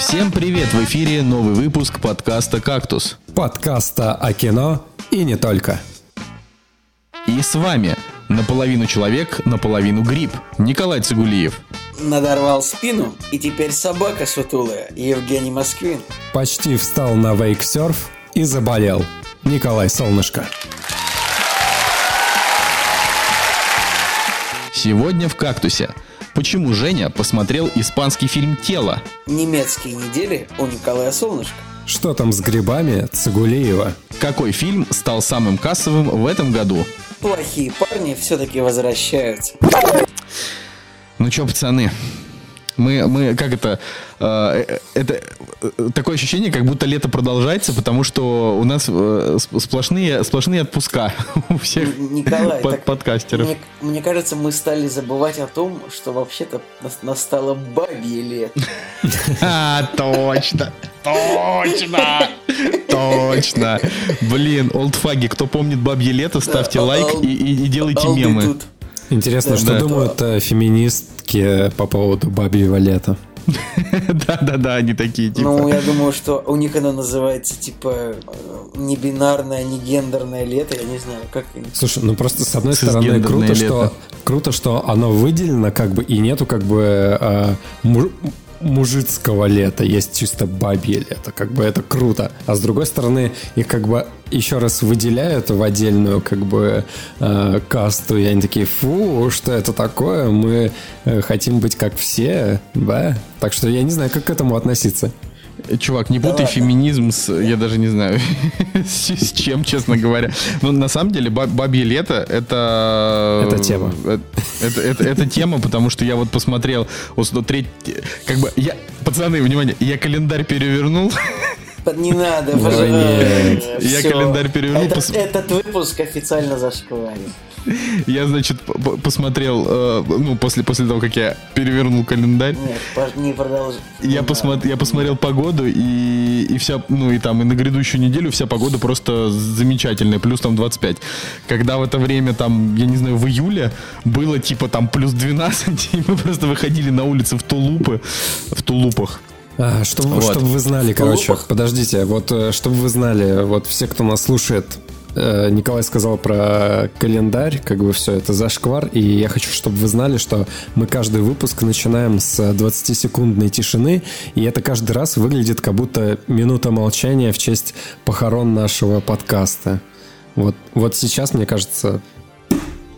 Всем привет! В эфире новый выпуск подкаста «Кактус». Подкаста о кино и не только. И с вами наполовину человек, наполовину гриб. Николай Цигулиев. Надорвал спину, и теперь собака сутулая, Евгений Москвин. Почти встал на вейксерф и заболел. Николай Солнышко. Сегодня в «Кактусе». Почему Женя посмотрел испанский фильм «Тело»? Немецкие недели у Николая Солнышко. Что там с грибами Цигулиева? Какой фильм стал самым кассовым в этом году? Плохие парни все-таки возвращаются. Ну чё, пацаны, мы, мы как это, э, это э, такое ощущение, как будто лето продолжается, потому что у нас э, сплошные, сплошные отпуска у всех Николай, под, так подкастеров. Мне, мне кажется, мы стали забывать о том, что вообще-то нас- настало бабье лето. А, точно, точно, точно. Блин, олдфаги, кто помнит бабье лето, ставьте лайк и, делайте мемы. Интересно, Да, что думают э, феминистки по поводу бабьего лета? Да-да-да, они такие, типа. Ну, я думаю, что у них оно называется, типа, э, не бинарное, не гендерное лето, я не знаю, как. Слушай, ну просто с одной стороны круто, лето. что круто, что оно выделено, как бы и нету как бы э, му- мужицкого лета, есть чисто бабье лето, как бы это круто. А с другой стороны, их как бы еще раз выделяют в отдельную как бы э, касту, и они такие, фу, что это такое, мы э, хотим быть как все, да? Так что я не знаю, как к этому относиться. Чувак, не путай ладно. феминизм с, я даже не знаю, с, с чем, честно говоря. Но на самом деле баб- бабье лето это... Это тема. э, Это, это, это тема, потому что я вот посмотрел, вот что треть, как бы, я, пацаны, внимание, я календарь перевернул, Не надо, пожалуйста. Я календарь перевернул, Этот выпуск официально зашкварен. Я, значит, посмотрел, э, ну, после, после того, как я перевернул календарь, Нет, не продолжай. Я, посмотр- я посмотрел погоду, и, и вся, ну и там, и на грядущую неделю вся погода просто замечательная, плюс там 25. Когда в это время, там, я не знаю, в июле было типа там плюс 12, и мы просто выходили на улицы в тулупы, в тулупах. А, чтобы, Вот. чтобы вы знали, короче, Лупах. подождите, вот э, чтобы вы знали, вот все, кто нас слушает, Николай сказал про календарь, как бы все это зашквар, и я хочу, чтобы вы знали, что мы каждый выпуск начинаем с 20-секундной тишины, и это каждый раз выглядит как будто минута молчания в честь похорон нашего подкаста. Вот, вот сейчас, мне кажется,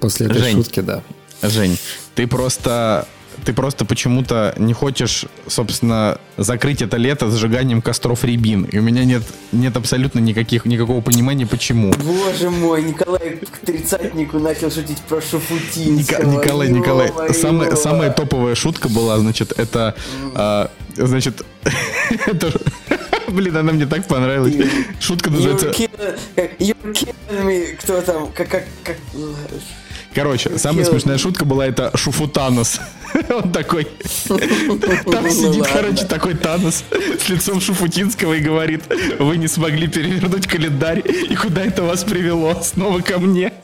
после этой Жень. шутки, да. Жень, ты просто... Ты просто почему-то не хочешь, собственно, закрыть это лето сжиганием костров рябин. И у меня нет, нет абсолютно никаких, никакого понимания, почему. Боже мой, Николай к тридцатнику начал шутить про Ника- Шуфутинского. Николай, Николай, Ё-моё. самая, самая топовая шутка была, значит, это, а, значит, это, блин, она мне так понравилась. Шутка называется, you're killing me. Кто там? Как, как, как... короче, самая смешная шутка была это Шуфутанос. Он такой, там Ну сидит, короче, такой Танос с лицом Шуфутинского и говорит, вы не смогли перевернуть календарь, и куда это вас привело? Снова ко мне.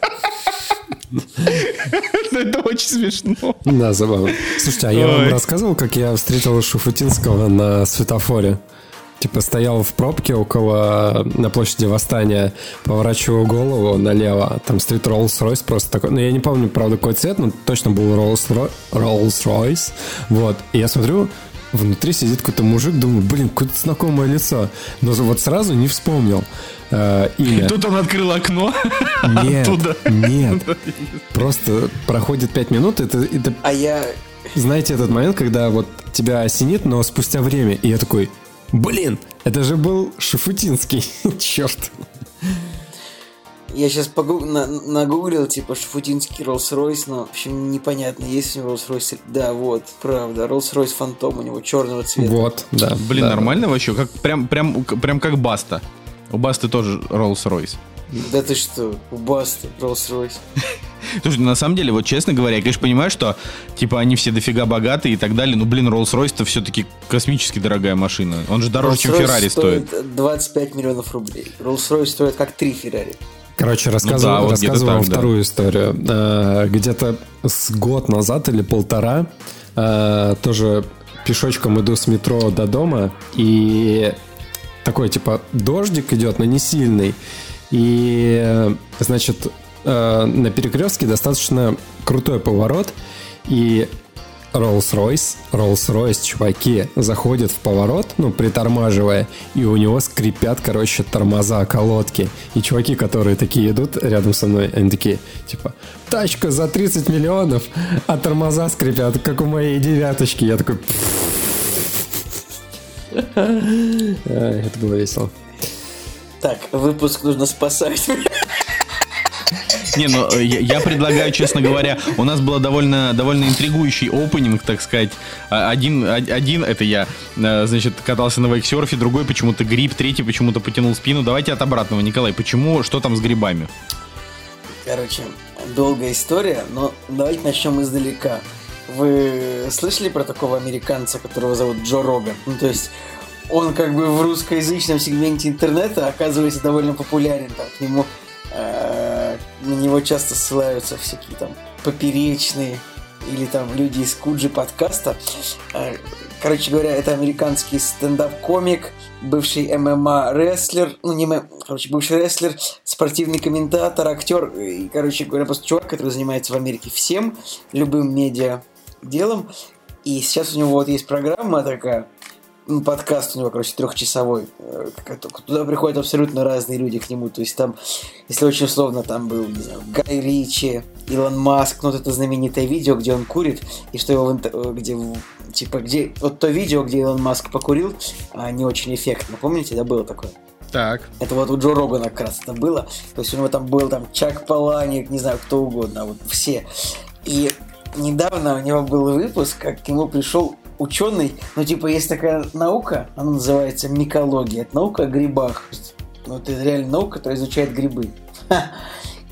Ну, Это очень смешно. Да, забавно. Слушайте, а я вам рассказывал, как я встретил Шуфутинского на светофоре? Типа стоял в пробке около, на площади Восстания, поворачиваю голову налево, там стоит Rolls-Royce просто такой, ну я не помню, правда, какой цвет, но точно был Rolls-Ro- Rolls-Royce, вот, и я смотрю, внутри сидит какой-то мужик, думаю, блин, какое-то знакомое лицо, но вот сразу не вспомнил э, имя. Тут он открыл окно. Нет, оттуда. нет, просто проходит пять минут, это, это А я... знаете этот момент, когда вот тебя осенит, но спустя время, и я такой, блин, это же был Шафутинский, черт. Я сейчас погу... на... нагуглил, типа, Шафутинский Rolls-Royce, но, в общем, непонятно, есть у него Rolls-Royce... Да, вот, правда, Rolls-Royce Phantom у него черного цвета. Вот, да. Блин, да. нормально вообще? Как, прям, прям, прям как Баста. У Басты тоже Rolls-Royce. Да ты что, у Басты Rolls-Royce. Слушай, ну, на самом деле, вот честно говоря, я, конечно, понимаю, что, типа, они все дофига богатые и так далее, но, блин, Rolls-Royce-то все-таки космически дорогая машина. Он же дороже, чем Феррари стоит. 25 миллионов рублей. Rolls-Royce стоит как 3 Феррари. Короче, рассказывал, Ну да, вот рассказывал так, да. вторую историю. Э, Где-то с год назад или полтора э, тоже пешочком иду с метро до дома, и такой, типа, дождик идет, но не сильный. И, значит, э, на перекрестке достаточно крутой поворот, и Rolls-Royce, Rolls-Royce, чуваки, заходит в поворот, ну, притормаживая, и у него скрипят, короче, тормоза, колодки. И чуваки, которые такие идут рядом со мной, они такие, типа, тачка за 30 миллионов, а тормоза скрипят, как у моей девяточки. Я такой... Это было весело. Так, выпуск нужно спасать. Не, ну э, я, я предлагаю, честно говоря, у нас был довольно, довольно интригующий опенинг, так сказать. А, один, один это я, э, значит, катался на вейксерфе, другой почему-то гриб, третий почему-то потянул спину. Давайте от обратного, Николай, почему, что там с грибами? Короче, долгая история, но давайте начнем издалека. Вы слышали про такого американца, которого зовут Джо Роган? Ну, то есть он как бы в русскоязычном сегменте интернета оказывается довольно популярен. Там, к нему э, на него часто ссылаются всякие там поперечные или там люди из Куджи подкаста. Э, короче говоря, это американский стендап-комик, бывший ММА-рестлер, ну не ММА, короче, бывший рестлер, спортивный комментатор, актер, и, короче говоря, просто чувак, который занимается в Америке всем, любым медиа делом. И сейчас у него вот есть программа такая, подкаст у него, короче, трехчасовой. Э, туда приходят абсолютно разные люди к нему. То есть там, если очень условно, там был, не знаю, Гай Ричи, Илон Маск, ну, вот это знаменитое видео, где он курит, и что его, э, где, типа, где, вот то видео, где Илон Маск покурил, а, не очень эффектно. Помните, да, было такое? Так. Это вот у Джо Рогана как раз это было. То есть у него там был там Чак Паланик, не знаю, кто угодно, а вот все. И недавно у него был выпуск, как к нему пришел ученый, ну, типа, есть такая наука, она называется микология. Это наука о грибах. Ну, это реально наука, которая изучает грибы.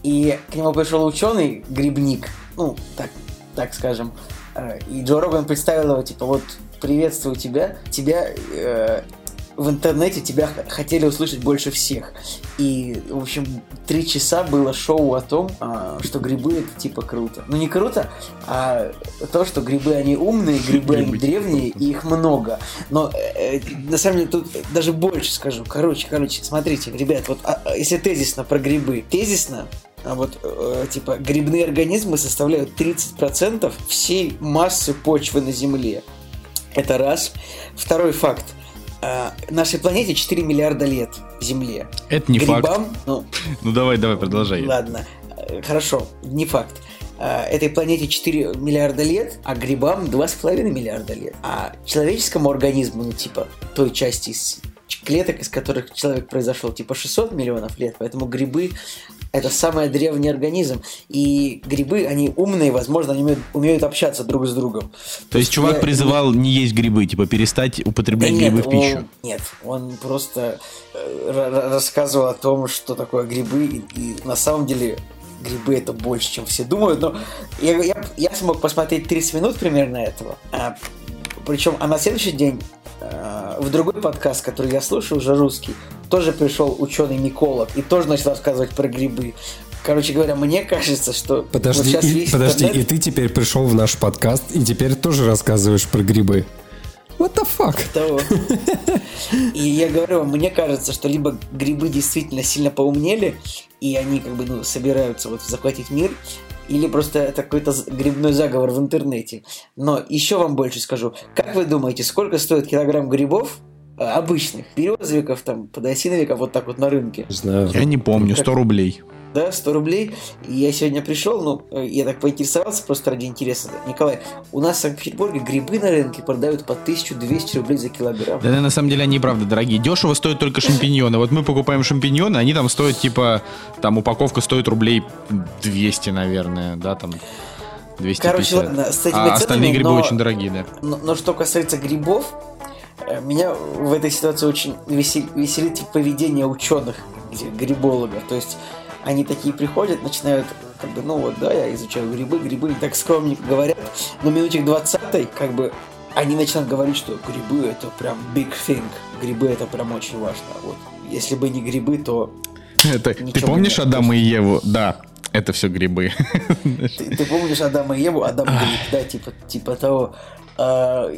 И к нему пришел ученый, грибник, ну, так, так скажем, э, и Джо Роган представил его, типа, вот, приветствую тебя, тебя э, в интернете тебя хотели услышать больше всех. И, в общем, три часа было шоу о том, а, что грибы это типа круто. Ну не круто, а то, что грибы они умные, грибы они древние, и их много. Но э, на самом деле тут даже больше скажу. Короче, короче, смотрите, ребят, вот а, а если тезисно про грибы, тезисно а вот, э, типа, грибные организмы составляют 30% всей массы почвы на Земле. Это раз. Второй факт э, нашей планете 4 миллиарда лет Земле. Это не Грибам, факт. Ну, ну давай, давай, продолжай. Ладно, э, хорошо, не факт. Э, этой планете 4 миллиарда лет, а грибам 2,5 миллиарда лет. А человеческому организму, ну типа той части из клеток, из которых человек произошел, типа 600 миллионов лет, поэтому грибы это самый древний организм. И грибы, они умные, возможно, они умеют, умеют общаться друг с другом. То, То есть чувак я... призывал не есть грибы, типа перестать употреблять да грибы нет, в пищу? Он, нет, он просто э, рассказывал о том, что такое грибы, и, и на самом деле грибы это больше, чем все думают. Но я, я, я смог посмотреть 30 минут примерно этого. А, причем, а на следующий день а, в другой подкаст, который я слушаю, уже русский, тоже пришел ученый-миколог и тоже начал рассказывать про грибы. Короче говоря, мне кажется, что подожди, вот и, подожди, интернет... и ты теперь пришел в наш подкаст и теперь тоже рассказываешь про грибы. What the fuck? Того. И я говорю, мне кажется, что либо грибы действительно сильно поумнели, и они как бы ну, собираются вот захватить мир, или просто это какой-то грибной заговор в интернете. Но еще вам больше скажу. Как вы думаете, сколько стоит килограмм грибов э, обычных, березовиков, там, подосиновиков вот так вот на рынке? Знаю. Я не помню, 100 рублей да, 100 рублей. И я сегодня пришел, ну, э, я так поинтересовался просто ради интереса. Николай, у нас в Санкт-Петербурге грибы на рынке продают по 1200 рублей за килограмм. Да, на самом деле они правда дорогие. Дешево стоят только шампиньоны. Вот мы покупаем шампиньоны, они там стоят типа, там упаковка стоит рублей 200, наверное, да, там. 250. Короче, ладно, с этими а ценами, остальные грибы но, очень дорогие, да. Но, но что касается грибов, э, меня в этой ситуации очень весел, веселит поведение ученых, грибологов. То есть они такие приходят, начинают как бы, ну вот, да, я изучаю грибы, грибы так скромненько говорят, но минутик 20 как бы они начинают говорить, что грибы это прям big thing, грибы это прям очень важно. Вот. Если бы не грибы, то... Это, ты помнишь Адама и Еву? Да. Это все грибы. Ты, ты помнишь Адама и Еву? Адам гриб, да, типа, типа того. А,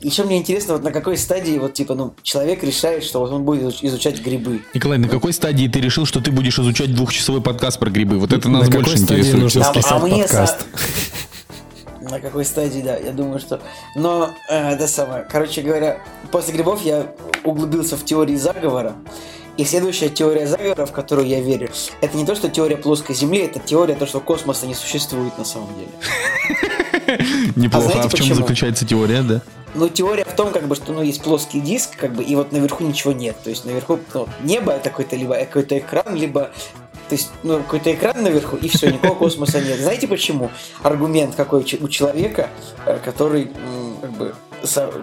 еще мне интересно, вот на какой стадии вот типа, ну, человек решает, что вот он будет изучать грибы. Николай, на какой стадии ты решил, что ты будешь изучать двухчасовой подкаст про грибы? Вот это нас На больше какой стадии интересует. нужно А- а мне подкаст? На какой стадии, да, я думаю, что... Но, э, это самое, короче говоря, после грибов я углубился в теории заговора. И следующая теория заговора, в которую я верю, это не то, что теория плоской Земли, это теория то, что космоса не существует на самом деле. Неплохо. А А, знаете в чем почему? заключается теория, да? Ну, теория в том, как бы, что ну, есть плоский диск, как бы, и вот наверху ничего нет. То есть наверху ну, небо какой-то либо какой-то экран, либо то есть, ну, какой-то экран наверху, и все, никакого космоса нет. Знаете почему? Аргумент какой у человека, э, который, как бы,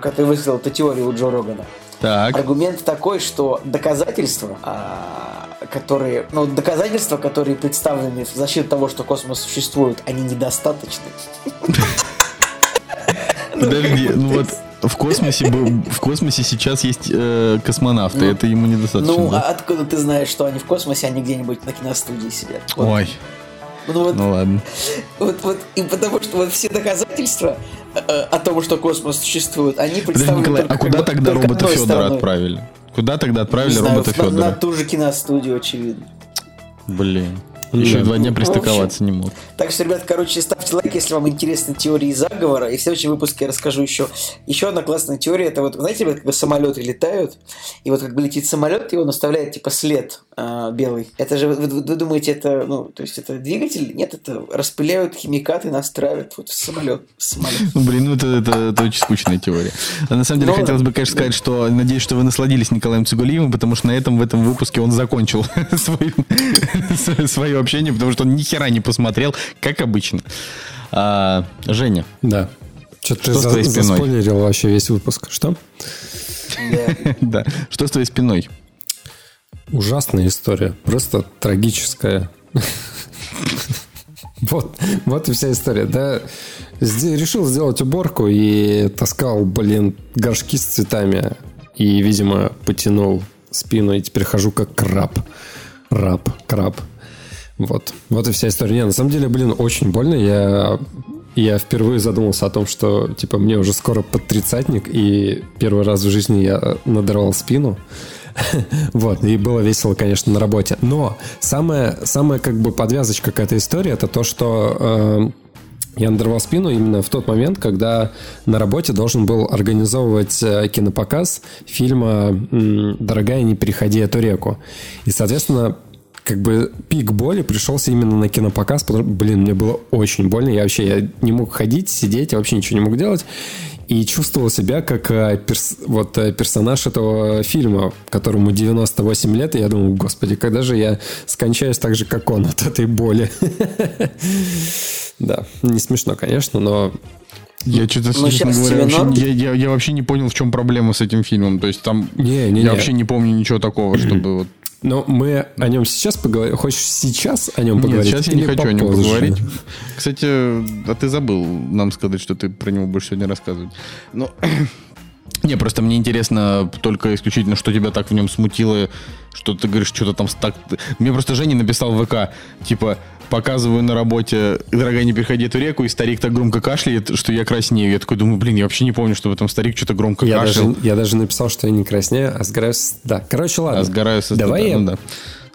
который высказал эту теорию у Джо Рогана. Так. Аргумент такой, что доказательства, а, которые, ну, доказательства, которые представлены в защиту того, что космос существует, они недостаточны. Подожди, ну вот в космосе в космосе сейчас есть э, космонавты, это ему недостаточно. Ну, да? а откуда ты знаешь, что они в космосе, а не где-нибудь на киностудии сидят? Вот. Ой, Ну, вот, ну ладно. вот, вот, и потому что вот все доказательства э, о том, что космос существует, они Подожди, представлены Николай, только, а куда тогда робота Федора стороной. отправили? Куда тогда Не отправили знаю, робота в- на, Федора? на ту же киностудию, очевидно. Блин. Еще Да. два дня Ну, в пристыковаться не мог. Так что, ребят, короче, ставьте лайк, если вам интересны теории заговора. И в следующем выпуске я расскажу еще. Еще одна классная теория. Это вот, знаете, ребят, когда самолеты летают, и вот как бы летит самолет, и он оставляет типа след а, белый. Это же, вы, вы- думаете, это, ну, то есть это двигатель? Нет, это распыляют химикаты, настраивают вот в самолет. в самолет. Ну, блин, ну это, это, это очень скучная теория. А на самом деле Ну, хотелось бы, конечно, сказать, что надеюсь, что вы насладились Николаем Цигулиевым, потому что на этом в этом выпуске он закончил свое, свое общение, потому что он ни хера не посмотрел, как обычно. А, Женя, Да. Что-то ты Что с за- твоей спиной? заспойлерил вообще весь выпуск. Что? Да, что с твоей спиной? Ужасная история. Просто трагическая. Вот, вот и вся история. Да, решил сделать уборку и таскал, блин, горшки с цветами. И, видимо, потянул спину, и теперь хожу как краб. Раб, краб. Вот. Вот и вся история. Не, на самом деле, блин, очень больно. Я, я впервые задумался о том, что, типа, мне уже скоро под тридцатник, и первый раз в жизни я надорвал спину. Вот, и было весело, конечно, на работе. Но самая, самая как бы подвязочка к этой истории, это то, что э, я надорвал спину именно в тот момент, когда на работе должен был организовывать э, кинопоказ фильма «Дорогая, не переходи эту реку». И, соответственно, как бы пик боли пришелся именно на кинопоказ, потому что, блин, мне было очень больно. Я вообще я не мог ходить, сидеть, я вообще ничего не мог делать. И чувствовал себя как э, перс- вот, э, персонаж этого фильма, которому 98 лет, и я думаю, господи, когда же я скончаюсь так же, как он от этой боли. Да, не смешно, конечно, но Я что-то, Ну, честно щас говоря, вообще, я, я- я вообще не понял, в чем проблема с этим фильмом. То есть там Не, не, я не. вообще не помню ничего такого, чтобы вот Но мы о нем сейчас поговорим. Хочешь сейчас о нем Нет, поговорить? сейчас я не хочу о нем поговорить. Кстати, а ты забыл нам сказать, что ты про него будешь сегодня рассказывать. Ну, не, просто мне интересно только исключительно, что тебя так в нем смутило, что ты говоришь, что-то там так... Мне просто Женя написал в ВК, типа, показываю на работе, дорогая, не переходи эту реку, и старик так громко кашляет, что я краснею. Я такой думаю, блин, я вообще не помню, что в этом старик что-то громко Я кашлял. даже, я даже написал, что я не краснею, а сгораю... с- Да, короче, ладно. А сгораю со Давай стыда, я ну да.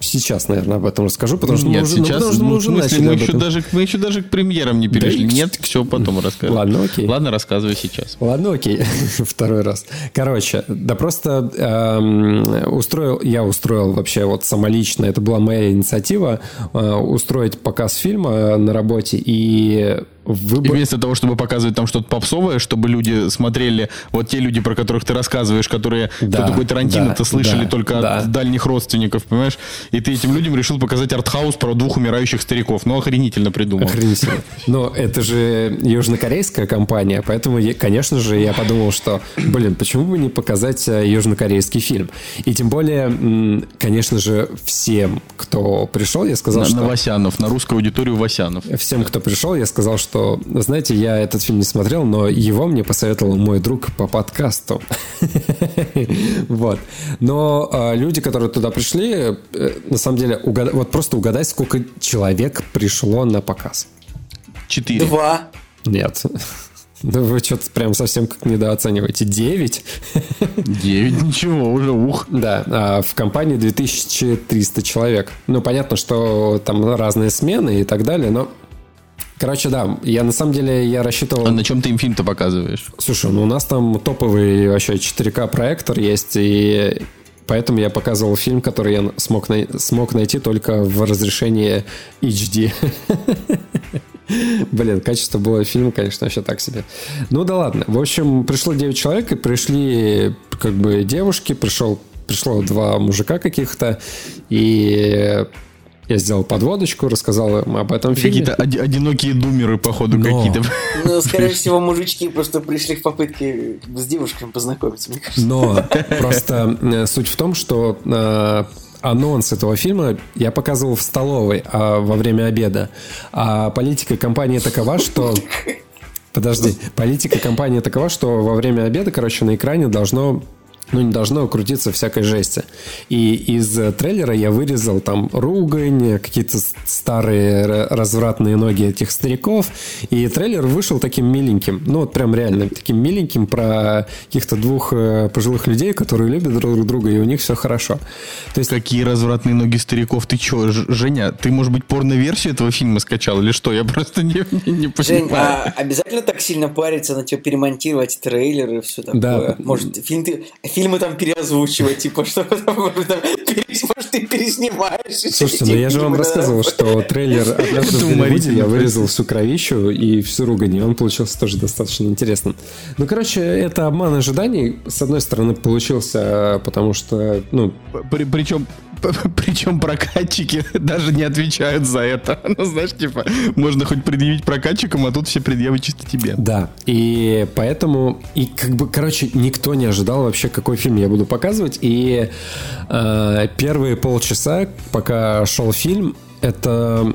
Сейчас, наверное, об этом расскажу, потому что мы Нет, уже, ну, сейчас, потому что мы ну, уже смысле, начали мы еще, даже, мы еще даже к премьерам не перешли. к- Нет, все потом рассказывай. Ладно, окей. Ладно, рассказывай сейчас. Ладно, окей, второй раз. Короче, да просто эм, устроил, я устроил вообще вот самолично, это была моя инициатива, э, устроить показ фильма на работе и И выбор... вместо того, чтобы показывать там что-то попсовое, чтобы люди смотрели, вот те люди, про которых ты рассказываешь, которые Да, кто такой Тарантино-то да, слышали да, только да. от дальних родственников, понимаешь? И ты этим людям решил показать артхаус про двух умирающих стариков. Ну, охренительно придумал. Охренительно. Но это же южнокорейская компания, поэтому, конечно же, я подумал, что, блин, почему бы не показать э, южнокорейский фильм? И тем более, конечно же, всем, кто пришел, я сказал, На, что... на Васянов, на русскую аудиторию Васянов. Всем, кто пришел, я сказал, что что, знаете, я этот фильм не смотрел, но его мне посоветовал мой друг по подкасту. Вот. Но а, люди, которые туда пришли, э, на самом деле, вот просто угадай, сколько человек пришло на показ. Четыре. Два. Нет. Да вы что-то прям совсем как недооцениваете. Девять? Девять? Ничего, уже ух. Да, а в компании 2300 человек. Ну, понятно, что там разные смены и так далее, но Короче, да, я на самом деле я рассчитывал... А на чем ты им фильм-то показываешь? Слушай, ну у нас там топовый вообще 4К проектор есть, и поэтому я показывал фильм, который я смог, най... смог найти только в разрешении HD. Блин, качество было фильма, конечно, вообще так себе. Ну да ладно. В общем, пришло 9 человек, и пришли как бы девушки, пришел, пришло два мужика каких-то, и я сделал подводочку, рассказал им об этом фильме. Какие-то од- одинокие думеры, походу, Но... какие-то. Ну, скорее всего, мужички просто пришли в попытке с девушками познакомиться, мне кажется. Но просто э, суть в том, что э, анонс этого фильма я показывал в столовой а, во время обеда. А политика компании такова, что... Подожди. Политика компании такова, что во время обеда, короче, на экране должно ну, не должно крутиться всякой жести. И из трейлера я вырезал там ругань, какие-то старые развратные ноги этих стариков, и трейлер вышел таким миленьким, ну, вот прям реально таким миленьким про каких-то двух э, пожилых людей, которые любят друг друга, и у них все хорошо. То есть... Какие развратные ноги стариков? Ты что, Женя, ты, может быть, порно-версию этого фильма скачал или что? Я просто не, не, не понимаю. Жень, а обязательно так сильно париться на тебя перемонтировать трейлеры и все такое? Да. Может, фильм ты фильмы там переозвучивать, типа, что там, может, ты переснимаешь. Слушайте, ну я же вам рассказывал, что трейлер «Однажды в Голливуде» я вырезал всю кровищу и всю ругань, и он получился тоже достаточно интересным. Ну, короче, это обман ожиданий. С одной стороны, получился, потому что, ну... При, причем причем прокатчики даже не отвечают за это. Ну, знаешь, типа, можно хоть предъявить прокатчикам, а тут все предъявы чисто тебе. Да, и поэтому, и как бы, короче, никто не ожидал вообще, какой фильм я буду показывать. И э, первые полчаса, пока шел фильм, это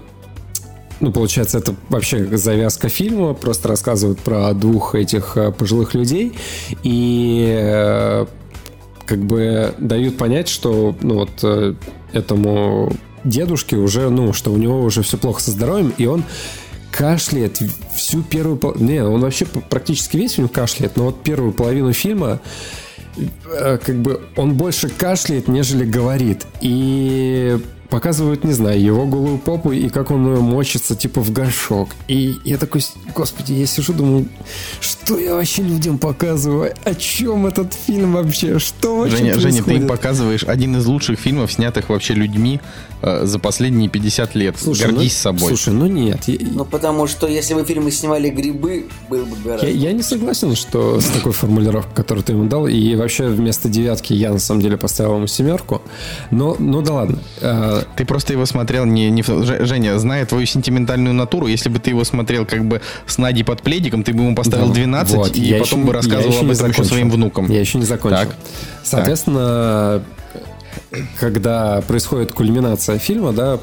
ну, получается, это вообще завязка фильма, просто рассказывают про двух этих э, пожилых людей, и э, как бы дают понять, что ну вот э, этому дедушке уже, ну, что у него уже все плохо со здоровьем, и он кашляет всю первую половину... Не, он вообще практически весь фильм кашляет, но вот первую половину фильма э, как бы он больше кашляет, нежели говорит. И показывают, не знаю, его голую попу и как он мочится, типа, в горшок. И я такой, господи, я сижу, думаю, что я вообще людям показываю? О чем этот фильм вообще? Что вообще Женя, происходит? Женя, ты им показываешь один из лучших фильмов, снятых вообще людьми э, за последние 50 лет. Слушай, Гордись ну, собой. Слушай, ну нет. Я... Ну потому что если бы фильмы снимали грибы, был бы гораздо... Я, я не согласен, что с такой формулировкой, которую ты ему дал, и вообще вместо девятки я на самом деле поставил ему семерку. Но, ну да ладно. Э, ты просто его смотрел не, не... Женя, зная твою сентиментальную натуру, если бы ты его смотрел как бы с Надей под пледиком, ты бы ему поставил 12 вот, и потом еще, бы рассказывал об этом еще своим внукам. Я еще не закончил. Так. Соответственно, так. когда происходит кульминация фильма, да,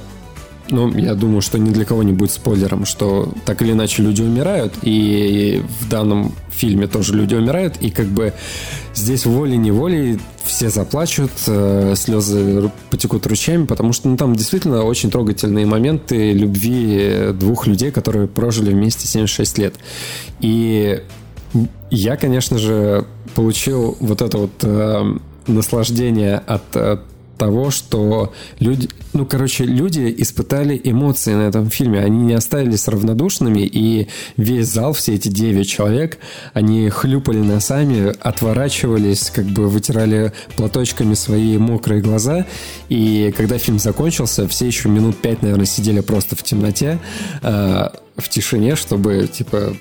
ну, я думаю, что ни для кого не будет спойлером, что так или иначе люди умирают, и в данном фильме тоже люди умирают, и как бы здесь волей-неволей все заплачут, э, слезы потекут ручьями, потому что ну, там действительно очень трогательные моменты любви двух людей, которые прожили вместе 76 лет. И я, конечно же, получил вот это вот э, наслаждение от, от того, что люди, ну, короче, люди испытали эмоции на этом фильме. Они не остались равнодушными, и весь зал, все эти девять человек, они хлюпали носами, отворачивались, как бы вытирали платочками свои мокрые глаза. И когда фильм закончился, все еще минут пять, наверное, сидели просто в темноте, э, в тишине, чтобы, типа,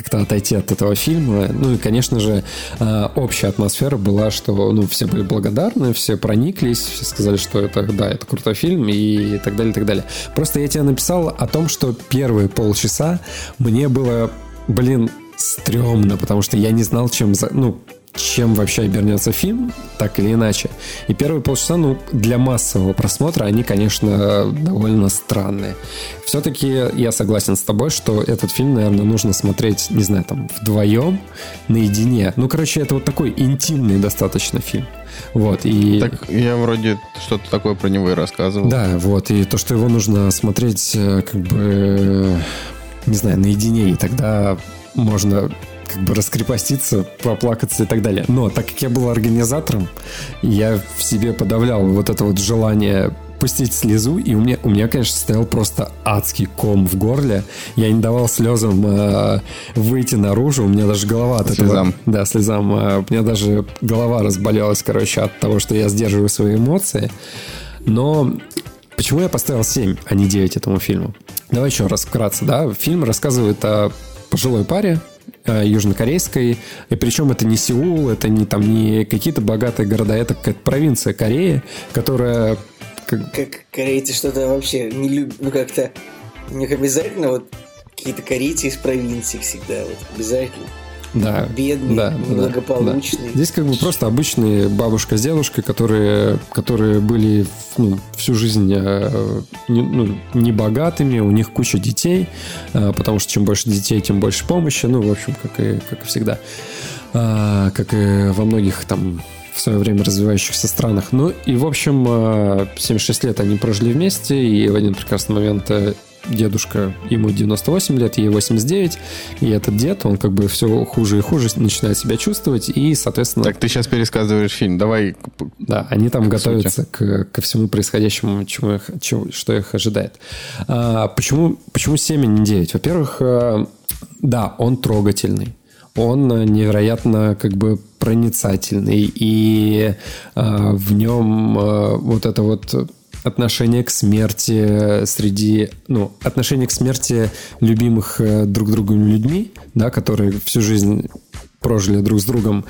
как-то отойти от этого фильма. Ну и, конечно же, э, общая атмосфера была, что ну, все были благодарны, все прониклись, все сказали, что это, да, это крутой фильм и так далее, и так далее. Просто я тебе написал о том, что первые полчаса мне было, блин, стрёмно, потому что я не знал, чем... За... Ну, чем вообще обернется фильм, так или иначе. И первые полчаса, ну, для массового просмотра, они, конечно, довольно странные. Все-таки я согласен с тобой, что этот фильм, наверное, нужно смотреть, не знаю, там, вдвоем, наедине. Ну, короче, это вот такой интимный достаточно фильм. Вот, и... Так я вроде что-то такое про него и рассказывал. Да, вот, и то, что его нужно смотреть, э, как бы, не знаю, наедине, и тогда можно как бы раскрепоститься, поплакаться и так далее. Но так как я был организатором, я в себе подавлял вот это вот желание пустить слезу, и у меня, у меня, конечно, стоял просто адский ком в горле. Я не давал слезам э, выйти наружу, у меня даже голова от слезам. этого... Да, слезам. Э, у меня даже голова разболелась, короче, от того, что я сдерживаю свои эмоции. Но почему я поставил 7, а не 9 этому фильму? Давай еще раз вкратце, да. Фильм рассказывает о пожилой паре, южнокорейской. И причем это не Сеул, это не там не какие-то богатые города, это какая-то провинция Кореи, которая... Как, как корейцы что-то вообще не любят, ну как-то у них обязательно вот какие-то корейцы из провинции всегда вот обязательно да, бедные, да, благополучные. Да. Здесь как бы просто обычные бабушка с дедушкой, которые, которые были ну, всю жизнь э, не, ну, не богатыми, у них куча детей, э, потому что чем больше детей, тем больше помощи, ну, в общем, как и, как и всегда. Э, как и во многих там в свое время развивающихся странах. Ну и, в общем, 76 лет они прожили вместе, и в один прекрасный момент дедушка, ему 98 лет, ей 89, и этот дед, он как бы все хуже и хуже начинает себя чувствовать, и, соответственно... Так, ты сейчас пересказываешь фильм, давай... Да, они там готовятся к, ко всему происходящему, чему их, чего, что их ожидает. А, почему, почему 7, а не 9? Во-первых, а, да, он трогательный, он невероятно как бы проницательный, и а, в нем а, вот это вот отношение к смерти среди, ну, отношение к смерти любимых э, друг другом людьми, да, которые всю жизнь прожили друг с другом,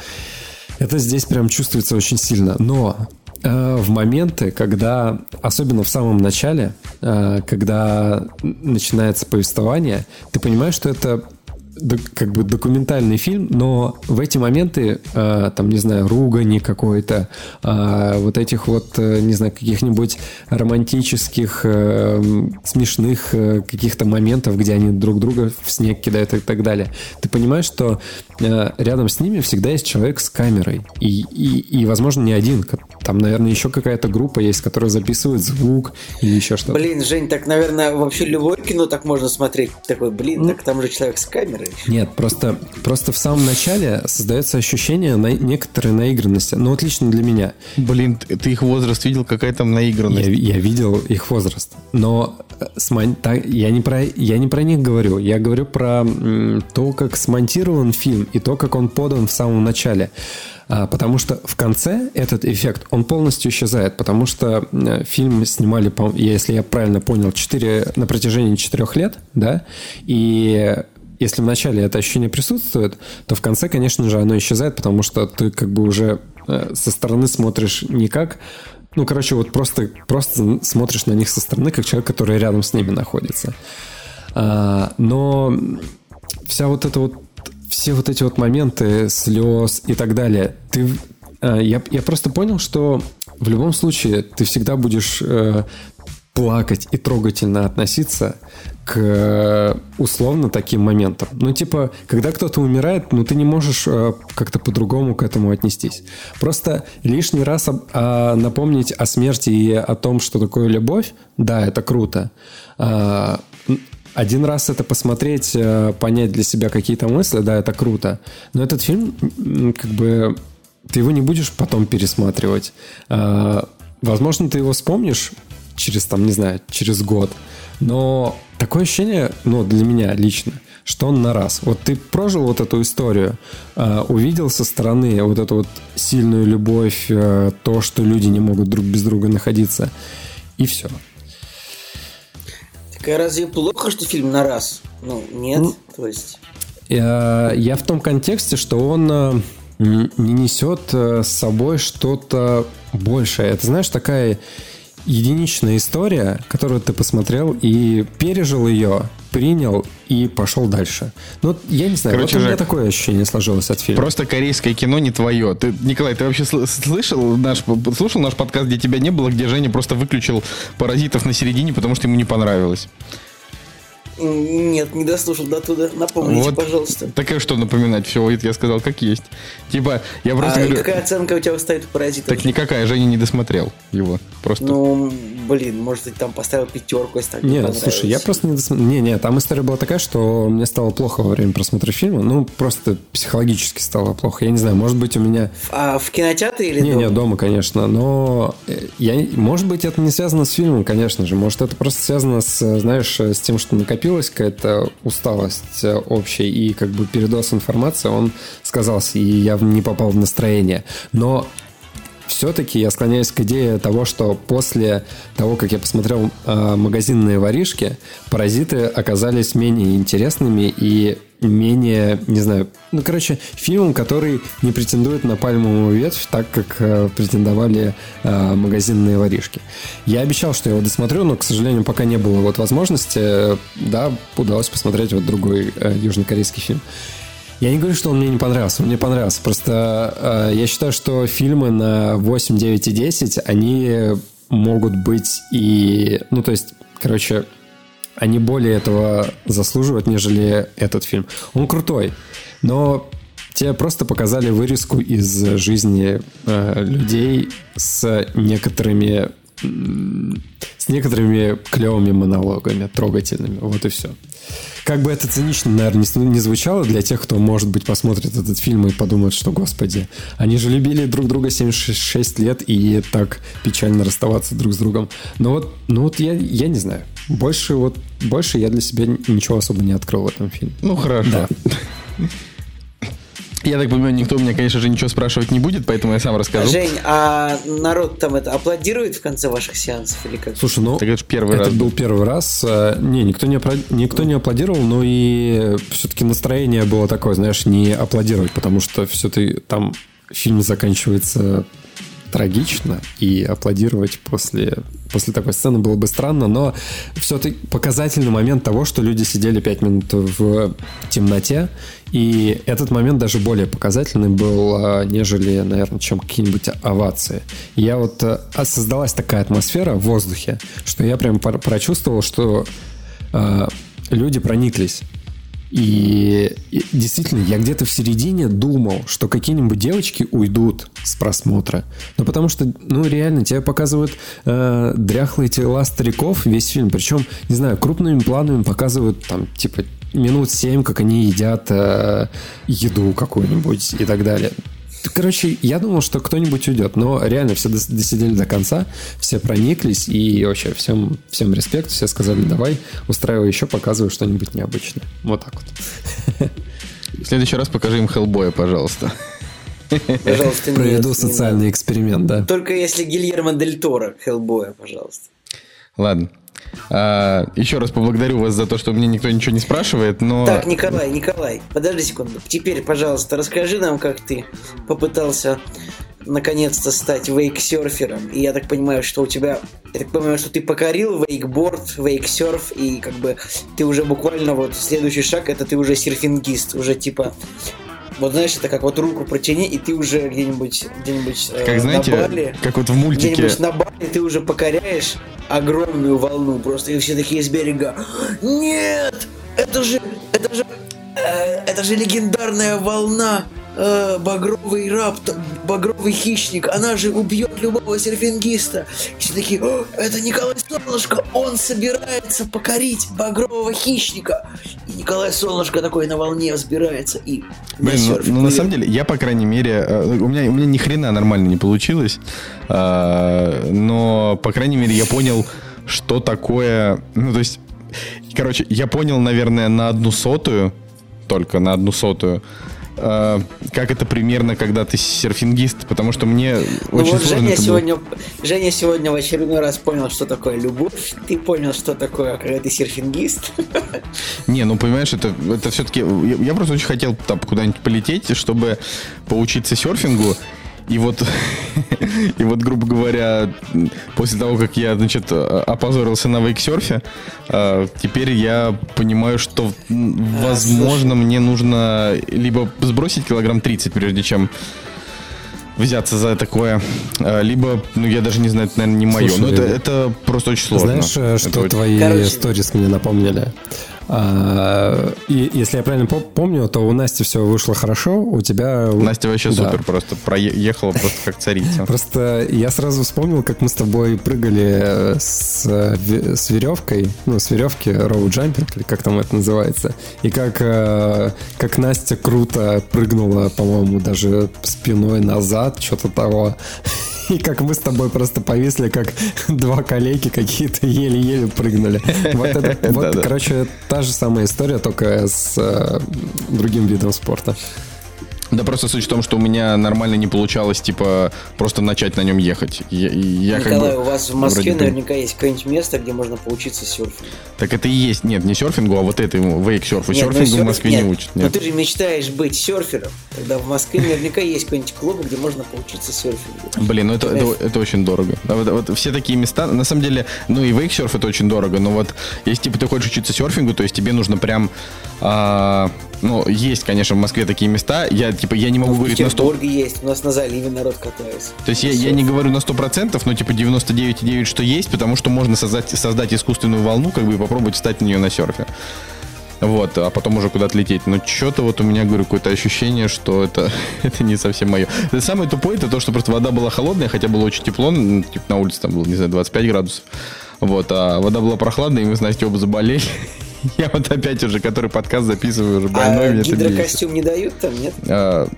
это здесь прям чувствуется очень сильно. Но э, в моменты, когда, особенно в самом начале, э, когда начинается повествование, ты понимаешь, что это как бы документальный фильм, но в эти моменты, э, там, не знаю, ругани какой-то, э, вот этих вот, э, не знаю, каких-нибудь романтических, э, смешных э, каких-то моментов, где они друг друга в снег кидают и так далее, ты понимаешь, что рядом с ними всегда есть человек с камерой. И, и, и, возможно, не один. Там, наверное, еще какая-то группа есть, которая записывает звук или еще что-то. Блин, Жень, так, наверное, вообще любое кино так можно смотреть. Такой, блин, так там же человек с камерой. Нет, просто, просто в самом начале создается ощущение на, некоторой наигранности. Ну, отлично для меня. Блин, ты их возраст видел? Какая там наигранность? Я, я видел их возраст. Но э, смон... я, не про, я не про них говорю. Я говорю про то, как смонтирован фильм и то, как он подан в самом начале. А, потому что в конце этот эффект, он полностью исчезает, потому что фильм снимали, если я правильно понял, 4, на протяжении четырех лет, да, и если в начале это ощущение присутствует, то в конце, конечно же, оно исчезает, потому что ты как бы уже э, со стороны смотришь не как ну, короче, вот просто, просто смотришь на них со стороны, как человек, который рядом с ними находится. А, но вся вот эта вот все вот эти вот моменты слез и так далее, ты, э, я, я просто понял, что в любом случае ты всегда будешь э, плакать и трогательно относиться к э, условно таким моментам. Ну, типа, когда кто-то умирает, ну, ты не можешь э, как-то по-другому к этому отнестись. Просто лишний раз об, а, напомнить о смерти и о том, что такое любовь, да, это круто. А, один раз это посмотреть, э, понять для себя какие-то мысли, да, это круто. Но этот фильм, как бы, ты его не будешь потом пересматривать. А, возможно, ты его вспомнишь через, там, не знаю, через год. Но такое ощущение, ну, для меня лично, что он на раз. Вот ты прожил вот эту историю, э, увидел со стороны вот эту вот сильную любовь, э, то, что люди не могут друг без друга находиться, и все. Так а разве плохо, что фильм на раз? Ну, нет, ну, то есть... Я, я в том контексте, что он э, не несет с собой что-то большее. Это, знаешь, такая единичная история, которую ты посмотрел и пережил ее, принял и пошел дальше. Ну, я не знаю, Короче, вот у меня Жак, такое ощущение сложилось от фильма. Просто корейское кино не твое. Ты, Николай, ты вообще слышал наш, слушал наш подкаст, где тебя не было, где Женя просто выключил паразитов на середине, потому что ему не понравилось? Нет, не дослушал до туда. Напомните, вот, пожалуйста. Так и что напоминать? Все, я сказал, как есть. Типа, я просто а говорю... какая оценка у тебя стоит у паразитов? Так никакая, Женя не досмотрел его. Просто. Ну, блин, может, ты там поставил пятерку, если так Нет, слушай, я просто не досмотрел. Не, не, там история была такая, что мне стало плохо во время просмотра фильма. Ну, просто психологически стало плохо. Я не знаю, может быть, у меня... А в кинотеатре или не, дома? Не, дома, конечно. Но э, я... может быть, это не связано с фильмом, конечно же. Может, это просто связано с, знаешь, с тем, что накопилась какая-то усталость э, общая и как бы передос информации, он сказался, и я не попал в настроение. Но все-таки я склоняюсь к идее того, что после того, как я посмотрел э, магазинные воришки, паразиты оказались менее интересными и менее, не знаю, ну, короче, фильмом, который не претендует на пальмовую ветвь, так как э, претендовали э, магазинные воришки. Я обещал, что я его досмотрю, но, к сожалению, пока не было вот возможности, да, удалось посмотреть вот другой э, южнокорейский фильм. Я не говорю, что он мне не понравился, он мне понравился. Просто э, я считаю, что фильмы на 8, 9 и 10, они могут быть и... Ну, то есть, короче, они более этого заслуживают, нежели этот фильм. Он крутой, но тебе просто показали вырезку из жизни э, людей с некоторыми с некоторыми клевыми монологами, трогательными. Вот и все. Как бы это цинично, наверное, не звучало для тех, кто, может быть, посмотрит этот фильм и подумает, что, господи, они же любили друг друга 76 лет и так печально расставаться друг с другом. Но вот, ну вот я, я не знаю. Больше вот, больше я для себя ничего особо не открыл в этом фильме. Ну, хорошо. Да. Я так понимаю, никто у меня, конечно же, ничего спрашивать не будет, поэтому я сам расскажу. Жень, а народ там это аплодирует в конце ваших сеансов или как? Слушай, ну, так это, первый это раз был первый раз. Э, не, никто не, никто не аплодировал, но и все-таки настроение было такое, знаешь, не аплодировать, потому что все-таки там фильм заканчивается трагично, и аплодировать после, после такой сцены было бы странно, но все-таки показательный момент того, что люди сидели пять минут в темноте, и этот момент даже более показательный был, а, нежели, наверное, чем какие-нибудь овации. Я вот а, создалась такая атмосфера в воздухе, что я прям прочувствовал, что э, люди прониклись и, и действительно, я где-то в середине думал, что какие-нибудь девочки уйдут с просмотра. Ну, потому что, ну, реально, тебе показывают э, дряхлые тела стариков весь фильм. Причем, не знаю, крупными планами показывают там, типа, минут семь, как они едят э, еду какую-нибудь и так далее. Короче, я думал, что кто-нибудь уйдет, но реально все досидели до конца, все прониклись, и вообще всем, всем респект, все сказали, давай, устраивай еще, показывай что-нибудь необычное. Вот так вот. В следующий раз покажи им Хеллбоя, пожалуйста. Пожалуйста, Проведу нет, социальный эксперимент, да. Только если Гильермо Дель Торо Хеллбоя, пожалуйста. Ладно. А, еще раз поблагодарю вас за то, что мне никто ничего не спрашивает, но... Так, Николай, Николай, подожди секунду. Теперь, пожалуйста, расскажи нам, как ты попытался наконец-то стать вейксерфером. И я так понимаю, что у тебя... Я так понимаю, что ты покорил вейкборд, вейксерф, и как бы ты уже буквально вот следующий шаг, это ты уже серфингист, уже типа вот знаешь, это как вот руку протяни, и ты уже где-нибудь где-нибудь э, как знаете, на Бали, как вот в мультике. Где-нибудь на Бали ты уже покоряешь огромную волну просто, и все такие с берега. Нет! Это же, это же, э, это же легендарная волна э, багровый рапт, багровый хищник, она же убьет любого серфингиста. И все такие, это Николай Солнышко, он собирается покорить багрового хищника. И Николай Солнышко такой на волне взбирается и Блин, ну, ну на самом деле, я, по крайней мере, э, у меня, у меня ни хрена нормально не получилось, э, но, по крайней мере, я понял, что такое, ну, то есть, короче, я понял, наверное, на одну сотую, только на одну сотую, э, как это примерно, когда ты серфингист, потому что мне ну очень вот сложно Женя сегодня, было. Женя сегодня в очередной раз понял, что такое любовь, ты понял, что такое, когда ты серфингист. Не, ну понимаешь, это, это все-таки... Я, я просто очень хотел там куда-нибудь полететь, чтобы поучиться серфингу, И вот, и вот, грубо говоря, после того, как я, значит, опозорился на вейксерфе, э, теперь я понимаю, что, возможно, мне нужно либо сбросить килограмм 30, прежде чем взяться за такое. Либо, ну, я даже не знаю, это, наверное, не мое. Слушай, но это, это просто очень сложно. Знаешь, э, что это твои Короче... сторис мне напомнили? А, и если я правильно помню, то у Насти все вышло хорошо, у тебя... Настя вообще да. супер просто, проехала просто как царица. Просто я сразу вспомнил, как мы с тобой прыгали с, с веревкой, ну, с веревки, роуд-джампинг, или как там это называется, и как, э, как Настя круто прыгнула, по-моему, даже спиной назад, что-то того. И как мы с тобой просто повисли, как два коллеги какие-то еле-еле прыгнули. Вот, это, вот короче, та же самая история, только с э, другим видом спорта. Да просто суть в том, что у меня нормально не получалось, типа, просто начать на нем ехать. Я, я Николай, как бы, у вас в Москве наверняка есть какое-нибудь место, где можно поучиться серфингу. Так это и есть. Нет, не серфингу, а вот этой вейк-серфу. Серфингу серф... в Москве нет, не учат. Нет. Но ты же мечтаешь быть серфером. Тогда в Москве наверняка есть какой-нибудь клуб, где можно поучиться серфингу. Блин, ну это, это, это очень дорого. Вот, вот все такие места, на самом деле, ну и вейк-серф это очень дорого, но вот если типа ты хочешь учиться серфингу, то есть тебе нужно прям а, ну, есть, конечно, в Москве такие места. Я, типа, я не могу ну, говорить на 100... В есть, у нас на заливе народ катается. То есть я, я не говорю на 100%, но типа 99,9 что есть, потому что можно создать, создать искусственную волну, как бы, и попробовать встать на нее на серфе. Вот, а потом уже куда-то лететь. Но что-то вот у меня, говорю, какое-то ощущение, что это, это не совсем мое. Это самое тупое, это то, что просто вода была холодная, хотя было очень тепло, ну, типа на улице там было, не знаю, 25 градусов. Вот, а вода была прохладная, и мы с Настей оба заболели. Я вот опять уже, который подкаст записываю, уже больной. А гидрокостюм не дают там, нет? А,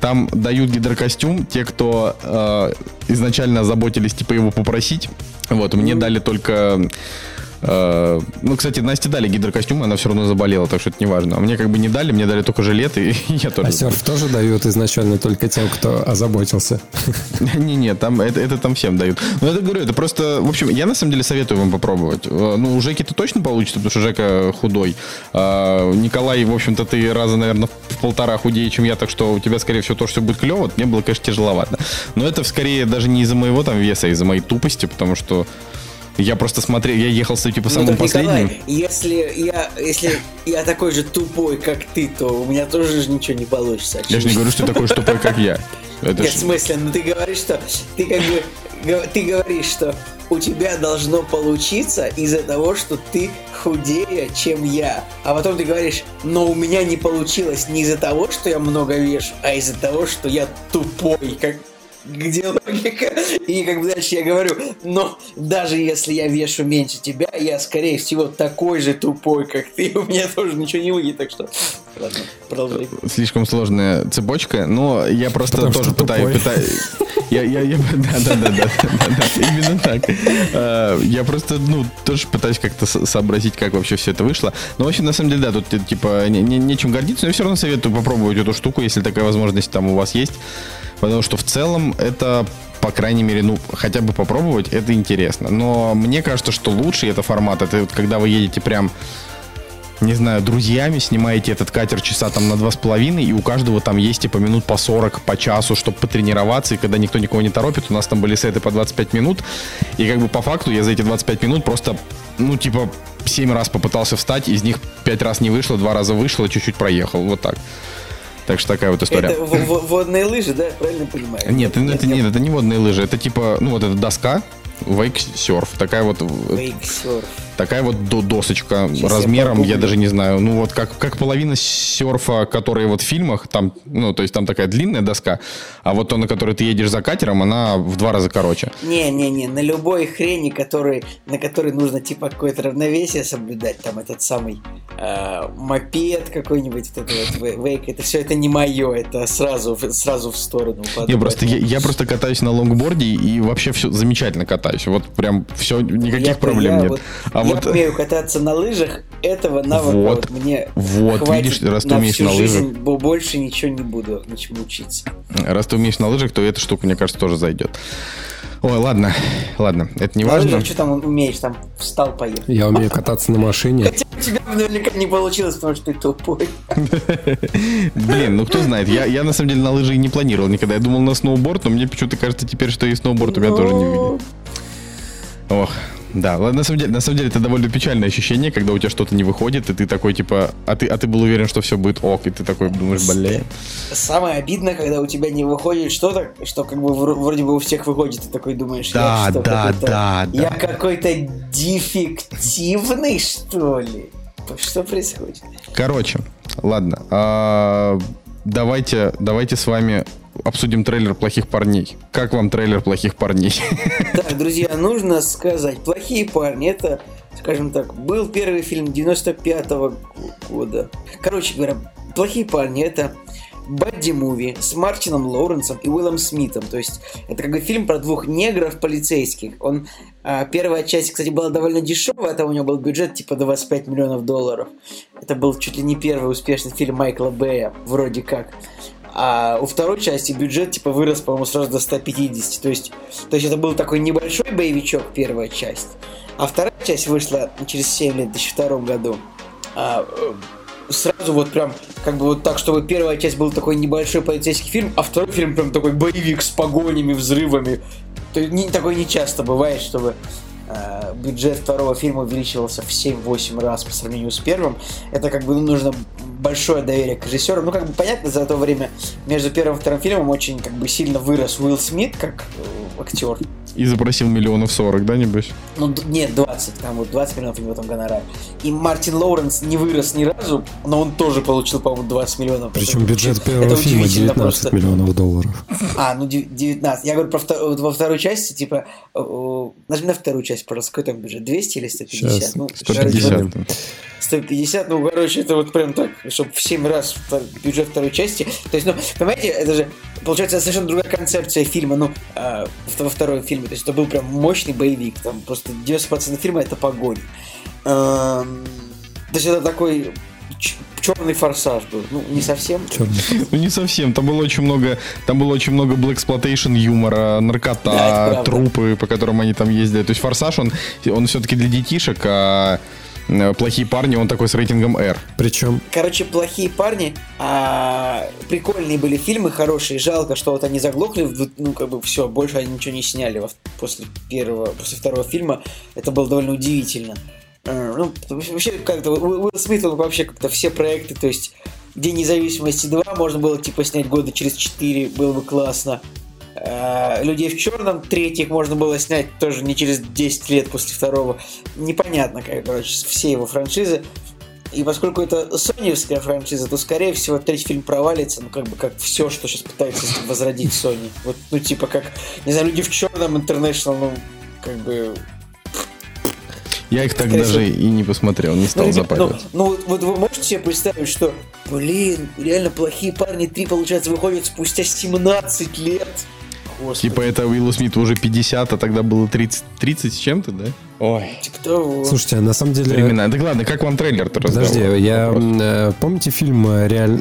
там дают гидрокостюм те, кто а, изначально заботились, типа, его попросить. Вот, мне дали только ну, кстати, Насте дали гидрокостюм, она все равно заболела, так что это не важно. А мне как бы не дали, мне дали только жилет, и я тоже... А серф тоже дают изначально только тем, кто озаботился? Не-не, там это, это там всем дают. Но это говорю, это просто... В общем, я на самом деле советую вам попробовать. Э, ну, у Жеки-то точно получится, потому что Жека худой. А Николай, в общем-то, ты раза, наверное, в полтора худее, чем я, так что у тебя, скорее всего, то, что будет клево. Мне было, конечно, тяжеловато. Но это скорее даже не из-за моего там веса, а из-за моей тупости, потому что я просто смотрел, я ехал с типа самым ну, последним. Николай, если я, если я такой же тупой, как ты, то у меня тоже же ничего не получится. Очевидно. Я же не говорю, что ты такой же тупой, как я. Это Нет, ж... в смысле, ну ты говоришь, что ты как бы ты говоришь, что у тебя должно получиться из-за того, что ты худее, чем я. А потом ты говоришь, но у меня не получилось не из-за того, что я много вешу, а из-за того, что я тупой, как где логика? И как бы дальше я говорю, но даже если я вешу меньше тебя, я скорее всего такой же тупой, как ты, у меня тоже ничего не выйдет, так что ладно, продолжай. Слишком сложная цепочка, но я просто Потому тоже пытаюсь, пытаюсь, я, я, я, да, да, да, да, да, да, именно так. А, я просто, ну, тоже пытаюсь как-то сообразить, как вообще все это вышло. Но, в общем, на самом деле, да, тут, типа, не, не, нечем гордиться, но я все равно советую попробовать эту штуку, если такая возможность там у вас есть. Потому что в целом это, по крайней мере, ну, хотя бы попробовать, это интересно. Но мне кажется, что лучший это формат, это вот когда вы едете прям не знаю, друзьями, снимаете этот катер часа там на два с половиной, и у каждого там есть типа минут по 40, по часу, чтобы потренироваться, и когда никто никого не торопит, у нас там были сеты по 25 минут, и как бы по факту я за эти 25 минут просто, ну, типа, 7 раз попытался встать, из них 5 раз не вышло, 2 раза вышло, чуть-чуть проехал, вот так. Так что такая вот история. Это водные лыжи, да? Правильно понимаю? Нет, нет, это, нет, это не водные лыжи. Это типа, ну вот эта доска, вейк-серф. Такая вот... Вейк-серф такая вот досочка Сейчас размером, я, я даже не знаю, ну вот как, как половина серфа, которые вот в фильмах, там, ну, то есть там такая длинная доска, а вот то, на которой ты едешь за катером, она в два раза короче. Не-не-не, на любой хрени, который, на которой нужно типа какое-то равновесие соблюдать, там этот самый э, мопед какой-нибудь, вот это вот вейк, это все это не мое, это сразу, сразу в сторону. Не, просто я, я просто катаюсь на лонгборде и вообще все замечательно катаюсь, вот прям все, никаких я, проблем я, нет. Вот, а вот... умею кататься на лыжах, этого навыка вот, вот мне Вот, хватит видишь, раз ты умеешь на лыжах... Жизнь, больше ничего не буду ничему учиться. Раз ты умеешь на лыжах, то эта штука, мне кажется, тоже зайдет. Ой, ладно, ладно, это не на важно. Лыжах, что там умеешь, там встал, поехал. Я умею кататься на машине. у тебя наверняка не получилось, потому что ты тупой. Блин, ну кто знает, я, я на самом деле на лыжи и не планировал никогда. Я думал на сноуборд, но мне почему-то кажется теперь, что и сноуборд у меня тоже не выйдет. Ох, да, на самом деле, на самом деле это довольно печальное ощущение, когда у тебя что-то не выходит, и ты такой типа, а ты, а ты был уверен, что все будет ок, и ты такой думаешь, блин. Самое обидное, когда у тебя не выходит что-то, что как бы вроде бы у всех выходит, ты такой думаешь, да, я что, да, да, да. Я какой-то дефективный, что ли? Что происходит? Короче, ладно. А, давайте, давайте с вами обсудим трейлер «Плохих парней». Как вам трейлер «Плохих парней»? Так, друзья, нужно сказать, «Плохие парни» — это, скажем так, был первый фильм 95-го года. Короче говоря, «Плохие парни» — это бадди-муви с Мартином Лоуренсом и Уиллом Смитом. То есть это как бы фильм про двух негров полицейских. Он а, первая часть, кстати, была довольно дешевая, там у него был бюджет типа 25 миллионов долларов. Это был чуть ли не первый успешный фильм Майкла Бэя, вроде как. А у второй части бюджет типа вырос, по-моему, сразу до 150. То есть, то есть это был такой небольшой боевичок, первая часть. А вторая часть вышла через 7 лет, в 2002 году. А, э, сразу вот прям, как бы вот так, чтобы первая часть был такой небольшой полицейский фильм, а второй фильм прям такой боевик с погонями, взрывами. То не, такое не часто бывает, чтобы э, бюджет второго фильма увеличивался в 7-8 раз по сравнению с первым. Это как бы ну, нужно большое доверие к режиссеру. Ну, как бы понятно, за то время между первым и вторым фильмом очень как бы сильно вырос Уилл Смит как э, актер. И запросил миллионов сорок, да, небось? Ну, нет, 20, там вот 20 миллионов у него там гонорар. И Мартин Лоуренс не вырос ни разу, но он тоже получил, по-моему, 20 миллионов. Причем бюджет первого это фильма 19 просто. миллионов долларов. А, ну 19. Я говорю про втор... во второй части, типа, нажми на вторую часть, пожалуйста, какой там бюджет? 200 или 150? Сейчас, ну, 150. 150, ну, короче, это вот прям так, чтобы в 7 раз бюджет второй части. То есть, ну, понимаете, это же, получается, совершенно другая концепция фильма, ну, э, во втором фильме. То есть, это был прям мощный боевик, там просто 90% фильма это погонь. Э, то есть, это такой черный форсаж был. Ну, не совсем. Ну, не совсем. Там было очень много, там было очень много blaxploitation юмора, наркота, да, трупы, по которым они там ездили. То есть форсаж, он, он все-таки для детишек, а плохие парни, он такой с рейтингом R. Причем? Короче, плохие парни, а, прикольные были фильмы, хорошие. Жалко, что вот они заглохли, ну как бы все, больше они ничего не сняли после первого, после второго фильма. Это было довольно удивительно. Э, ну, вообще, как-то Уилл Смит, он вообще как-то все проекты, то есть День независимости 2 можно было типа снять года через 4, было бы классно. Э, людей в черном, третьих можно было снять тоже не через 10 лет после второго. Непонятно, как, короче, все его франшизы. И поскольку это соневская франшиза, то, скорее всего, третий фильм провалится, ну, как бы, как все, что сейчас пытается возродить Sony. Вот, ну, типа, как, не знаю, люди в черном International, ну, как бы, я их так Скорее даже всего... и не посмотрел, не стал ну, запаривать. Ну, ну вот вы можете себе представить, что, блин, реально плохие парни 3, получается, выходят спустя 17 лет. Господи. Типа это Уиллу Смиту уже 50, а тогда было 30, 30 с чем-то, да? Ой. Типа того. Слушайте, а на самом деле... Времена. Да ладно, как вам трейлер-то Подожди, я... Э, помните фильм э, реаль...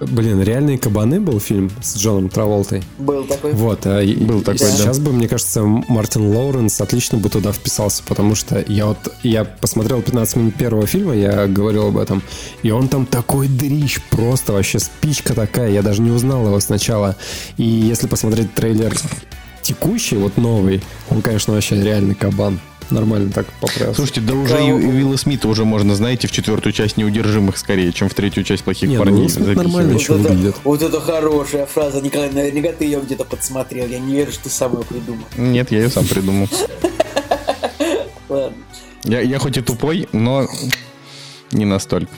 Блин, «Реальные кабаны» был фильм с Джоном Траволтой? Был такой. Вот. А был такой, Сейчас да. бы, мне кажется, Мартин Лоуренс отлично бы туда вписался, потому что я вот... Я посмотрел 15 минут первого фильма, я говорил об этом, и он там такой дрищ, просто вообще спичка такая, я даже не узнал его сначала. И если посмотреть трейлер текущий, вот новый, он, конечно, вообще реальный кабан нормально так поправился. Слушайте, да уже и, и Уилла Смита уже можно, знаете, в четвертую часть неудержимых скорее, чем в третью часть плохих Не, ну, парней. Ну, нормально еще вот выглядит. Это, вот это хорошая фраза, Николай, наверняка ты ее где-то подсмотрел. Я не верю, что ты сам ее придумал. Нет, я ее сам придумал. Ладно. Я, я хоть и тупой, но не настолько.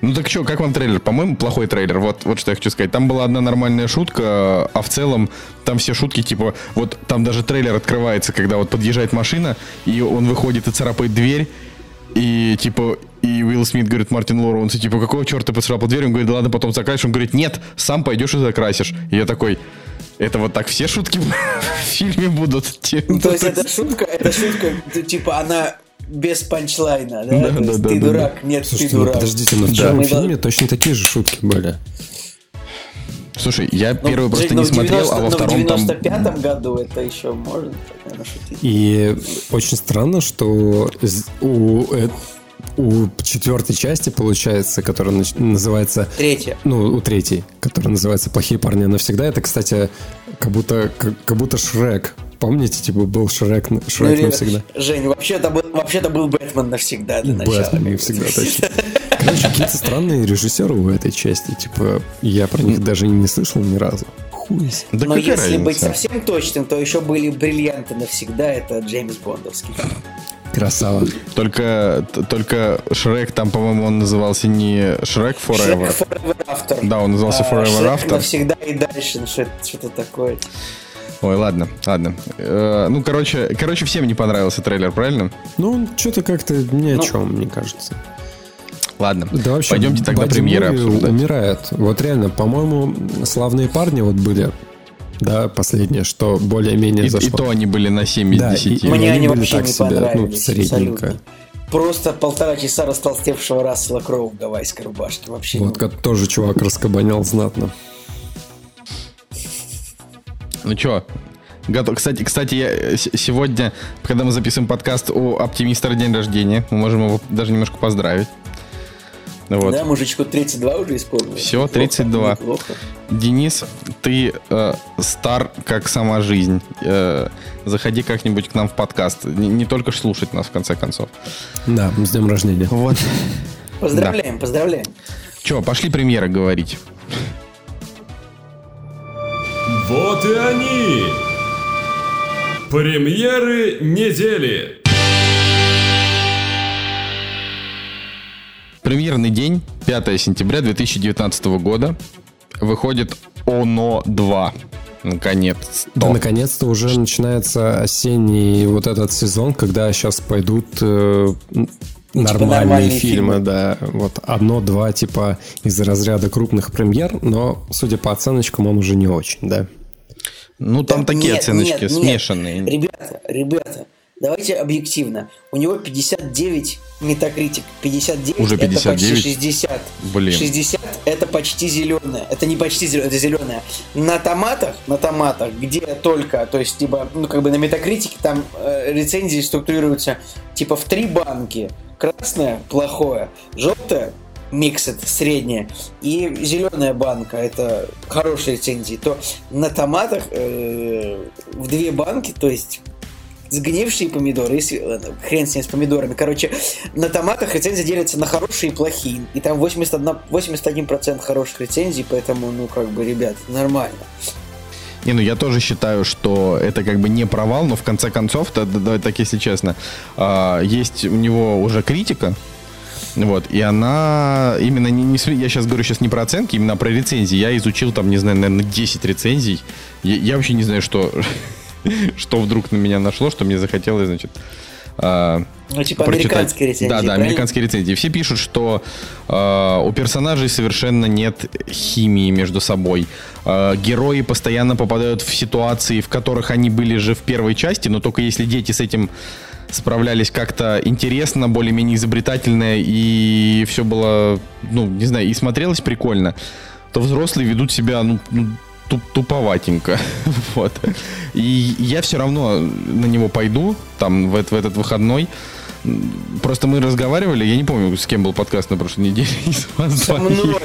Ну так что, как вам трейлер? По-моему, плохой трейлер. Вот, вот что я хочу сказать. Там была одна нормальная шутка, а в целом там все шутки, типа, вот там даже трейлер открывается, когда вот подъезжает машина, и он выходит и царапает дверь, и типа, и Уилл Смит говорит Мартин Лоуренс, типа, какого черта поцарапал дверь? Он говорит, да ладно, потом закрасишь. Он говорит, нет, сам пойдешь и закрасишь. И я такой, это вот так все шутки в фильме будут? Ну, то есть это шутка, это шутка, типа, она без панчлайна, да? да, да, да ты да, дурак, да. нет, Слушайте, ты ну, дурак. подождите, но в да. первом фильме точно такие же шутки были. Слушай, я ну, первый просто не смотрел, 90, а во втором там... в 95-м году это еще можно, наверное, шутить. И очень странно, что у у четвертой части, получается, которая называется... Третья. Ну, у третьей, которая называется «Плохие парни навсегда». Это, кстати, как будто, как, как будто Шрек. Помните, типа, был Шрек, Шрек ну, навсегда? Жень, вообще-то был, вообще был Бэтмен навсегда для начала. Бэтмен навсегда, точно. Короче, какие-то странные режиссеры в этой части. Типа, я про них даже не слышал ни разу. Хуй. Да Но если разница? быть совсем точным, то еще были бриллианты навсегда. Это Джеймс Бондовский. Красава. Только, только Шрек, там, по-моему, он назывался не Шрек Forever. Shrek Forever After. Да, он назывался а, Forever Shrek After. навсегда и дальше, ну, что-то такое. Ой, ладно, ладно. Э, ну, короче, короче, всем не понравился трейлер, правильно? Ну, он что-то как-то ни о ну, чем, мне кажется. Ладно, да вообще, пойдемте тогда премьеры обсуждать. умирает. Вот реально, по-моему, славные парни вот были да, последнее, что более-менее и, зашло. И то они были на 7 из да, 10. И, Мне они, они вообще так не себе, понравились. Ну, средненько. Абсолютно. Просто полтора часа растолстевшего Рассела Кроу в гавайской рубашке. Вообще вот как тоже чувак раскабанял знатно. Ну чё, Готов. Кстати, кстати, я сегодня, когда мы записываем подкаст у оптимиста день рождения, мы можем его даже немножко поздравить. Вот. Да, мужичку 32 уже исполнилось. Все, 32. Неплохо. Денис, ты э, стар, как сама жизнь. Э, заходи как-нибудь к нам в подкаст. Не, не только слушать нас, в конце концов. Да, с днем рождения. Вот. Поздравляем, да. поздравляем. Че, пошли премьеры говорить. Вот и они! Премьеры недели! Премьерный день, 5 сентября 2019 года, выходит ОНО 2. Наконец-то. Да, наконец-то уже начинается осенний вот этот сезон, когда сейчас пойдут э, нормальные, нормальные фильмы, фильмы, да. Вот одно-два типа из разряда крупных премьер, но, судя по оценочкам, он уже не очень, да. Ну, там да, такие нет, оценочки нет, смешанные. Нет. Ребята, ребята, Давайте объективно. У него 59 метакритик. 59 Уже 59? это почти 60. Блин. 60 это почти зеленое. Это не почти зеленое, это зеленое. На томатах, на томатах, где только, то есть, типа, ну, как бы на метакритике там э, рецензии структурируются типа в три банки. Красное, плохое. Желтое, миксет, среднее. И зеленая банка, это хорошие рецензии. То на томатах э, в две банки, то есть сгнившие помидоры, если, э, хрен с ним с помидорами. Короче, на томатах рецензии делятся на хорошие и плохие. И там 81%, 81% хороших рецензий, поэтому, ну, как бы, ребят, нормально. Не, ну я тоже считаю, что это как бы не провал, но в конце концов, то, да, так если честно, э, есть у него уже критика, вот, и она именно не, не я сейчас говорю сейчас не про оценки, именно про рецензии. Я изучил там, не знаю, наверное, 10 рецензий. Я, я вообще не знаю, что что вдруг на меня нашло, что мне захотелось, значит, Uh, ну, типа прочитать. американские рецензии. Да, да, правильно? американские рецензии. Все пишут, что uh, у персонажей совершенно нет химии между собой. Uh, герои постоянно попадают в ситуации, в которых они были же в первой части, но только если дети с этим справлялись как-то интересно, более-менее изобретательно, и все было, ну, не знаю, и смотрелось прикольно, то взрослые ведут себя, ну, ну туп туповатенько. вот. И я все равно на него пойду, там, в, в этот выходной. Просто мы разговаривали, я не помню, с кем был подкаст на прошлой неделе. Со мной.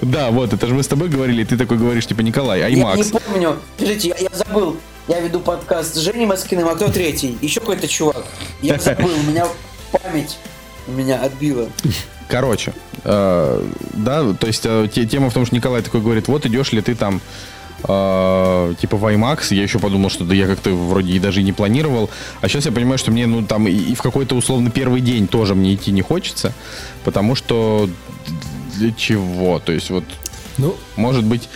Да, вот, это же мы с тобой говорили, и ты такой говоришь, типа, Николай, Аймакс. Я не помню. Я, я забыл. Я веду подкаст с Женей Маскиным, а кто третий? Еще какой-то чувак. Я забыл, у меня память меня отбила. Короче, э, да, то есть э, тема в том, что Николай такой говорит, вот идешь ли ты там э, типа в IMAX. Я еще подумал, что да я как-то вроде и даже и не планировал. А сейчас я понимаю, что мне, ну, там и, и в какой-то условно первый день тоже мне идти не хочется, потому что для чего? То есть вот, ну, может быть,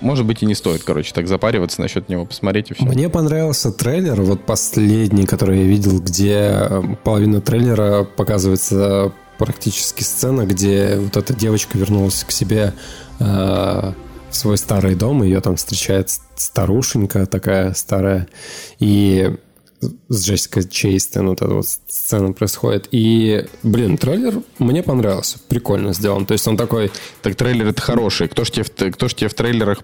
может быть и не стоит, короче, так запариваться насчет него, посмотреть и все. Мне понравился трейлер, вот последний, который я видел, где э, половина трейлера показывается практически сцена, где вот эта девочка вернулась к себе э, в свой старый дом, ее там встречает старушенька такая старая, и с Джессикой Чейстен вот эта вот сцена происходит. И, блин, трейлер мне понравился. Прикольно сделан. То есть он такой... Так трейлер это хороший. Кто ж тебе, кто ж тебе в трейлерах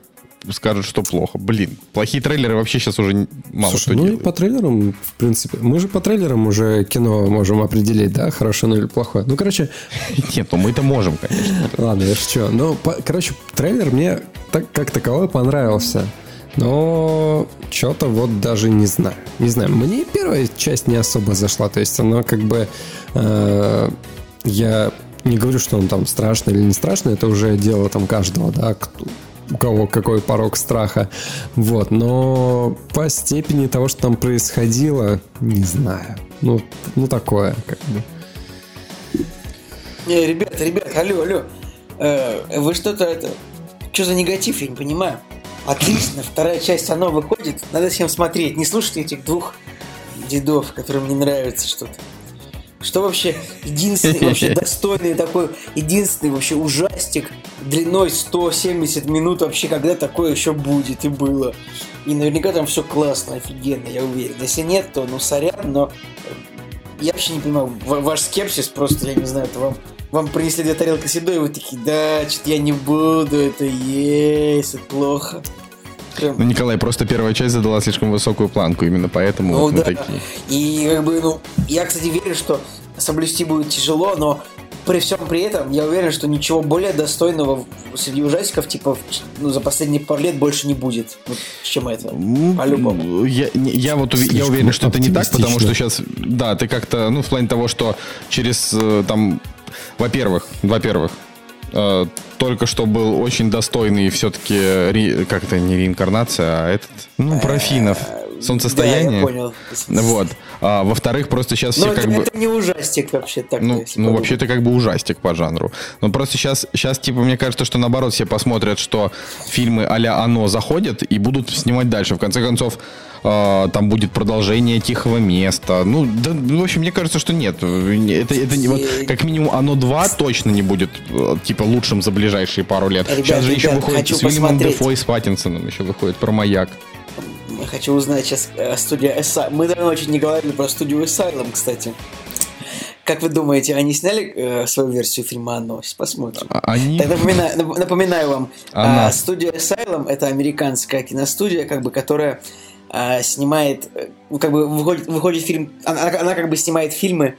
скажут, что плохо. Блин, плохие трейлеры вообще сейчас уже мало Слушай, что ну делают. по трейлерам, в принципе, мы же по трейлерам уже кино можем определить, да, хорошее ну или плохое. Ну, короче, Нет, ну мы это можем, конечно. ладно, я шучу. Ну, короче, трейлер мне так, как таковой понравился. Но что-то вот даже не знаю. Не знаю, мне первая часть не особо зашла. То есть она как бы... э, я не говорю, что он там страшный или не страшный, это уже дело там каждого, да, кто- у кого какой порог страха. Вот, но по степени того, что там происходило, не знаю. Ну, ну такое, как бы. Не, ребят, ребят, алло, алло. Э, вы что-то это... Что за негатив, я не понимаю. Отлично, вторая часть, оно выходит. Надо всем смотреть. Не слушайте этих двух дедов, которым не нравится что-то. Что вообще единственный, вообще достойный такой, единственный вообще ужастик длиной 170 минут вообще, когда такое еще будет и было. И наверняка там все классно, офигенно, я уверен. Если нет, то ну сорян, но я вообще не понимаю, ва- ваш скепсис просто, я не знаю, это вам, вам принесли две тарелки с едой, и вы такие, да, что-то я не буду это есть, это плохо. Прям, Ну, Николай, просто первая часть задала слишком высокую планку, именно поэтому ну вот мы да. такие. И как бы, ну, я, кстати, верю, что соблюсти будет тяжело, но при всем при этом я уверен, что ничего более достойного среди ужастиков, типа, ну, за последние пару лет больше не будет, вот, чем это. По-любому. Я, не- я вот уви- я Слишком уверен, что это не так, потому что сейчас, да, ты как-то, ну, в плане того, что через э, там, во-первых, во-первых, э, только что был очень достойный все-таки, как это, не реинкарнация, а этот, ну, про финнов, солнцестояние. Да, я понял. Вот. А, во-вторых, просто сейчас Но все это, как бы... это не ужастик вообще так. Ну, ну вообще это как бы ужастик по жанру. Но просто сейчас, сейчас, типа, мне кажется, что наоборот все посмотрят, что фильмы а-ля «Оно» заходят и будут снимать дальше. В конце концов, э, там будет продолжение «Тихого места». Ну, да, ну, в общем, мне кажется, что нет. Это, это не, вот, как минимум «Оно 2» точно не будет, э, типа, лучшим за ближайшие пару лет. Ребят, сейчас же еще ребят, выходит хочу с посмотреть. Дефо и с Паттинсоном еще выходит про «Маяк». Я хочу узнать сейчас э, студия Asylum. Мы давно очень не говорили про студию Asylum, кстати. Как вы думаете, они сняли э, свою версию фильма «Оно»? Сейчас посмотрим. А- Они... Так, напоминаю, нап- напоминаю вам, Она. а, студия Asylum это американская киностудия, как бы, которая а, снимает, э, ну, как бы выходит, выходит фильм, она, она- как бы снимает фильмы,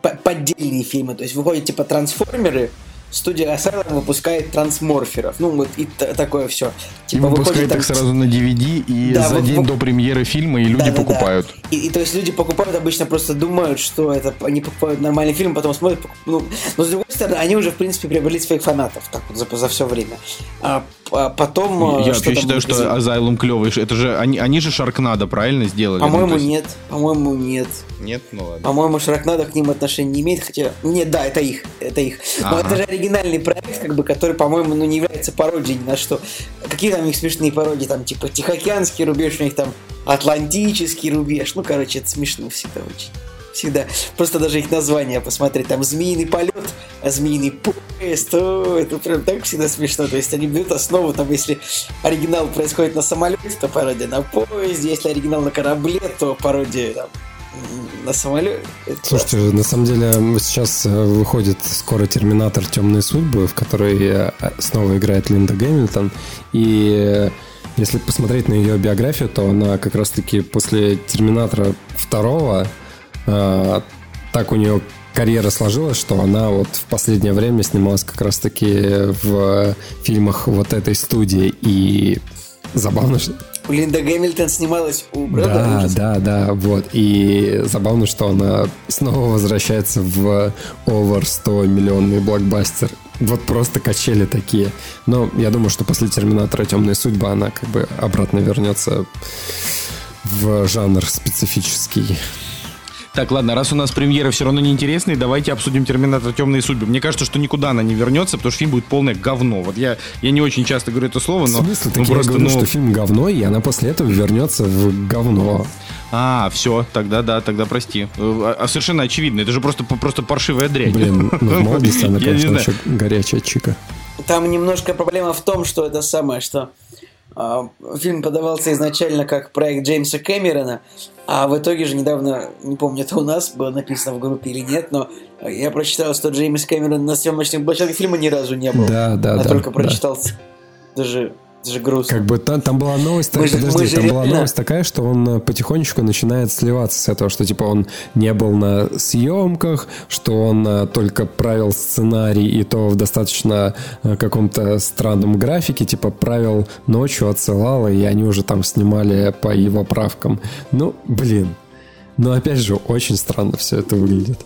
по- поддельные фильмы, то есть выходят типа трансформеры, студия Asylum выпускает трансморферов, ну вот и такое все. И Типа выпускают там их сразу на DVD, и Да, за вот- день вот- до премьеры фильма, и люди Да-да-да. покупают. И, и то есть люди покупают обычно просто думают, что это они покупают нормальный фильм, потом смотрят, покуп- ну, но с другой стороны, они уже в принципе приобрели своих фанатов так вот за, за все время. А, а потом э, Я что вообще считаю, будет что Asylum клевый. Это же они, они же Шаркнадо правильно сделали? Ну, По-моему, то есть- нет. По-моему, нет. Нет, ну ладно. По-моему, Шракнадо к ним отношения не имеет, хотя... Нет, да, это их. Это их. Но Ага. это же оригинальный проект, как бы, который, по-моему, ну, не является пародией ни на что. Какие там у них смешные пародии? Там, типа, Тихоокеанский рубеж, у них там Атлантический рубеж. Ну, короче, это смешно всегда очень. Всегда. Просто даже их название посмотреть. Там «Змеиный полет», «Змеиный поезд». О, это прям так всегда смешно. То есть они берут основу, там, если оригинал происходит на самолете, то пародия на поезде. Если оригинал на корабле, то пародия там, на самолете. Слушайте, на самом деле сейчас э, выходит скоро Терминатор Темные судьбы, в которой э, снова играет Линда Гэмилтон. И э, если посмотреть на ее биографию, то она как раз-таки после Терминатора второго э, так у нее карьера сложилась, что она вот в последнее время снималась как раз-таки в фильмах вот этой студии. И забавно, что Линда Гэмильтон снималась у брата да, ужаса. да, да, вот. И забавно, что она снова возвращается в овер 100 миллионный блокбастер. Вот просто качели такие. Но я думаю, что после Терминатора Темная судьба она как бы обратно вернется в жанр специфический. Так, ладно, раз у нас премьера все равно неинтересные, давайте обсудим Терминатор Темные судьбы. Мне кажется, что никуда она не вернется, потому что фильм будет полное говно. Вот я, я не очень часто говорю это слово, В но. смысле? ну, Так я просто, говорю, ну, что фильм говно, и она после этого вернется в говно. А, все, тогда да, тогда прости. Э, А, совершенно очевидно. Это же просто, просто паршивая дрянь. Блин, ну в молодости она, Я не конечно, еще горячая чика. Там немножко проблема в том, что это самое, что а, фильм подавался изначально как проект Джеймса Кэмерона, а в итоге же недавно, не помню, это у нас было написано в группе или нет, но я прочитал, что Джеймс Кэмерон на съемочной площадке фильма ни разу не был. Да, да, я да. только да. прочитал даже Это же грустно. Как бы там, там была новость, Мы же- подожди, же там была реально- новость такая, что он э, потихонечку начинает сливаться с этого, что типа он не был на съемках, что он э, только правил сценарий и то в достаточно э, каком-то странном графике, типа правил ночью, отсылал, и они уже там снимали по его правкам. Ну, блин. Но опять же, очень странно все это выглядит.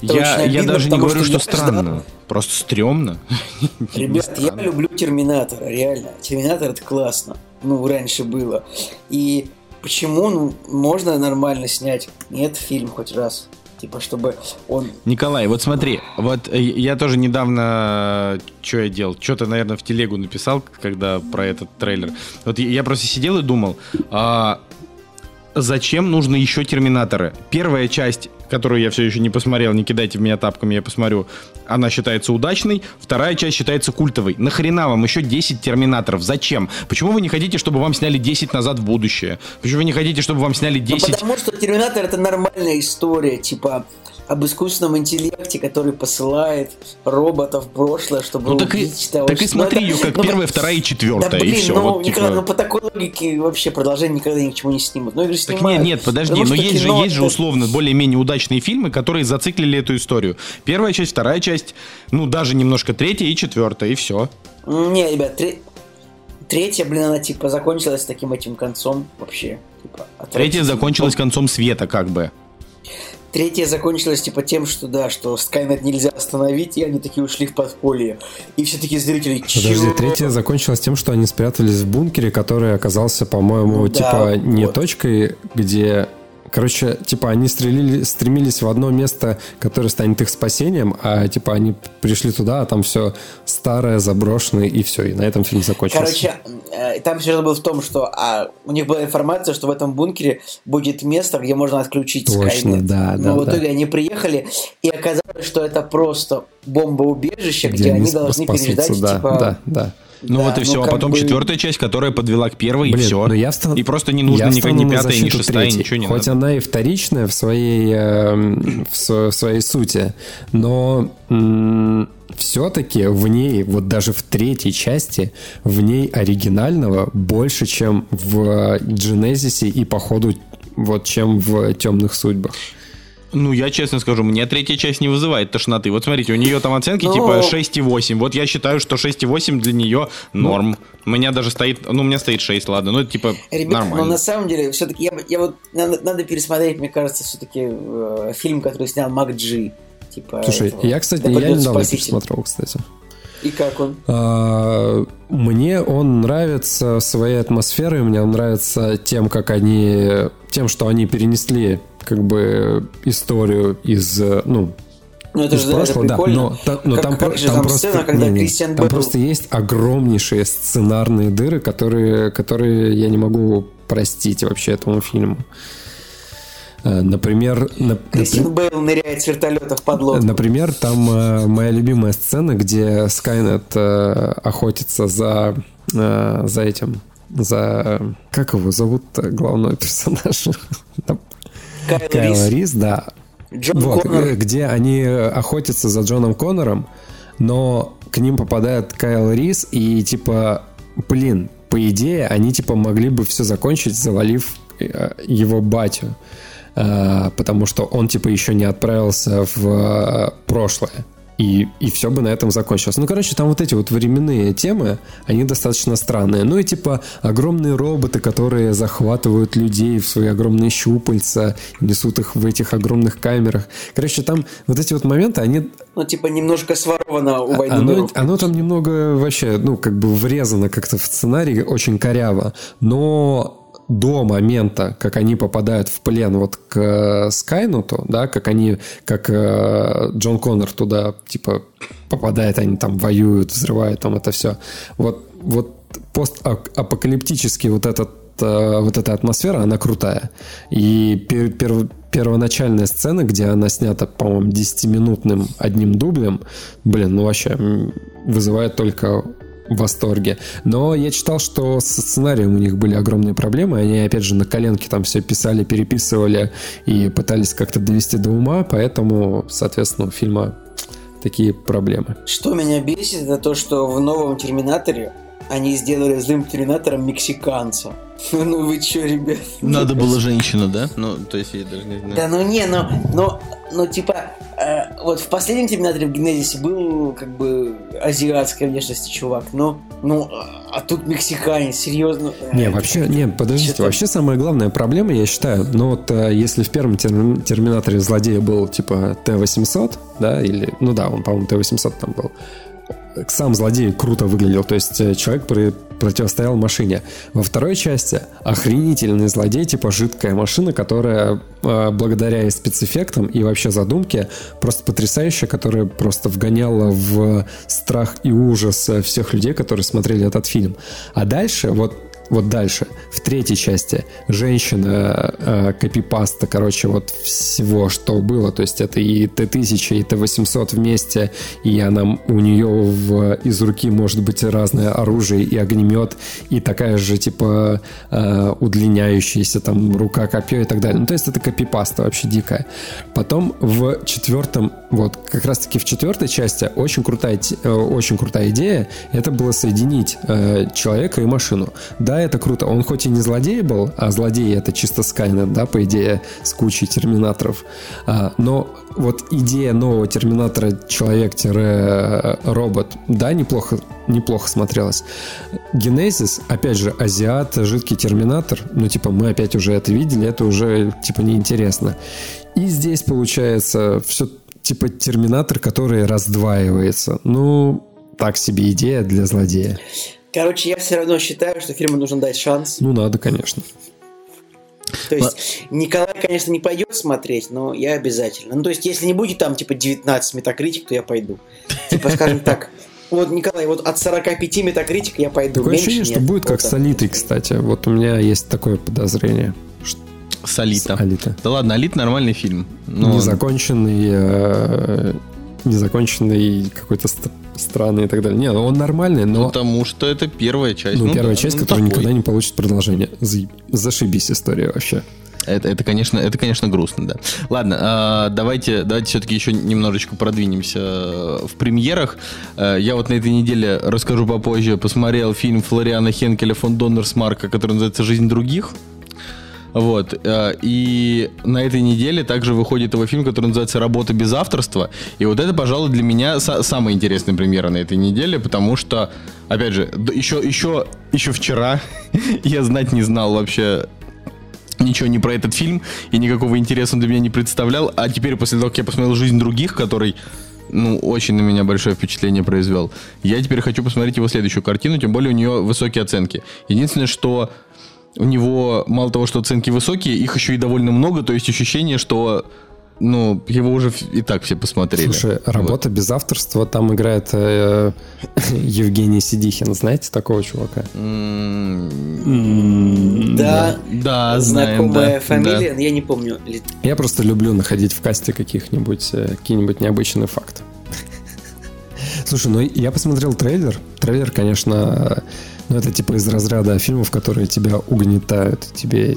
Я, я даже не говорю, что что я ждал- странно. Просто стрёмно. Ребят, я люблю Терминатора, реально. Терминатор это классно. Ну, раньше было. И почему, ну, можно нормально снять? Нет, фильм хоть раз. Типа, чтобы он... Николай, вот смотри, вот э, я тоже недавно, что я делал, что-то, наверное, в телегу написал, когда про этот трейлер. Вот я просто сидел и думал, а зачем нужны еще терминаторы? Первая часть, которую я все еще не посмотрел, не кидайте в меня тапками, я посмотрю, она считается удачной. Вторая часть считается культовой. Нахрена вам еще 10 терминаторов? Зачем? Почему вы не хотите, чтобы вам сняли 10 назад в будущее? Почему вы не хотите, чтобы вам сняли Ну, 10... потому что Терминатор это нормальная история, типа об искусственном интеллекте, который посылает роботов в прошлое, чтобы Ну так и, убить того, так и Ну, смотри ее как ну, первая, вторая и Да четвертая, блин, и все. ну, вот, никогда, типа... ну по такой логике вообще продолжение никогда ни к чему не снимут. Ну, игры Так снимают. нет, нет, подожди, Потому но есть же, кино есть же условно более-менее удачные фильмы, которые зациклили эту историю. Первая часть, вторая часть, ну даже немножко третья и четвертая, и все. Не, ребят, тре- третья, блин, она типа закончилась таким этим концом вообще. Типа, Третья закончилась концом света, как бы. Третья закончилась типа тем, что да, что Скайнет нельзя остановить, и они такие ушли в подполье. И все такие зрители, Подожди, «Чё?» третья закончилась тем, что они спрятались в бункере, который оказался, по-моему, Ну да, типа не вот. точкой, где... Короче, типа они стрелили, стремились в одно место, которое станет их спасением, а типа они пришли туда, а там все старое, заброшенное, и все, и на этом фильм закончился. Короче, э, там сюжет был в том, что а, у них была информация, что в этом бункере будет место, где можно отключить Точно, Skynet. да, Но да, в да. итоге они приехали, и оказалось, что это просто бомбоубежище, где, где они должны переждать, да, типа... да, да. Ну Да, вот и ну, все. А как потом бы- четвертая часть, которая подвела к первой, Блин, и все. ну я встан- И просто не нужно я ни, пятая, ни шестая, третьей. ничего не Хоть надо. она и вторичная в своей, эм, в, в своей сути, но все-таки в ней, вот даже в третьей части, в ней оригинального больше, чем в Genesis и, походу, вот чем в «Темных судьбах». Ну, я честно скажу, мне третья часть не вызывает тошноты. Вот смотрите, у нее там оценки Ну- типа 6,8. Вот я считаю, что 6,8 для нее норм. У меня даже стоит, ну, у меня стоит 6, ладно. Ну, это типа Ребят, но нормально. на самом деле, все-таки я, я вот надо, надо пересмотреть, мне кажется, все-таки фильм, который снял Мак Джи. Типа Слушай, этого. я, кстати, Да я недавно пересмотрел, кстати. И как он? А, Мне он нравится своей атмосферой, мне он нравится тем, как они, тем, что они перенесли как бы историю из, э, ну, Ну это из же да, это прошлого, да, но, но Как- там, как там там просто, сцена, когда не-не, Кристиан там Бейл- просто есть огромнейшие сценарные дыры, которые, которые я не могу простить вообще этому фильму. Э, Например, нап- Кристиан Бейл ныряет с вертолета в подлодку. Например, там э, моя любимая сцена, где Скайнет э, охотится за, э, за этим, за... Как его зовут главного персонажа? Кайл Кайл Рис, Рис, да. Джон Вот, Коннор. э, где они охотятся за Джоном Коннором, но к ним попадает Кайл Рис, и типа, блин, по идее, они типа могли бы все закончить, завалив э, его батю. Э, потому что он типа еще не отправился в прошлое. И, и все бы на этом закончилось. Ну, короче, там вот эти вот временные темы, они достаточно странные. Ну и типа огромные роботы, которые захватывают людей в свои огромные щупальца, несут их в этих огромных камерах. Короче, там вот эти вот моменты, они... Ну, типа, немножко своровано у войны А, Оно, миров. оно там немного вообще, ну, как бы врезано как-то в сценарий очень коряво. Но до момента, как они попадают в плен вот к э, Скайнуту, да, как они, как э, Джон Коннор туда, типа, попадает, они там воюют, взрывают там это все. Вот, вот постапокалиптический вот этот э, вот эта атмосфера, она крутая. И пер- пер- первоначальная сцена, где она снята, по-моему, 10-минутным одним дублем, блин, ну вообще вызывает только в восторге. Но я читал, что с сценарием у них были огромные проблемы. Они, опять же, на коленке там все писали, переписывали и пытались как-то довести до ума. Поэтому, соответственно, у фильма такие проблемы. Что меня бесит, это то, что в новом Терминаторе они сделали злым Терминатором мексиканца. Ну вы чё, ребят? Надо было женщину, да? Ну, то есть я даже не знаю. Да ну не, ну, ну, ну типа, э, вот в последнем Терминаторе в Генезисе был как бы азиатской внешности чувак, но, ну, а тут мексиканец, серьезно. Не, вообще, не, подождите, Что-то- вообще самая главная проблема, я считаю, ну вот э, если в первом терм- Терминаторе злодей был типа Т-800, да, или, ну да, он, по-моему, Т-800 там был, сам злодей круто выглядел, то есть э, человек противостоял машине. Во второй части охренительный злодей, типа жидкая машина, которая э, благодаря и спецэффектам и вообще задумке просто потрясающая, которая просто вгоняла в страх и ужас э, всех людей, которые смотрели этот фильм. А дальше, вот вот дальше, в третьей части, женщина, э, копипаста, короче, вот всего, что было. То есть это и Т-1000, и Т-800 вместе, и она, у нее в, из руки может быть разное оружие, и огнемет, и такая же, типа, э, удлиняющаяся там рука, копье и так далее. Ну, то есть это копипаста вообще дикая. Потом в четвертом, вот как раз-таки в четвертой части очень крутая, э, очень крутая идея, это было соединить э, человека и машину. Да, это круто. Он хоть и не злодей был, а злодей это чисто Скайнет, да, по идее, с кучей терминаторов. А, но вот идея нового терминатора человек-робот, да, неплохо, неплохо смотрелась. Генезис, опять же, азиат, жидкий терминатор, ну, типа, мы опять уже это видели, это уже, типа, неинтересно. И здесь получается все, типа, терминатор, который раздваивается. Ну, так себе идея для злодея. Короче, я все равно считаю, что фильму нужно дать шанс. Ну, надо, конечно. То есть Николай, конечно, не пойдет смотреть, но я обязательно. Ну, то есть, если не будет там, типа, 19 метакритик, то я пойду. Типа, скажем так, вот, Николай, вот от 45 метакритик я пойду. Такое Меньше ощущение, что будет как с. Алитой, кстати. Вот у меня есть такое подозрение. С Алита. С Алита. Да ладно, Алит нормальный фильм. Но Незаконченный, э, незаконченный какой-то ст- странный и так далее. Не, ну он нормальный, но... Потому что это первая часть. Ну, первая да, часть, ну, которая такой. никогда не получит продолжение. Зашибись история вообще. Это, это, конечно, это, конечно, грустно, да. Ладно, а, давайте, давайте все-таки еще немножечко продвинемся э, в премьерах. Э, Я вот на этой неделе расскажу попозже. Посмотрел фильм Флориана Хенкеля фон Доннерсмарка, который называется «Жизнь других». Вот. э, И на этой неделе также выходит его фильм, который называется «Работа без авторства». И вот это, пожалуй, для меня са- самая интересная премьера на этой неделе, потому что, опять же, еще, еще, еще вчера я знать не знал вообще ничего не про этот фильм, и никакого интереса он для меня не представлял. А теперь, после того, как я посмотрел «Жизнь других», который, ну, очень на меня большое впечатление произвел, я теперь хочу посмотреть его следующую картину, тем более у нее высокие оценки. Единственное, что у него мало того, что оценки высокие, их еще и довольно много, то есть ощущение, что ну, его уже и так все посмотрели. Слушай, работа без авторства, там играет э, Евгений Сидихин. Знаете такого чувака? Вот. М, Да, Да, знаем, знакомая да, фамилия, но я не помню. Я просто люблю находить в касте каких-нибудь э, какие-нибудь необычные факты. Слушай, ну я посмотрел трейлер. Трейлер, конечно, ну это типа из разряда фильмов, которые тебя угнетают, тебе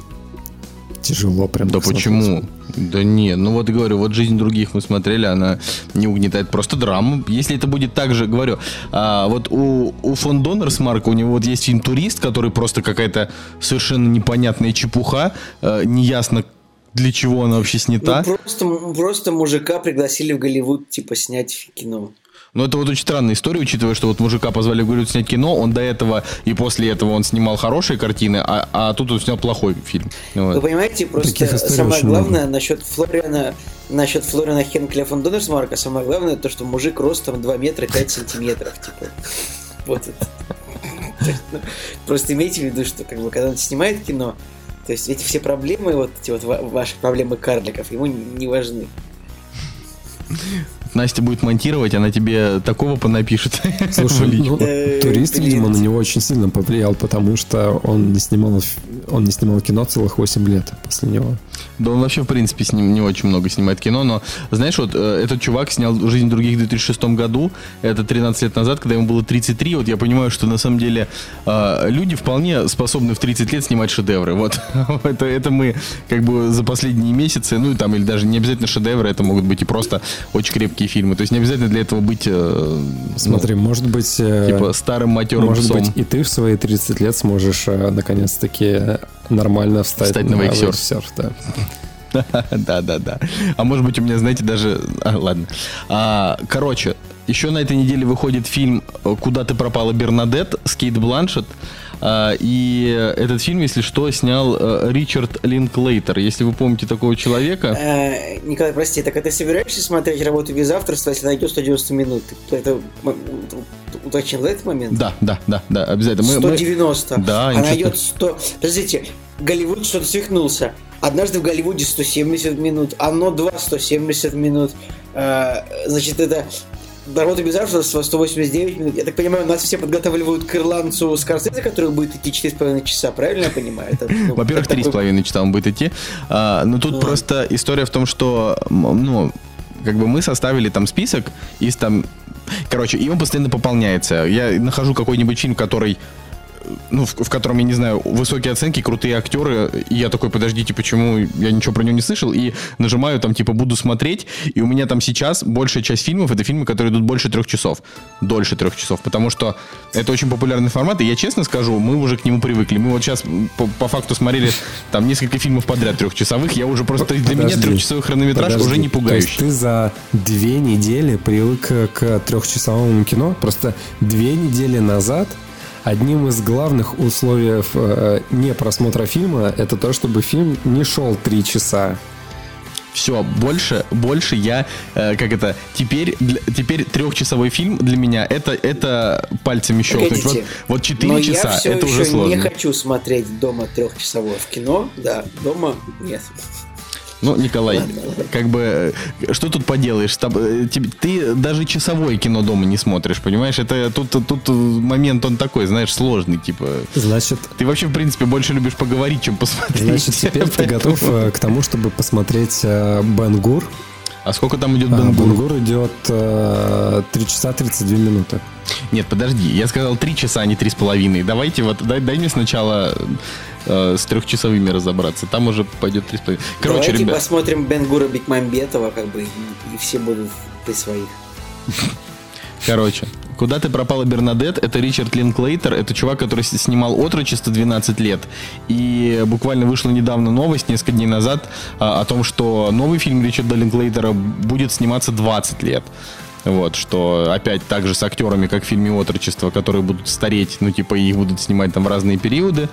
тяжело прям. Да их смотреть. почему? Да нет, ну вот говорю, вот жизнь других мы смотрели, она не угнетает, просто драма. Если это будет так же, говорю, а, вот у, у фон Доннерсмарка у него вот есть фильм «Турист», который просто какая-то совершенно непонятная чепуха, э, неясно для чего она вообще снята. Ну, просто, просто мужика пригласили в Голливуд, типа, снять кино. Но это вот очень странная история, учитывая, что вот мужика позвали в Голливуд снять кино, он до этого и после этого он снимал хорошие картины, а, а тут он снял плохой фильм. Вот. Вы понимаете, просто самое главное насчет Флориана, насчет Флориана Хенкеля фон Доннерсмарка, самое главное то, что мужик ростом 2 метра 5 сантиметров, типа. Вот это. Ну, Просто имейте в виду, что как бы когда он снимает кино, то есть эти все проблемы, вот эти вот ва- ваши проблемы карликов, ему не важны. Настя будет монтировать, она тебе такого понапишет. Слушай, ну, Э, турист, блин. видимо, на него очень сильно повлиял, потому что он не снимал, он не снимал кино целых 8 лет после него. Да он вообще, в принципе, с ним не очень много снимает кино, но, знаешь, вот э, этот чувак снял «Жизнь других» в 2006 году, это 13 лет назад, когда ему было 33, вот я понимаю, что на самом деле э, люди вполне способны в 30 лет снимать шедевры, вот. это, это мы как бы за последние месяцы, ну и там, или даже не обязательно шедевры, это могут быть и просто очень крепкие фильмы. То есть не обязательно для этого быть э, Смотри, может быть... э, ну, типа старым матерым Может псом. быть, и ты в свои 30 лет сможешь э, наконец-таки нормально встать, Встать на вейксерф. вейксерф, да. Да, да, да. А может быть, у меня, знаете, даже. А, ладно. А, короче, еще на этой неделе выходит фильм Куда ты пропала, Бернадет с Кейт Бланшет. А, и этот фильм, если что, снял э, Ричард Линклейтер. Если вы помните такого человека. Э, Николай, прости, так а ты собираешься смотреть работу без авторства, если найдет 190 минут? Это уточнил этот момент? Да, да, да, да, обязательно. Мы- мы- 190. Да, а ничего найдет 100... Подождите, Голливуд что-то свихнулся. Однажды в Голливуде 170 минут, оно 2 170 минут. Э, значит, это без авторства 189 минут. Я так понимаю, нас все подготавливают к ирландцу Скорсезе, который будет идти 4,5 часа, правильно я понимаю? Ну, Во-первых, это три с такой- половиной часа он будет идти. А, но тут Ну. просто история в том, что, ну, как бы мы составили там список из там... Короче, и он постоянно пополняется. Я нахожу какой-нибудь фильм, который ну, в, в котором, я не знаю, высокие оценки, крутые актеры, и я такой, подождите, почему я ничего про него не слышал, и нажимаю там, типа, буду смотреть, и у меня там сейчас большая часть фильмов, это фильмы, которые идут больше трех часов, дольше трех часов, потому что это очень популярный формат, и я честно скажу, мы уже к нему привыкли, мы вот сейчас по, по факту смотрели там несколько фильмов подряд трехчасовых, я уже просто, для меня Подожди. трехчасовой хронометраж Подожди. уже не пугающий. ты за две недели привык к трехчасовому кино? Просто две недели назад одним из главных условий э, не просмотра фильма это то, чтобы фильм не шел три часа. Все, больше, больше я, э, как это, теперь, для- теперь трехчасовой фильм для меня это, это пальцами щелкнуть. Вот, вот 4 Но часа, я все это еще уже сложно. не хочу смотреть дома трехчасовое в кино. Да, дома нет. Ну, Николай, как бы, э, что тут поделаешь? Э, Ты даже часовое кино дома не смотришь, понимаешь? Это тут, тут момент он такой, знаешь, сложный, типа. Значит, Ты вообще, в принципе, больше любишь поговорить, чем посмотреть. значит теперь ты готов э, к тому, чтобы посмотреть э, Бен Гур. А сколько там идет А, Бен Бен Гур? Гур идет э, 3 часа 32 минуты. Нет, подожди, я сказал 3 часа, а не 3,5. Давайте вот, дай, дай мне сначала э, с трехчасовыми разобраться. Там уже пойдет 3,5. Короче, Давайте ребят, посмотрим Бенгура Бекмамбетова, как бы, и, и все будут при своих. короче. Куда ты пропала, Бернадет? Это Ричард Линклейтер. Это чувак, который снимал «Отрочество» 12 лет. И буквально вышла недавно новость, несколько дней назад, а, о том, что новый фильм Ричарда Линклейтера будет сниматься 20 лет. Вот, что опять так же с актерами, как в фильме «Отрочество», которые будут стареть, ну, типа, их будут снимать там в разные периоды.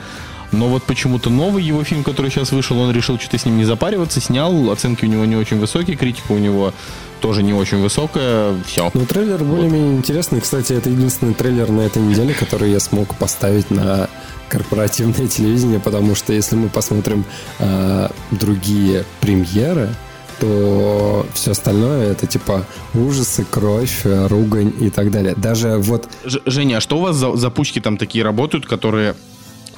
Но вот почему-то новый его фильм, который сейчас вышел, он решил что-то с ним не запариваться, снял, оценки у него не очень высокие, критика у него тоже не очень высокая, все. Ну, трейлер более-менее интересный. Кстати, это единственный трейлер на этой неделе, который я смог поставить на корпоративное телевидение, потому что если мы посмотрим э, другие премьеры, то все остальное это типа ужасы, кровь, ругань и так далее. Даже вот Ж- Женя, а что у вас за, за пучки там такие работают, которые,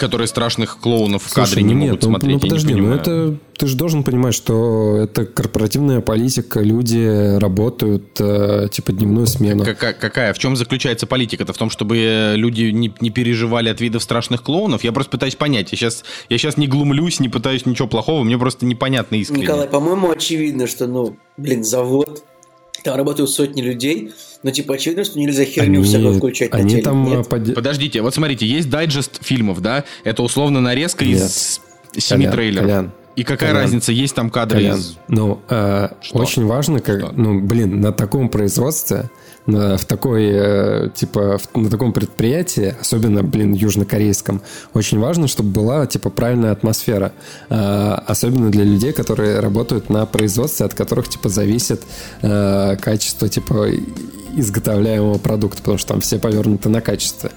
которые страшных клоунов в Слушай, кадре не ну могут нет, ну, смотреть? Ну, подожди, ну это ты же должен понимать, что это корпоративная политика, люди работают э, типа дневную смену. Какая, какая? В чем заключается политика-то? В том, чтобы э, люди не, не переживали от видов страшных клоунов? Я просто пытаюсь понять. Я сейчас, я сейчас не глумлюсь, не пытаюсь ничего плохого, мне просто непонятно искренне. Николай, по-моему, очевидно, что, ну, блин, завод, там работают сотни людей, но, типа, очевидно, что нельзя херню всякую включать на они телек, там нет? э, поде- Подождите, вот смотрите, есть дайджест фильмов, да? Это условно нарезка Нет. из семи Колян, трейлеров. Колян, И какая Колян. разница, есть там кадры Колян, из... ну, э, Что? очень важно, как, Что? ну, блин, на таком производстве, на, в такой, э, типа, в- на таком предприятии, особенно, блин, южнокорейском, очень важно, чтобы была, типа, правильная атмосфера. Э, особенно для людей, которые работают на производстве, от которых, типа, зависит э, качество, типа, изготовляемого продукта, потому что там все повернуты на качество.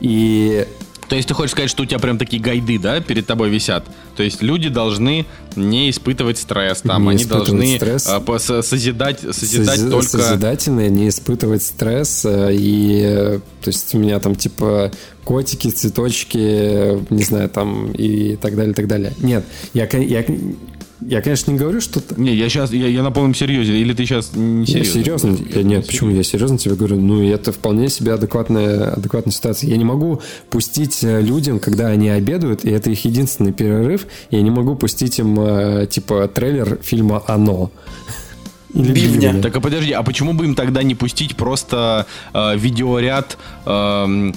И То есть ты хочешь сказать, что у тебя прям такие гайды, да, перед тобой висят? То есть люди должны не испытывать стресс, там, Не они должны стресс. со- созидать, созидать Сози- только... Созидательное, не испытывать стресс. э, И, э, то есть, у меня там, типа, котики, цветочки, э, не знаю, там, и так далее, так далее. Нет, я, я, я конечно, не говорю, что... Не, я сейчас, я, я на полном серьезе, или ты сейчас не Я серьезно? серьезно? Я- нет, почему? Я серьезно тебе говорю. Ну, это вполне себе адекватная, адекватная ситуация. Я не могу пустить э, людям, когда они обедают, и это их единственный перерыв, я не могу пустить им, э, типа, трейлер фильма «Оно». Или Бивня. бивня. Так а подожди, а почему бы им тогда не пустить просто э, видеоряд эм,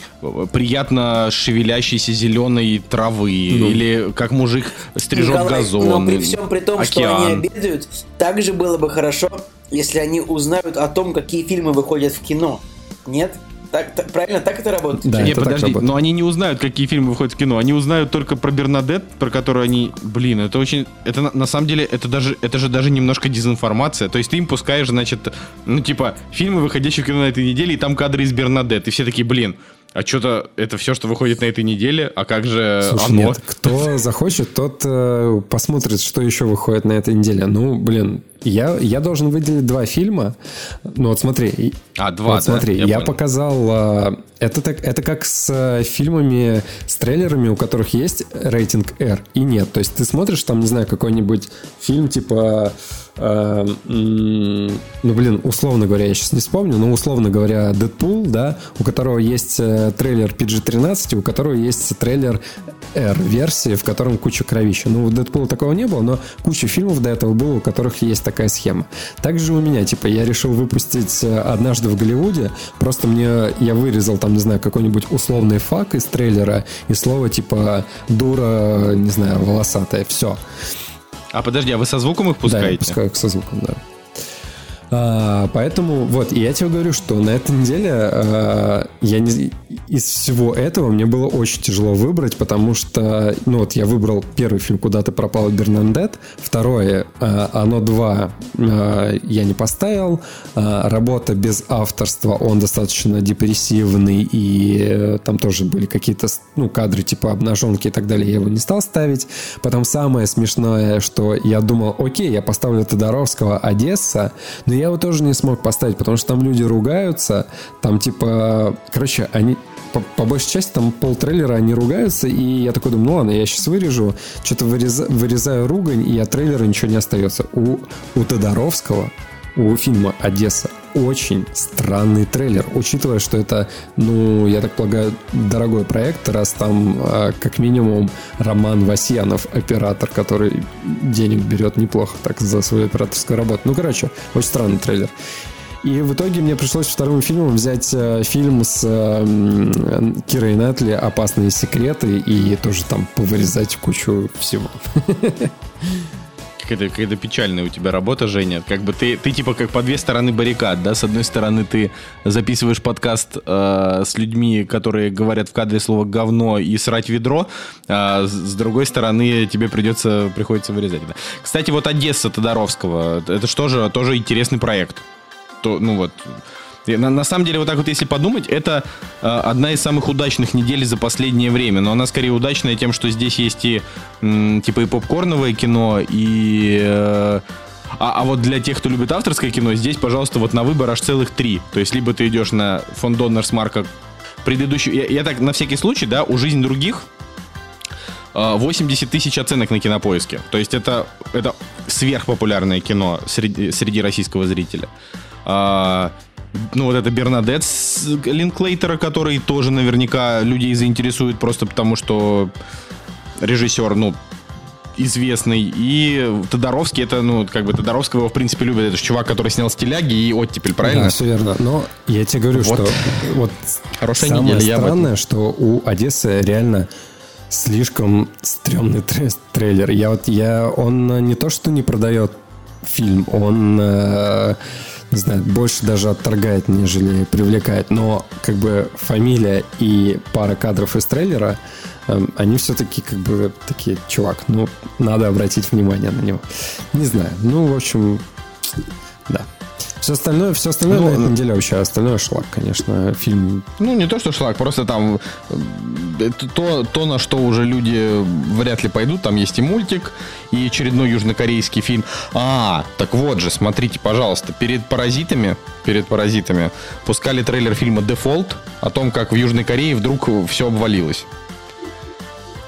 приятно шевелящейся зеленой травы? Или как мужик стрижет Николай, газон? но при всем при том, что океан? они обедают, также было бы хорошо, если они узнают о том, какие фильмы выходят в кино. Нет? Так, так- правильно, так это работает? Да, не, это так подожди, работает. но они не узнают, какие фильмы выходят в кино. Они узнают только про Бернадет, про которую они... Блин, это очень... Это на, на самом деле, это даже это же даже немножко дезинформация. То есть ты им пускаешь, значит, ну типа, фильмы, выходящие в кино на этой неделе, и там кадры из Бернадет. И все такие, блин, а что-то это все, что выходит на этой неделе, а как же Слушай, оно? нет, кто захочет, тот э, посмотрит, что еще выходит на этой неделе. Ну, блин, я, я должен выделить два фильма. Ну, вот смотри. А, два, вот да, смотри, я я, понял. показал... э, это, так, это как с э, фильмами, с трейлерами, у которых есть рейтинг R и нет. То есть ты смотришь там, не знаю, какой-нибудь фильм типа... э, ну, блин, условно говоря, я сейчас не вспомню, но условно говоря, Дэдпул, да, у которого есть э, трейлер PG-13, и у которого есть трейлер R-версии, в котором куча кровища. Ну, у Дэдпула такого не было, но куча фильмов до этого было, у которых есть такая схема. Также у меня, типа, я решил выпустить э, «Однажды в Голливуде», просто мне, я вырезал там, не знаю, какой-нибудь условный фак из трейлера и слово типа «дура», не знаю, волосатая, все. А подожди, а вы со звуком их Да, я пускаете? пускаю со звуком, да. А, поэтому вот, и я тебе говорю, что на этой неделе а, я не, из всего этого мне было очень тяжело выбрать, потому что, ну вот я выбрал первый фильм «Куда ты пропал» Бернандет, второе а, «Оно 2» а, я не поставил, а, работа без авторства, он достаточно депрессивный, и э, там тоже были какие-то ну, кадры типа обнаженки и так далее, я его не стал ставить. Потом самое смешное, что я думал, окей, я поставлю Тодоровского «Одесса», но я его тоже не смог поставить, потому что там люди ругаются, там типа, короче, они по, по большей части там пол трейлера они ругаются, и я такой думаю, ну ладно, я сейчас вырежу, что-то выреза- вырезаю ругань, и от трейлера ничего не остается. У, у Тодоровского, у фильма «Одесса» очень странный трейлер, учитывая, что это, ну, я так полагаю, дорогой проект, раз там а, как минимум Роман Васьянов, оператор, который денег берет неплохо так за свою операторскую работу. Ну, короче, очень странный трейлер. И в итоге мне пришлось вторым фильмом взять э, фильм с э, Кирой Нетли «Опасные секреты» и тоже там повырезать кучу всего. Какая-то, какая-то печальная у тебя работа, Женя. Как бы ты, ты типа как по две стороны баррикад, да? С одной стороны ты записываешь подкаст э, с людьми, которые говорят в кадре слово говно и срать ведро, а с другой стороны тебе придется, приходится вырезать. Да. Кстати, вот Одесса Тодоровского, это что же тоже интересный проект. То, ну вот, На, на самом деле, вот так вот, если подумать, это э, одна из самых удачных недель за последнее время. Но она скорее удачная тем, что здесь есть и м, типа и попкорновое кино, и... э, а, а вот для тех, кто любит авторское кино, здесь, пожалуйста, вот на выбор аж целых три. То есть, либо ты идешь на фон Доннерс Марка предыдущую... Я, я так, на всякий случай, да, у «Жизнь других» э, 80 тысяч оценок на кинопоиске. То есть это, это сверхпопулярное кино среди, среди российского зрителя. А, ну, вот это Бернадет с Линклейтера, который тоже наверняка людей заинтересует, просто потому что режиссер, ну, известный. И Тодоровский, это, ну, как бы Тодоровского его, в принципе, любят. Это же чувак, который снял «Стиляги» и «Оттепель», правильно? Да, все верно. Но я тебе говорю, Вот. что вот Хорошая самое неделя, я странное, что у Одессы реально слишком стрёмный тре- трейлер. Я вот, я, он не то, что не продает фильм, он, э, не знаю, больше даже отторгает, нежели привлекает. Но как бы фамилия и пара кадров из трейлера, эм, они все-таки как бы такие, чувак, ну, надо обратить внимание на него. Не знаю. Ну, в общем, да. Все остальное, все остальное Ну, на этой неделе вообще, остальное шлак, конечно. Фильм Ну, не то, что шлак, просто там э, это то, то, на что уже люди вряд ли пойдут. Там есть и мультик, и очередной южнокорейский фильм. А, так вот же, смотрите, пожалуйста, перед «Паразитами», перед «Паразитами» пускали трейлер фильма «Дефолт» о том, как в Южной Корее вдруг все обвалилось.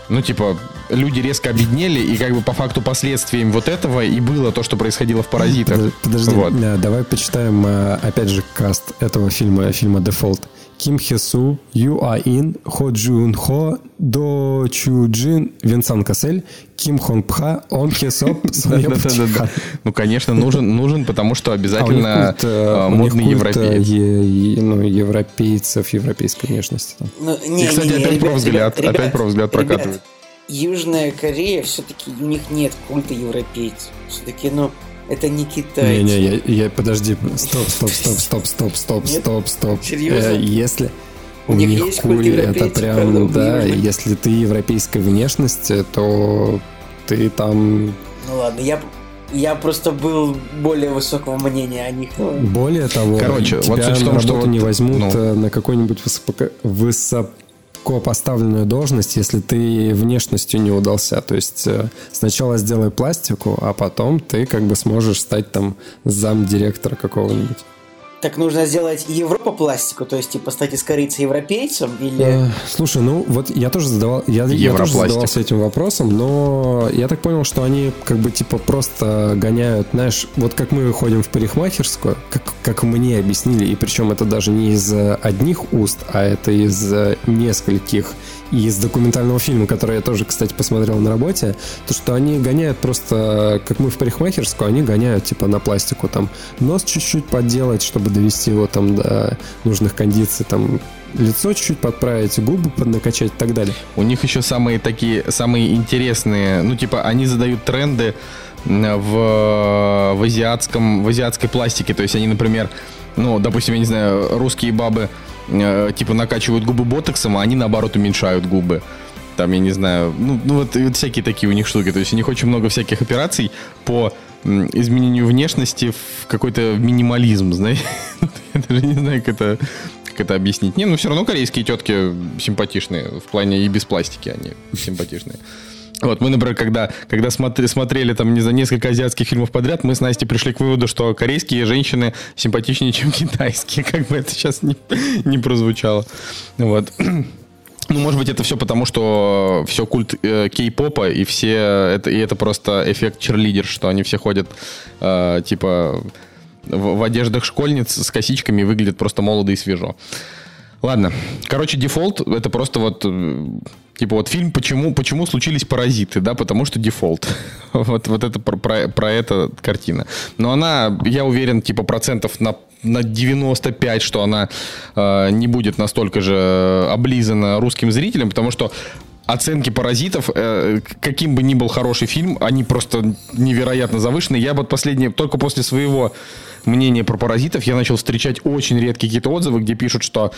Ну, типа, люди резко обеднели, и как бы по факту последствием вот этого и было то, что происходило в «Паразитах». Под- Подожди, Вот. э, давай почитаем э, опять же каст этого фильма, фильма Default. Ким Хесу, Ю А Ин, Хо Джун Хо, До Чу Джин, Винсан Кассель, Ким Хонг Пха, Он Хесоп. Ну, конечно, нужен, нужен, потому что А обязательно э, э, них модный европеец. э, ну, европейцев, европейской внешности. Ну, И, кстати, опять про взгляд, опять про взгляд прокатывает. Южная Корея все-таки у них нет культа европейцев. Все-таки, ну, это не Китай. Не-не, я, я- подожди, стоп, стоп, стоп, стоп, стоп, стоп, Нет? стоп, стоп. Серьезно? Э, если У у них них есть куль, это европейцев, прям, да, южных? если ты европейской внешности, то ты там Ну ладно, я, я просто был более высокого мнения о них. Более того, Короче, тебя вот суть в на том, что работу вот, не возьмут ну. э, на какую-нибудь высоко, высоко поставленную должность, если ты внешностью не удался. То есть э, сначала сделай пластику, а потом ты как бы сможешь стать там замдиректора какого-нибудь. Так нужно сделать Европа пластику, то есть типа стать из корейца европейцем или... Э, Слушай, ну вот я тоже задавал, я, я тоже задавался этим вопросом, но я так понял, что они как бы типа просто гоняют, знаешь, вот как мы ходим в парикмахерскую, как, как мне объяснили, и причем это даже не из одних уст, а это из нескольких, из документального фильма, который я тоже, кстати, посмотрел на работе, то, что они гоняют просто, как мы в парикмахерскую, они гоняют типа на пластику, там, нос чуть-чуть подделать, чтобы довести его там до нужных кондиций, там, лицо чуть-чуть подправить, губы поднакачать и так далее. У них еще самые такие, самые интересные, ну, типа, они задают тренды в, в азиатском, в азиатской пластике. То есть они, например, ну, допустим, я не знаю, русские бабы э, типа накачивают губы ботоксом, а они наоборот уменьшают губы. Там, я не знаю, ну, ну вот, вот всякие такие у них штуки. То есть у них очень много всяких операций по изменению внешности в какой-то минимализм, знаешь. Я даже не знаю, как это, как это объяснить. Не, ну все равно корейские тетки симпатичные. В плане и без пластики они симпатичные. Вот, мы, например, когда, когда смотри, смотрели там, не знаю, несколько азиатских фильмов подряд, мы с Настей пришли к выводу, что корейские женщины симпатичнее, чем китайские, как бы это сейчас не, не прозвучало. Вот. Ну, может быть, это все потому, что все культ э, кей-попа, и все это, и это просто эффект черлидер, что они все ходят, э, типа, в, в одеждах школьниц с косичками и выглядят просто молодо и свежо. Ладно. Короче, дефолт это просто вот э, типа вот фильм почему почему случились паразиты, да, потому что дефолт. вот вот это про, про, про это картина. Но она, я уверен, типа процентов на на 95, что она э, не будет настолько же облизана русским зрителям, потому что оценки паразитов, э, каким бы ни был хороший фильм, они просто невероятно завышены. Я вот последнее, только после своего мнения про паразитов, я начал встречать очень редкие какие-то отзывы, где пишут, что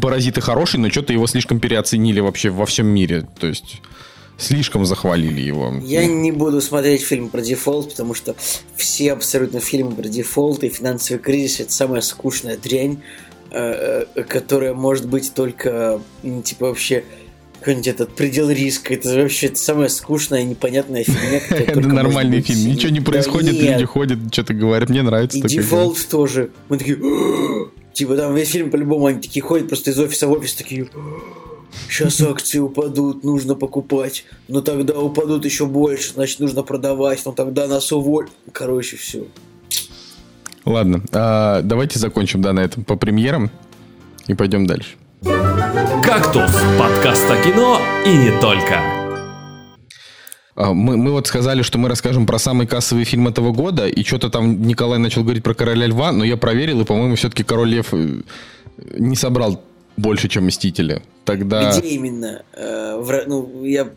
паразиты хорошие, но что-то его слишком переоценили вообще во всем мире. То есть слишком захвалили его. Я не буду смотреть фильм про дефолт, потому что все абсолютно фильмы про дефолт и финансовый кризис это самая скучная дрянь, э, э, которая может быть только типа вообще какой-нибудь этот предел риска. Это вообще самая скучная, непонятная фигня. которая Это нормальный фильм. Ничего не происходит, люди ходят, что-то говорят. Мне нравится И дефолт тоже. Мы такие... Типа там весь фильм по-любому они такие ходят просто из офиса в офис такие... Сейчас акции упадут, нужно покупать. Но тогда упадут еще больше, значит нужно продавать. Но тогда нас уволят. Короче, все. Ладно, а, давайте закончим, да, на этом по премьерам и пойдем дальше. «Кактус» – подкаст о кино и не только. А, Мы, мы вот сказали, что мы расскажем про самый кассовый фильм этого года, и что-то там Николай начал говорить про «Короля льва», но я проверил, и, по-моему, все-таки «Король лев» э, не собрал больше, чем «Мстители». Тогда... Где именно? Э, в, ну, я...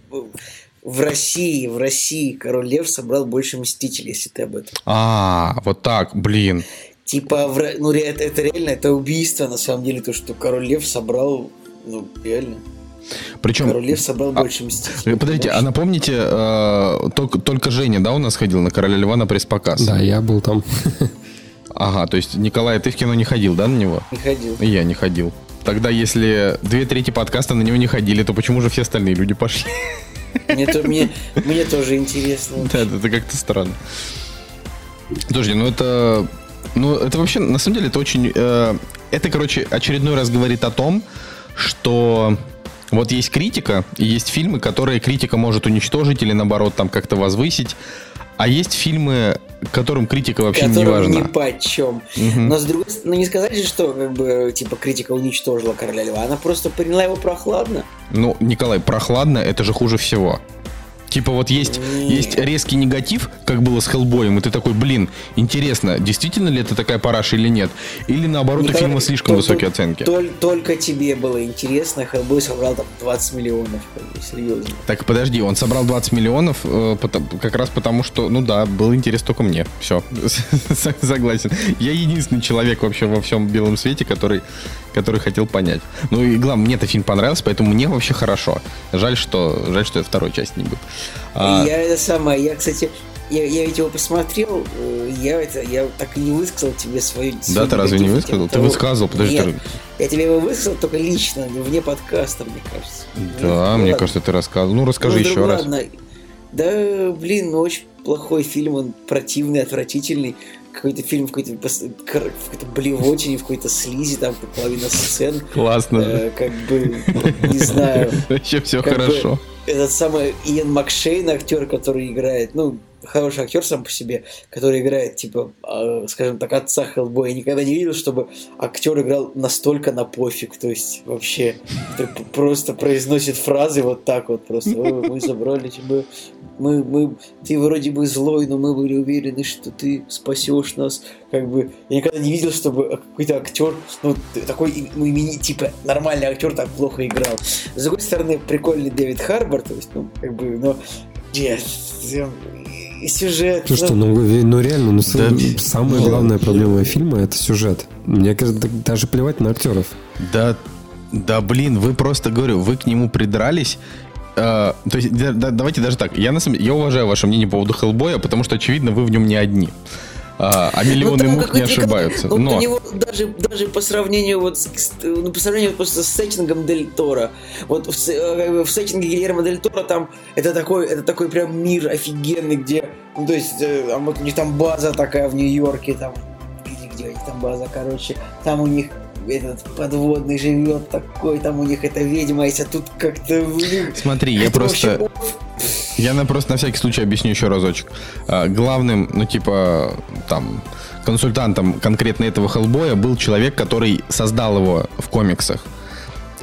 В России, в России Король Лев собрал больше Мстителей, если ты об этом. А, вот так, блин. Типа, ну, это, это реально, это убийство, на самом деле, то, что Король Лев собрал, ну, реально. Причем... Король Лев собрал а, больше Мстителей. э, Подождите, а напомните, э, только, только Женя, да, у нас ходил на «Короля льва» на пресс-показ? Да, я был там. Ага, то есть, Николай, ты в кино не ходил, да, на него? Не ходил. И я не ходил. Тогда, если две трети подкаста на него не ходили, то почему же все остальные люди пошли? Мне, то- мне, мне тоже интересно. Да, это, как-то странно. Подожди, ну это... Ну, это вообще, на самом деле, это очень... э, это, короче, очередной раз говорит о том, что вот есть критика, и есть фильмы, которые критика может уничтожить или, наоборот, там как-то возвысить. А есть фильмы, которым критика вообще которым не важна. ни по чем. Но с другой стороны, ну не сказать же, что как бы типа критика уничтожила Короля Льва, она просто приняла его прохладно. Ну, Николай, прохладно это же хуже всего. Типа вот есть, Нет. есть резкий негатив, как было с Хеллбоем, и ты такой, блин, интересно, действительно ли это такая параша или нет? Или наоборот, у Николай, фильма слишком только- высокие оценки? толь- только тебе было интересно, Хеллбой собрал там 20 миллионов, серьезно. Так, подожди, он собрал 20 миллионов э, потом- как раз потому, что, ну да, был интерес только мне. Все, согласен. Я единственный человек вообще во всем белом свете, который, который хотел понять. Ну и главное, мне-то фильм понравился, поэтому мне вообще хорошо. Жаль, что, жаль, что я второй части не был. А, Я это самое, я, кстати, я, я ведь его посмотрел, э, я это, я так и не высказал тебе свою... Да, ты разве не высказал? Ты высказывал, подожди, Нет, ты- я тебе его высказал только лично, вне подкаста, мне кажется. Да, Ну, мне ладно. кажется, ты рассказывал. Ну, расскажи Ну, еще раз. ладно. Да, блин, ну очень плохой фильм, он противный, отвратительный. Какой-то фильм в какой-то, в какой-то блевотине, в какой-то слизи, там половина сцен. Классно. Э, как бы, не знаю, Вообще все как бы хорошо. Этот самый Иэн Макшейн, актер, который играет, ну, хороший актер сам по себе, который играет, типа, э, скажем так, отца Хеллбоя. Я никогда не видел, чтобы актер играл настолько на пофиг, то есть вообще просто произносит фразы вот так вот просто. «О, мы забрали тебя, мы, мы, ты вроде бы злой, но мы были уверены, что ты спасешь нас. Как бы я никогда не видел, чтобы какой-то актер, ну, такой ну, имени, типа нормальный актер так плохо играл. С другой стороны, прикольный Дэвид Харбор, то есть, ну, как бы, но нет, сюжет. Ну что, ну, ну, ну реально, ну, Да, самая ну, главная проблема фильма это сюжет. Мне кажется, даже плевать на актеров. Да, да, блин, вы просто, говорю, вы к нему придрались. Э, то есть, да- да- давайте даже так. Я, на самом, я уважаю ваше мнение по поводу Хеллбоя, потому что, очевидно, вы в нем не одни. А, а ну, миллионы там мух не ошибаются. Вот Но у него даже, даже по сравнению вот с, ну, по сравнению просто с сеттингом Дель Торо, вот в, э, в сеттинге Гильермо Дель Торо там это такой, это такой прям мир офигенный, где, ну, то есть, э, там вот у них там база такая в Нью-Йорке, там, где у них там база, короче, там у них этот подводный живет такой, там у них эта ведьма а тут как-то... смотри, я это просто... вообще- Я на просто на всякий случай объясню еще разочек. А, Главным, ну, типа, там, консультантом конкретно этого Хеллбоя был человек, который создал его в комиксах.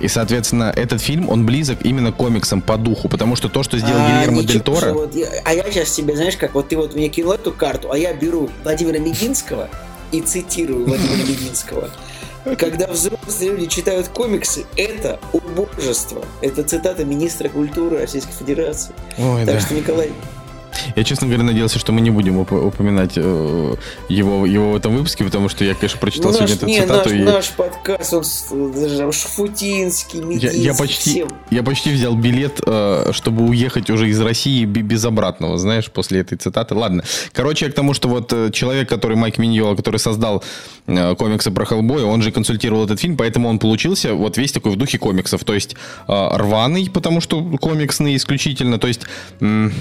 И, соответственно, этот фильм, он близок именно к комиксам по духу, потому что то, что сделал А, Гильермо Дель Торо... вот я- а я сейчас тебе, знаешь, как вот ты вот мне кинул эту карту, а я беру Владимира Мединского и цитирую Владимира Мединского. Когда взрослые люди читают комиксы, это убожество. Это цитата министра культуры Российской Федерации. Ой, так да. что, Николай, Я, честно говоря, надеялся, что мы не будем уп- упоминать э, его, его в этом выпуске, потому что я, конечно, прочитал наш, сегодня не, эту наш, цитату. и наш подкаст, он даже Шафутинский, я, Мединский, я почти, всем. я почти взял билет, э, чтобы уехать уже из России бе- без обратного, знаешь, после этой цитаты. Ладно. Короче, я к тому, что вот э, человек, который Майк Миньола, который создал э, комиксы про Хеллбоя, он же консультировал этот фильм, поэтому он получился вот весь такой в духе комиксов. То есть э, рваный, потому что комиксный исключительно. То есть... м,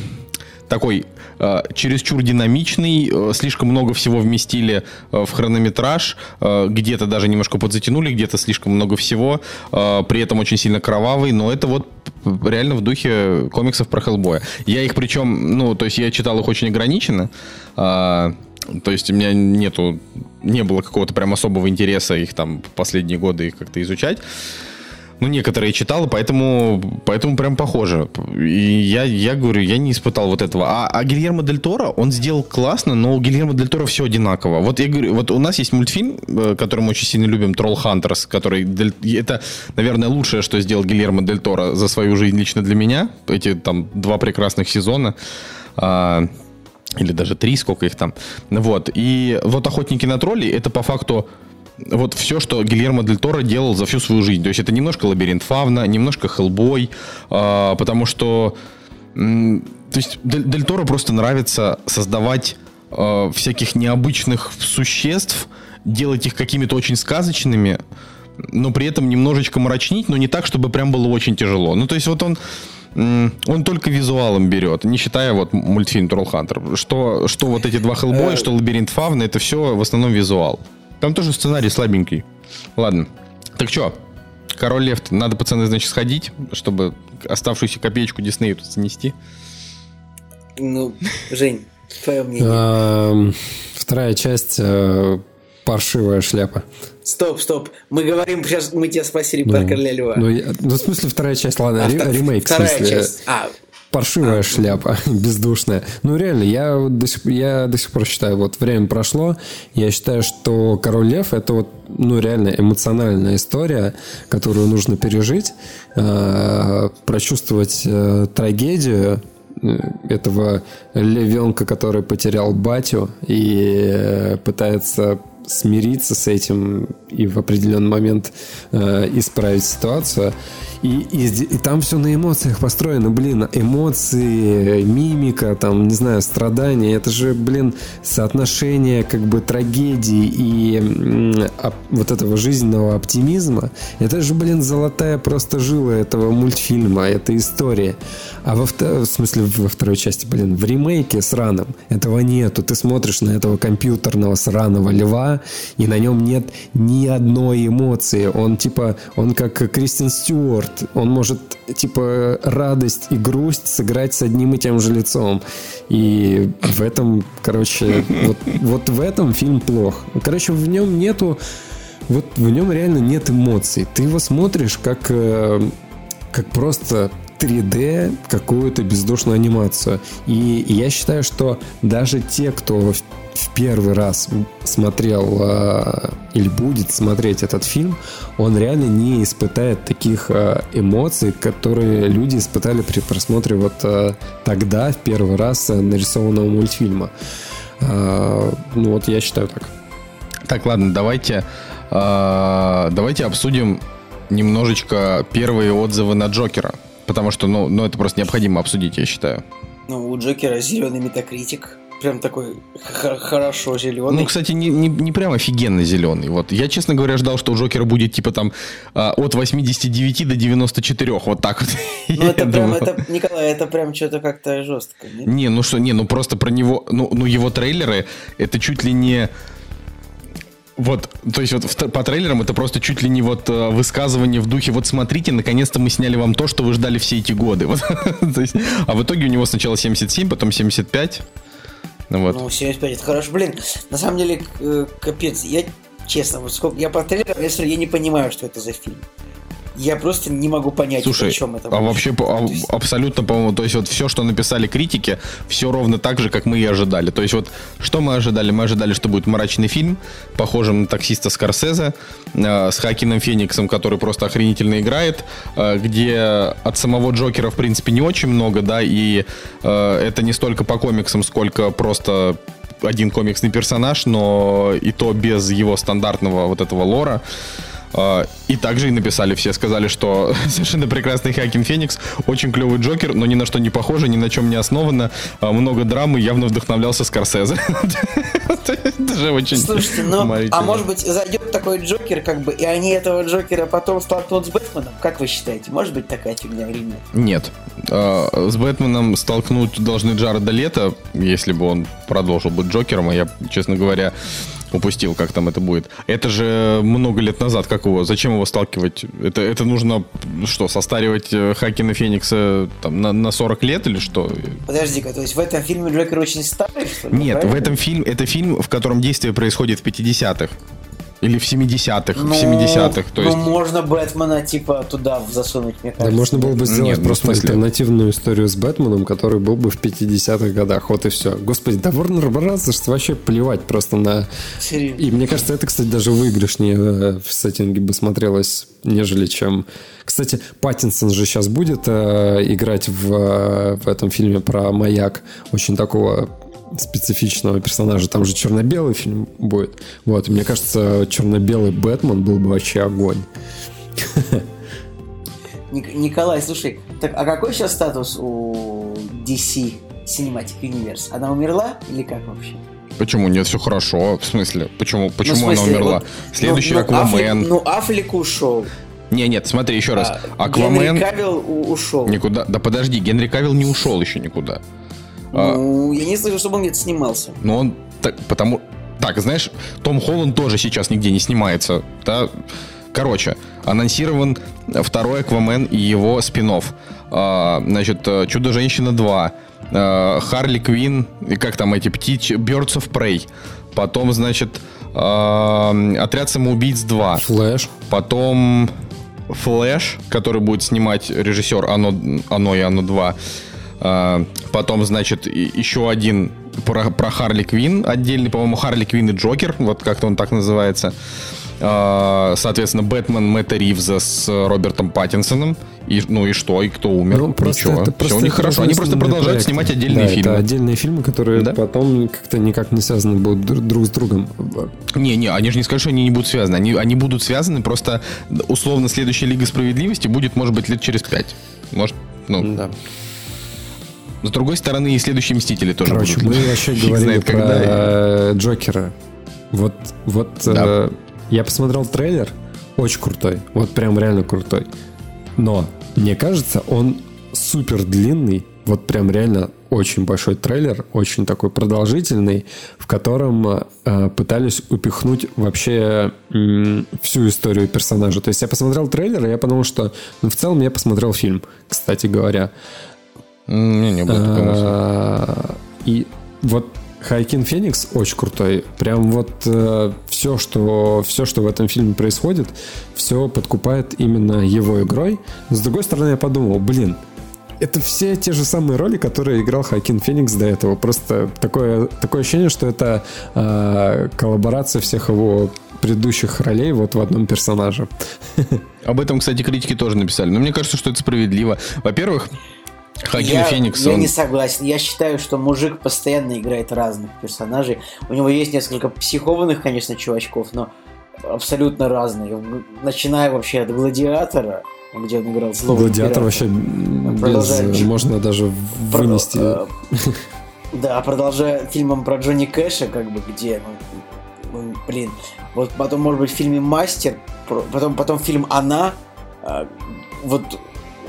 такой э, чересчур динамичный, э, слишком много всего вместили э, в хронометраж, э, где-то даже немножко подзатянули, где-то слишком много всего, э, при этом очень сильно кровавый, но это вот реально в духе комиксов про Хеллбоя. Я их причем, ну, то есть я читал их очень ограниченно, а, то есть у меня нету, не было какого-то прям особого интереса их там последние годы их как-то изучать. Ну, некоторые читал, поэтому, поэтому прям похоже. И я, я говорю, я не испытал вот этого. А, а Гильермо Дель Торо, он сделал классно, но у Гильермо Дель Торо все одинаково. Вот я говорю, вот у нас есть мультфильм, э, который мы очень сильно любим, Тролл Хантерс, который... Дель- Это, наверное, лучшее, что сделал Гильермо Дель Торо за свою жизнь лично для меня. Эти там два прекрасных сезона. А, или даже три, сколько их там. Вот. И вот «Охотники на троллей» это по факту вот все, что Гильермо Дель Торо делал за всю свою жизнь. То есть это немножко «Лабиринт Фавна», немножко «Хеллбой», а, потому что то есть Дель, Дель Торо просто нравится создавать а, всяких необычных существ, делать их какими-то очень сказочными, но при этом немножечко мрачнить, но не так, чтобы прям было очень тяжело. Ну, то есть вот он он только визуалом берет, не считая вот мультфильм Тролл Хантер. Что, что вот эти два Хеллбоя, что Лабиринт Фавна, это все в основном визуал. Там тоже сценарий слабенький. Ладно. Так что, Король Лев, надо, пацаны, значит, сходить, чтобы оставшуюся копеечку Диснею тут снести. Ну, Жень, Твое мнение. Эм, Вторая часть э, паршивая шляпа. Стоп, стоп. Мы говорим, сейчас мы тебя спросили про Короля Льва. Ну, я- ну, в смысле, вторая часть, ладно, А ремейк, в Вторая смысле. часть. А, Паршивая шляпа, бездушная. Ну, реально, я до, сих, я до сих пор считаю, вот время прошло, я считаю, что «Король лев» — это вот, ну, реально эмоциональная история, которую нужно пережить, э, прочувствовать э, трагедию э, этого львенка, который потерял батю и э, пытается смириться с этим и в определенный момент э, исправить ситуацию. И, и, и там все на эмоциях построено, блин, эмоции, мимика, там, не знаю, страдания, это же, блин, соотношение как бы трагедии и оп- вот этого жизненного оптимизма, это же, блин, золотая просто жила этого мультфильма, этой истории. А во в смысле во второй части, блин, в ремейке сраном этого нету. Ты смотришь на этого компьютерного сраного льва, и на нем нет ни одной эмоции. Он типа, он как Кристин Стюарт. Он может типа радость и грусть сыграть с одним и тем же лицом. И в этом, короче, вот, вот в этом фильм плох. Короче, в нем нету вот в нем реально нет эмоций. Ты его смотришь как, э, как просто 3D какую-то бездушную анимацию. И я считаю, что даже те, кто в, первый раз смотрел э, или будет смотреть этот фильм, он реально не испытает таких э, эмоций, которые люди испытали при просмотре вот э, тогда, в первый раз нарисованного мультфильма. Э, ну вот я считаю так. Так, ладно, давайте, э, давайте обсудим немножечко первые отзывы на Джокера. Потому что, ну, ну, это просто необходимо обсудить, я считаю. ну, у Джокера зеленый метакритик. Прям такой хорошо зеленый. Ну, кстати, не, не, не прям офигенно зеленый. Вот я, честно говоря, ждал, что у Джокера будет типа там а, от 89 до 94. Вот так вот. Ну, это прям, это, Николай, это прям что-то как-то жестко. нет? Не, ну что, не, ну просто про него, ну, ну его трейлеры, это чуть ли не... Вот, то есть вот по трейлерам это просто чуть ли не вот э, высказывание в духе, вот смотрите, наконец-то мы сняли вам то, что вы ждали все эти годы. А в итоге у него сначала 77, потом 75. Ну вот. Ну, 75 это хорошо. Блин, на самом деле, э, капец, я честно, вот сколько я по трейлерам, смотрю, я не понимаю, что это за фильм. Я просто не могу понять, Слушай, о чем это. а вообще. а- есть- абсолютно, по-моему, то есть вот все, что написали критики, все ровно так же, как мы и ожидали. То есть вот что мы ожидали? Мы ожидали, что будет мрачный фильм, похожий на таксиста Скорсезе, э, с Хакином Фениксом, который просто охренительно играет, э, где от самого Джокера, в принципе, не очень много, да, и э, это не столько по комиксам, сколько просто один комиксный персонаж, но и то без его стандартного вот этого лора. А, И также и написали все, сказали, что совершенно прекрасный Хакин Феникс, очень клевый Джокер, но ни на что не похоже, ни на чем не основано, а, много драмы, явно вдохновлялся Скорсезе. Это же очень Слушайте, ну, а может быть зайдет такой Джокер, как бы, и они этого Джокера потом столкнут с Бэтменом? Как вы считаете, может быть такая фигня или нет? Нет. А, С Бэтменом столкнуть должны Джареда Лето, если бы он продолжил быть Джокером, а я, честно говоря, упустил, как там это будет. Это же много лет назад, как его, зачем его сталкивать? Это, это нужно, что, состаривать э, Хакина Феникса там, на, на 40 лет или что? Подожди-ка, то есть в этом фильме Джокер очень старый, что ли? Нет, в правильно? этом фильме, это фильм, в котором действие происходит в 50-х. Или в 70-х, Ну, в 70-х. То ну, есть, можно Бэтмена, типа, туда засунуть, мне Да, кажется. можно было бы сделать Нет, просто смысле? альтернативную историю с Бэтменом, который был бы в 50-х годах. Вот и все. Господи, да Warner Bros. вообще плевать просто на... Серьезно. И мне кажется, это, кстати, даже выигрышнее э, в сеттинге бы смотрелось, нежели чем... Кстати, Паттинсон же сейчас будет э, играть в, э, в этом фильме про маяк. Очень такого специфичного персонажа. Там же черно-белый фильм будет. Вот, и мне кажется, черно-белый Бэтмен был бы вообще огонь. Ник- Николай, слушай, так а какой сейчас статус у DC Cinematic Universe? Она умерла или как вообще? почему? Нет, все хорошо. В смысле? Почему, почему Ну, в смысле, она умерла? вот, Следующий ну, ну, Аквамен. Аффлек- ну, Аффлек ушел. Не, нет, смотри еще раз. а Генри Аквамен Кавилл у- ушел. никуда. Да подожди, Генри Кавилл не ушел еще никуда. А, Ну, я не слышал, чтобы он где-то снимался. но он так, потому. Так, знаешь, Том Холланд тоже сейчас нигде не снимается. Да? Короче, анонсирован второй Аквамен и его спин Значит, э, Чудо-женщина 2. э, Харли Квин, и как там эти птичьи, Birds of Prey. Потом, значит, э, Отряд самоубийц 2. Флэш. Потом Флэш, который будет снимать режиссер Оно, Оно и Оно 2. Э, потом, значит, еще один про, про Харли Квин отдельный, по-моему, Харли Квин и Джокер, вот как-то он так называется. Э, Соответственно, Бэтмен Мэтта Ривза с Робертом Паттинсоном. И, ну и что, и кто умер? Ну, просто Ничего. это Все просто у них хорошо. Они просто продолжают проекты. снимать отдельные Да, фильмы. Это отдельные фильмы, которые Да. потом как-то никак не связаны будут дру- друг с другом. Не-не, они же не скажут, что они не будут связаны. Они, они будут связаны, просто условно следующая Лига Справедливости будет, может быть, лет через пять. Может, ну, Да. С другой стороны, и следующие Мстители тоже Короче, будут. мы вообще говорили про когда. э, Джокера. Вот, вот Да. э, я посмотрел трейлер, очень крутой, вот прям реально крутой. Но мне кажется, он супер длинный, вот прям реально очень большой трейлер, очень такой продолжительный, в котором э, пытались упихнуть вообще м, всю историю персонажа. То есть я посмотрел трейлер, и я подумал, что ну, в целом я посмотрел фильм, кстати говоря. Не, не такой мысли. А, И вот Хайкин Феникс очень крутой. Прям вот все, что, все, что в этом фильме происходит, все подкупает именно его игрой. С другой стороны, я подумал, блин, это все те же самые роли, которые играл Хайкин Феникс до этого. Просто такое, такое ощущение, что это а, коллаборация всех его предыдущих ролей вот в одном персонаже. Об этом, кстати, критики тоже написали. Но мне кажется, что это справедливо. Во-первых, Хакин я, Феникс, я он... не согласен. Я считаю, что мужик постоянно играет разных персонажей. У него есть несколько психованных, конечно, чувачков, но абсолютно разные. Начиная вообще от Гладиатора, где он играл злого Гладиатор императора. вообще без, Продолжаем. можно даже вынести. э, Да, продолжая фильмом про Джонни Кэша, как бы, где, ну, ну, блин, вот потом, может быть, в фильме «Мастер», потом, потом фильм «Она», а, вот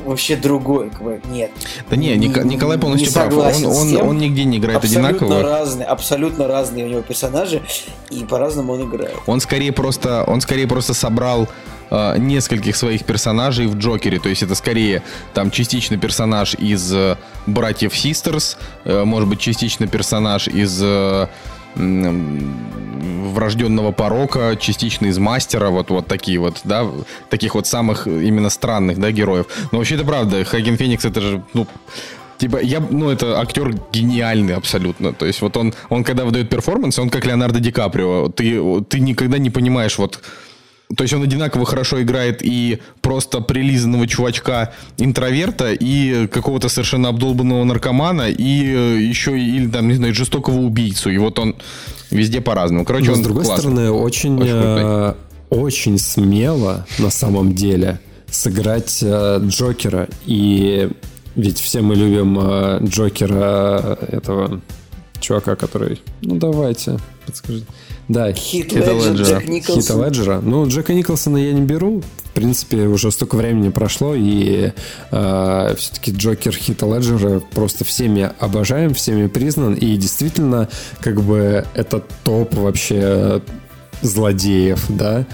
вообще другой, бы, нет. Да не, Ника- Николай полностью не прав. Он, он, он нигде не играет абсолютно одинаково. разные, абсолютно разные у него персонажи, и по-разному он играет. Он скорее просто, он скорее просто собрал э, нескольких своих персонажей в Джокере. То есть это скорее там частично персонаж из э, братьев Систерс, э, может быть частично персонаж из э, врожденного порока, частично из мастера, вот, вот такие вот, да, таких вот самых именно странных, да, героев. Но вообще это правда, Хоакин Феникс это же, ну, Типа, я, ну, это актер гениальный абсолютно. То есть, вот он, он когда выдает перформанс, он как Леонардо Ди Каприо. Ты, ты никогда не понимаешь, вот, то есть он одинаково хорошо играет и просто прилизанного чувачка интроверта, и какого-то совершенно обдолбанного наркомана, и э, еще или там, не знаю, жестокого убийцу. И вот он везде по-разному. Короче, Но он с другой классный. стороны, очень, Очень э, очень смело на самом деле сыграть э, Джокера. И ведь все мы любим э, Джокера э, этого чувака, который... Ну, давайте, подскажите. Да, Хит Хита Леджер, Хита. Леджера. Ну, Джека Николсона я не беру. В принципе, уже столько времени прошло, и э, все-таки Джокер Хита Леджера просто всеми обожаем, всеми признан, и действительно, как бы, это топ вообще злодеев, да,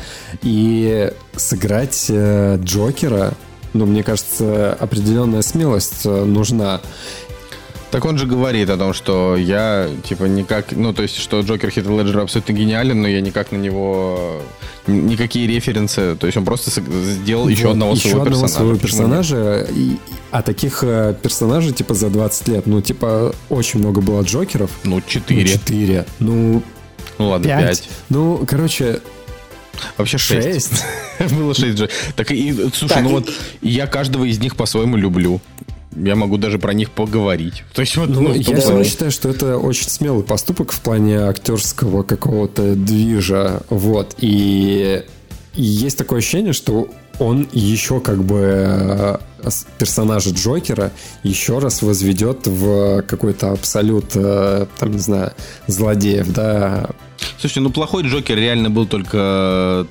и сыграть э, Джокера, ну, мне кажется, определенная смелость э, нужна. Так он же говорит о том, что я, типа, никак... Ну, то есть, что Джокер Хита Леджера абсолютно гениален, но я никак на него... ни- Никакие референсы... То есть, он просто сделал еще Вот, одного еще своего одного персонажа. своего Почему персонажа. И, а таких э, персонажей, типа, за 20 лет, ну, типа, очень много было Джокеров. Ну, Ну, четыре. Четыре. Ну, Ну, ладно, пять. пять. Ну, короче, Вообще шесть. шесть. Было шесть же. Так и, слушай, Так, ну и- вот я каждого из них по-своему люблю. Я могу даже про них поговорить. То есть вот, Ну, ну, я все равно считаю, что это очень смелый поступок в плане актерского какого-то движа. Вот. И, и есть такое ощущение, что он еще как бы э, персонажа Джокера еще раз возведет в какой-то абсолют, э, там, не знаю, злодеев, да. Слушайте, ну плохой Джокер реально был только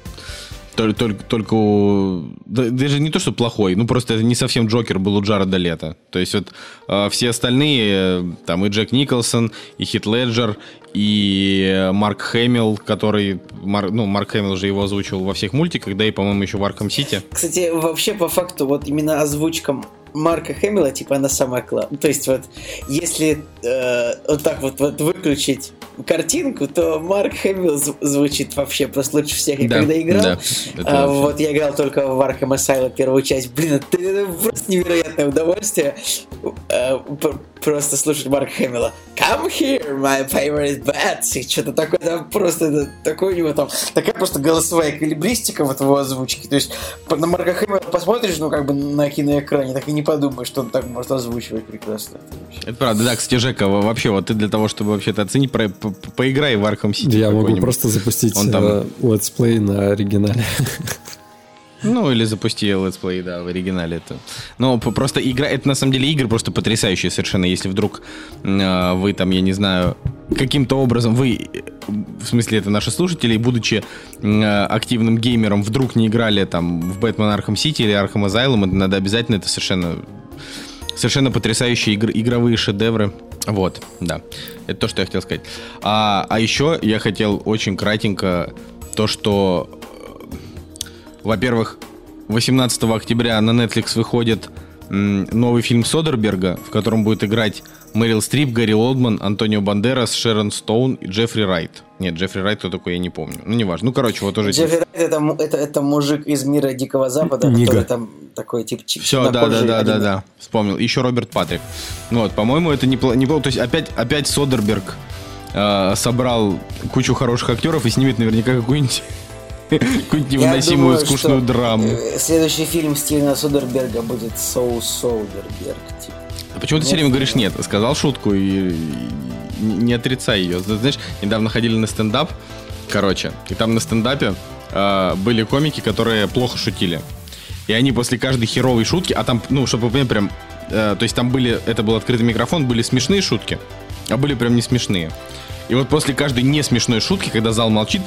только, только, только у... да, даже не то, что плохой, ну просто это не совсем Джокер был у Джареда Лето. То есть вот э, все остальные, э, там и Джек Николсон, и Хит Леджер, и э, Марк Хэмилл, который, Мар- ну, Марк Хэмилл же его озвучивал во всех мультиках, да, и, по-моему, еще в Арком Сити. Кстати, вообще, по факту, вот именно озвучкам Марка Хэмилла, типа, она самая классная. То есть, вот, если э, вот так вот, вот выключить картинку, то Марк Хэмилл звучит вообще просто лучше всех. Я да, когда играл, да, а, вот я играл только в Arkham Asylum первую часть, блин, это, это просто невероятное удовольствие. Э, просто слушать Марка Хэмилла. Come here, my favorite bats. И что-то такое, там просто это, такое у него там, такая просто голосовая калибристика вот его озвучки. То есть на Марка Хэмилла посмотришь, ну как бы на киноэкране, так и не подумаешь, что он так может озвучивать прекрасно. Это, это правда, да, кстати, Жека, вообще вот ты для того, чтобы вообще-то оценить, про, по, поиграй в Arkham City. Я могу просто запустить он там... э, летсплей на оригинале. Ну, или запусти летсплей, да, в оригинале это. Но просто игра, это на самом деле игры просто потрясающие совершенно. Если вдруг э, вы там, я не знаю, каким-то образом вы, в смысле это наши слушатели, будучи э, активным геймером, вдруг не играли там в Batman Arkham City или Arkham Asylum, это надо обязательно, это совершенно совершенно потрясающие игр, игровые шедевры. Вот, да. Это то, что я хотел сказать. А, а еще я хотел очень кратенько то, что во-первых, 18 октября на Netflix выходит новый фильм Содерберга, в котором будет играть Мэрил Стрип, Гарри Олдман, Антонио Бандерас, Шерон Стоун и Джеффри Райт. Нет, Джеффри Райт кто такой, я не помню. Ну, неважно. Ну, короче, вот уже... Джеффри Райт это, это, это мужик из мира Дикого Запада, Нига. который там такой тип... Все, да, да, да, да, да. Вспомнил. Еще Роберт Патрик. Ну, вот, по-моему, это неплохо. неплохо. То есть опять, опять Содерберг э, собрал кучу хороших актеров и снимет наверняка какую-нибудь Какую-нибудь невыносимую думаю, скучную драму. Э, следующий фильм Стивена Содерберга будет Соу Содерберг. Типа. А почему ты все время говоришь нет? Сказал шутку и не отрицай ее. Знаешь, недавно ходили на стендап, короче, и там на стендапе э, были комики, которые плохо шутили. И они после каждой херовой шутки, а там, ну, чтобы вы прям, э, то есть там были, это был открытый микрофон, были смешные шутки, а были прям не смешные. И вот после каждой не смешной шутки, когда зал молчит,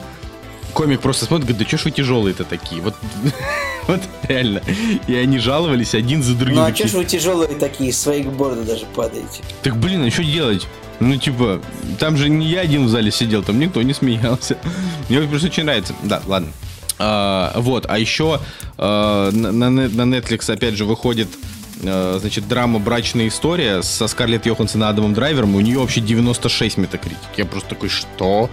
комик просто смотрит, говорит, да что ж вы тяжелые-то такие? Вот, вот реально. И они жаловались один за другим. Ну а что ж вы тяжелые такие, с вейкборда даже падаете? Так блин, а что делать? Ну, типа, там же не я один в зале сидел, там никто не смеялся. Мне просто очень нравится. Да, ладно. А, вот, а еще а, на, на Netflix опять же выходит а, значит, драма «Брачная история» со Скарлетт Йоханссон и Адамом Драйвером. У нее вообще 96 метакритик. Я просто такой, что?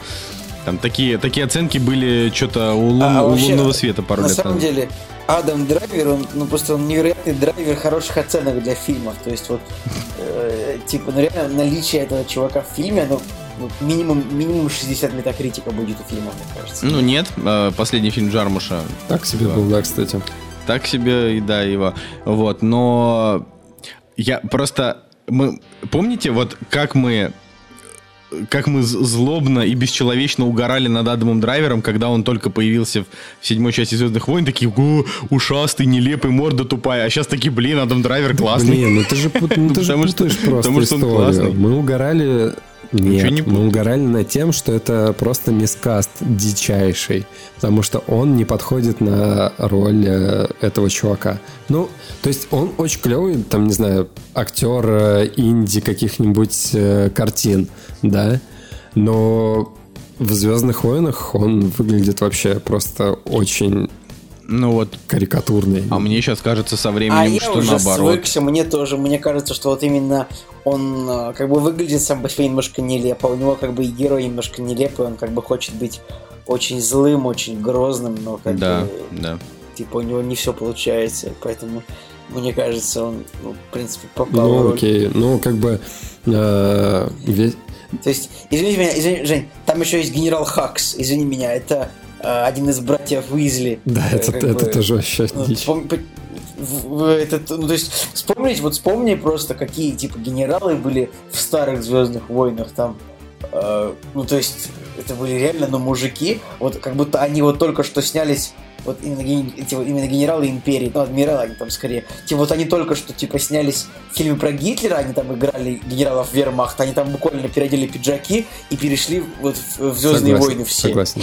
Там такие, такие оценки были что-то у, лун, а, у вообще, лунного света пару на лет На самом назад. деле, Адам Драйвер, он, ну просто он невероятный драйвер хороших оценок для фильмов. То есть вот, э, типа, ну реально наличие этого чувака в фильме, ну, ну минимум, минимум 60 метакритика будет у фильма, мне кажется. Ну нет, э, последний фильм Джармуша. Так себе был, да, кстати. Так себе, и да, его. Вот, но я просто... Мы, помните, вот как мы как мы злобно и бесчеловечно угорали над Адамом Драйвером, когда он только появился в седьмой части Звездных войн, такие, о, ушастый, нелепый, морда тупая, а сейчас такие, блин, Адам Драйвер классный. Блин, ну ты же, ну, ты же путаешь просто потому, что он классный. Мы угорали нет, не мы угорали над тем, что это просто мискаст дичайший, потому что он не подходит на роль э, этого чувака. Ну, то есть он очень клевый, там, не знаю, актер э, инди каких-нибудь э, картин, да, но в «Звездных войнах» он выглядит вообще просто очень ну вот. Карикатурный. А мне сейчас кажется со временем, а что я уже наоборот. Свыкся, мне тоже, мне кажется, что вот именно он э, как бы выглядит сам по себе немножко нелепо, у него как бы и герой немножко нелепый, он как бы хочет быть очень злым, очень грозным, но как да, бы да. типа у него не все получается, поэтому мне кажется, он, ну, в принципе, попал Ну, окей, ну, как бы э, весь... То есть, извини меня, извини, Жень, там еще есть генерал Хакс, извини меня, это Э, один из братьев Уизли. Да, э, это, это бы, тоже вообще ну, вспом... это, ну, то есть, вспомнить, вот вспомни просто, какие, типа, генералы были в старых Звездных войнах, там, э, ну, то есть, это были реально, ну, мужики, вот, как будто они вот только что снялись вот именно, эти, вот именно генералы империи, ну, адмиралы они там скорее. Типа вот они только что типа снялись в фильме про Гитлера, они там играли генералов Вермахта, они там буквально переодели пиджаки и перешли вот в, в Звездные согласен, войны все. Согласен.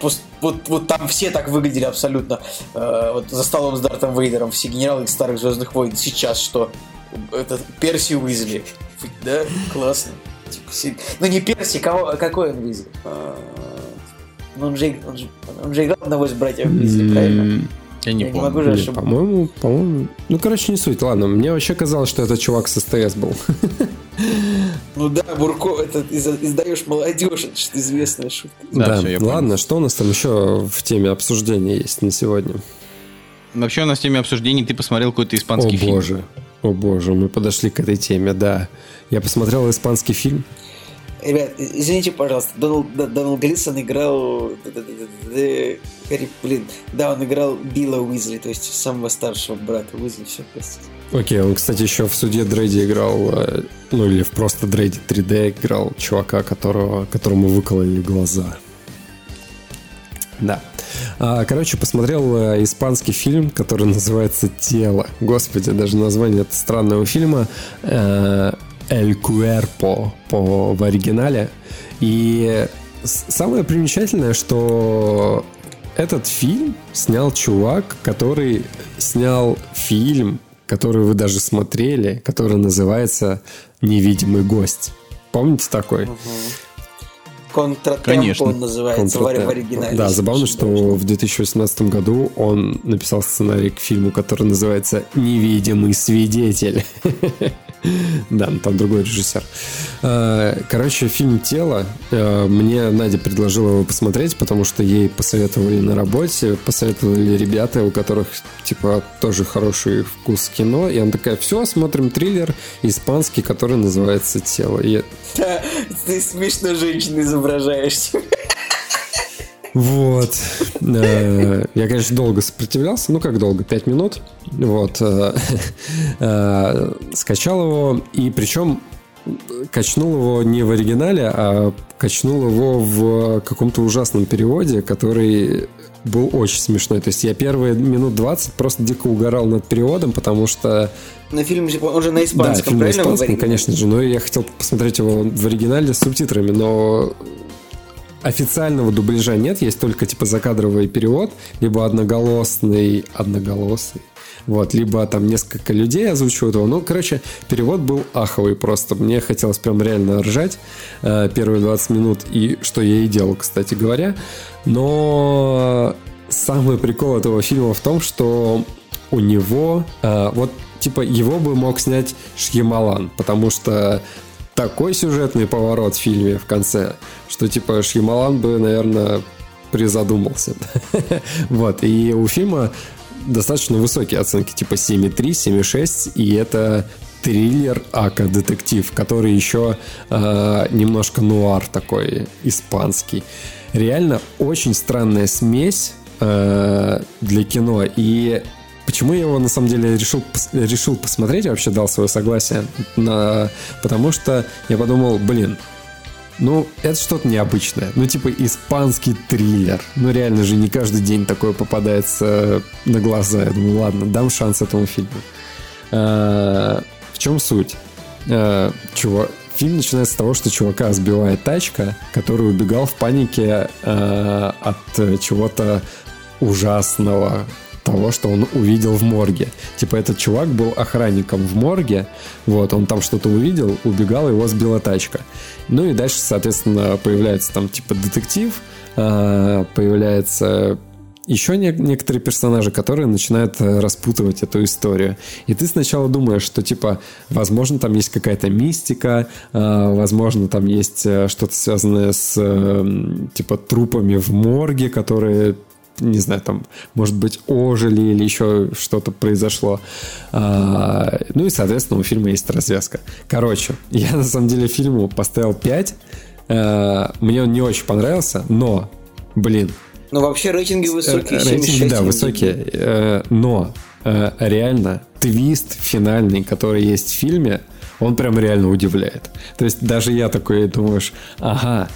Вот, вот, вот там все так выглядели абсолютно. Э, вот за столом с Дартом Вейдером все генералы из старых Звездных войн. Сейчас что? Это Перси Уизли. Да? Классно. Типа, ну не Перси, кого, какой он Уизли? А, ну, он же, он же, он же играл одного из братьев Уизли, правильно? Я не Я не помню. могу же Не, ошибаться. по-моему, по-моему... Ну, короче, не суть. Ладно, мне вообще казалось, что этот чувак с СТС был. Ну да, Бурко, это из- издаешь молодежь, это что известная шутка. Да, я понял. Ладно, что у нас там еще в теме обсуждения есть на сегодня? Вообще у нас в теме обсуждений ты посмотрел какой-то испанский О фильм. боже, о боже, мы подошли к этой теме, да. Я посмотрел испанский фильм. Ребят, извините, пожалуйста, Доналд, Д- Доналд Глисон играл... э, Блин, да, он играл Билла Уизли, то есть самого старшего брата Уизли, все, простите. Окей, он, кстати, еще в суде Дрейди играл, э, ну или в просто Дрейди 3D играл чувака, которого, которому выкололи глаза. Да. А, короче, посмотрел э, испанский фильм, который называется «Тело». Господи, даже название это странного фильма. «El Cuerpo» по, в оригинале. И самое примечательное, что этот фильм снял чувак, который снял фильм, который вы даже смотрели, который называется «Невидимый гость». Помните такой? Контратемпо Конечно. он называется в, Контратемп. в оригинале. Да, забавно, что в 2018 году он написал сценарий к фильму, который называется «Невидимый свидетель». Да, ну там другой режиссер. Э, Короче, фильм «Тело». э, Мне Надя предложила его посмотреть, потому что ей посоветовали на работе, посоветовали ребята, у которых, типа, тоже хороший вкус кино. И она такая, все, смотрим триллер испанский, который называется «Тело». И ты смешно женщину изображаешь. Вот. Э, Я, конечно, долго сопротивлялся. Ну, как долго? Пять минут. Вот. э, э, Скачал его. И причем качнул его не в оригинале, а качнул его в каком-то ужасном переводе, который был очень смешной. То есть я первые минут 20 просто дико угорал над переводом, потому что На фильм же, он же на да, испанском, фильм на испанском, конечно же. Но я хотел посмотреть его в оригинале с субтитрами, но официального дубляжа нет, есть только типа закадровый перевод, либо одноголосный, одноголосый, вот, либо там несколько людей озвучивают его. Ну, короче, перевод был аховый просто. Мне хотелось прям реально ржать э, первые 20 минут, и что я и делал, кстати говоря. Но самый прикол этого фильма в том, что у него, э, вот, типа, его бы мог снять Шьямалан, потому что такой сюжетный поворот в фильме в конце, что, типа, Шьямалан бы, наверное, призадумался. Вот, и у фильма достаточно высокие оценки, типа 7,3, 7,6, и это триллер, ака детектив, который еще э, немножко нуар такой, испанский. Реально очень странная смесь э, для кино, и Почему я его на самом деле решил, решил посмотреть, вообще дал свое согласие, на, потому что я подумал, блин, ну, это что-то необычное. Ну, типа, испанский триллер. Ну, реально же не каждый день такое попадается на глаза. Я думаю, ладно, дам шанс этому фильму. А, В чем суть? А, чува- Фильм начинается с того, что чувака сбивает тачка, который убегал в панике а, от чего-то ужасного, того, что он увидел в морге. Типа этот чувак был охранником в морге, вот, он там что-то увидел, убегал, его сбила тачка. Ну и дальше, соответственно, появляется там типа детектив, а, появляется еще не- некоторые персонажи, которые начинают э, распутывать эту историю. И ты сначала думаешь, что типа, возможно, там есть какая-то мистика, а, возможно, там есть э, что-то связанное с э, типа трупами в морге, которые не знаю, там, может быть, ожили или еще что-то произошло. А, ну и, соответственно, у фильма есть развязка. Короче, я на самом деле фильму поставил 5. А, мне он не очень понравился, но, блин, Ну, вообще рейтинги высокие, Э, рейтинги, 76. да, высокие. Э, Но э, реально твист финальный, который есть в фильме, он прям реально удивляет. То есть даже я такой думаешь, ага,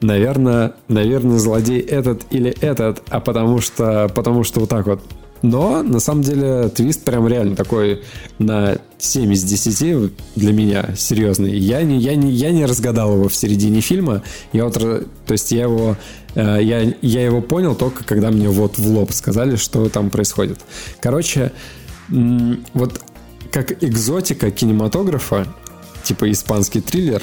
наверное, наверное, злодей этот или этот, а потому что, потому что вот так вот. Но, на самом деле, твист прям реально такой на 7 из 10 для меня серьезный. Я не, я не, я не разгадал его в середине фильма. Я вот, то есть я его, э, я, я его понял только когда мне вот в лоб сказали, что там происходит. Короче, вот как экзотика кинематографа, типа испанский триллер,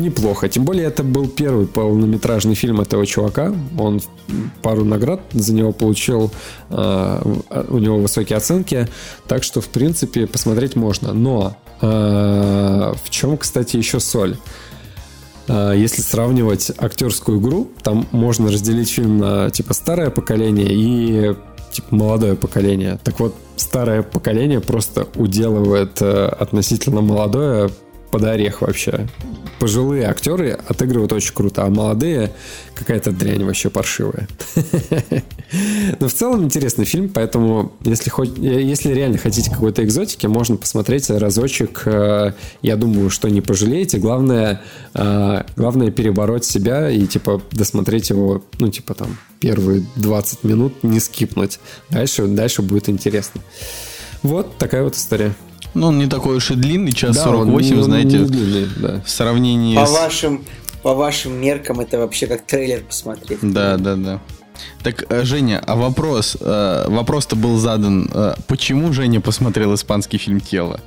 неплохо. Тем более это был первый полнометражный фильм этого чувака. Он пару наград за него получил. Э, у него высокие оценки. Так что, в принципе, посмотреть можно. Но э, в чем, кстати, еще соль? Э, если сравнивать актерскую игру, там можно разделить фильм на типа старое поколение и типа молодое поколение. Так вот, старое поколение просто уделывает относительно молодое под орех вообще. Пожилые актеры отыгрывают очень круто, а молодые какая-то дрянь вообще паршивая. Но в целом интересный фильм, поэтому если, хоть, если реально хотите какой-то экзотики, можно посмотреть разочек. Э, я думаю, что не пожалеете. Главное, э, главное перебороть себя и типа досмотреть его, ну типа там первые 20 минут не скипнуть. Дальше, дальше будет интересно. Вот такая вот история. Ну, он не такой уж и длинный, час да, 48, он, знаете, он длинный, да. в сравнении по с... Вашим, по вашим меркам это вообще как трейлер посмотреть. Да, да, да. Так, э, Женя, а вопрос, э, вопрос-то был задан, э, почему Женя посмотрел испанский фильм «Тело»?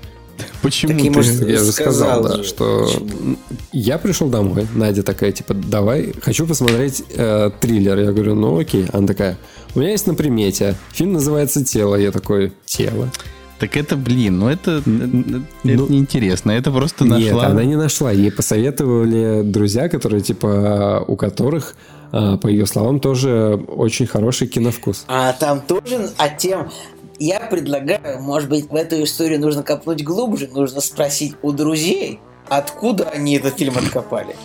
Почему так ты? Я же сказал, да, что почему? я пришел домой, Надя такая, типа, давай, хочу посмотреть э, триллер. Я говорю, ну окей. Она такая, у меня есть на примете, фильм называется «Тело». Я такой, «Тело». Так это, блин, ну это, ну, это неинтересно. Это просто нашла... Нет, она не нашла. Ей посоветовали друзья, которые, типа, у которых, а, по ее словам, тоже очень хороший киновкус. А там тоже, а тем, я предлагаю, может быть, в эту историю нужно копнуть глубже, нужно спросить у друзей, откуда они этот фильм откопали.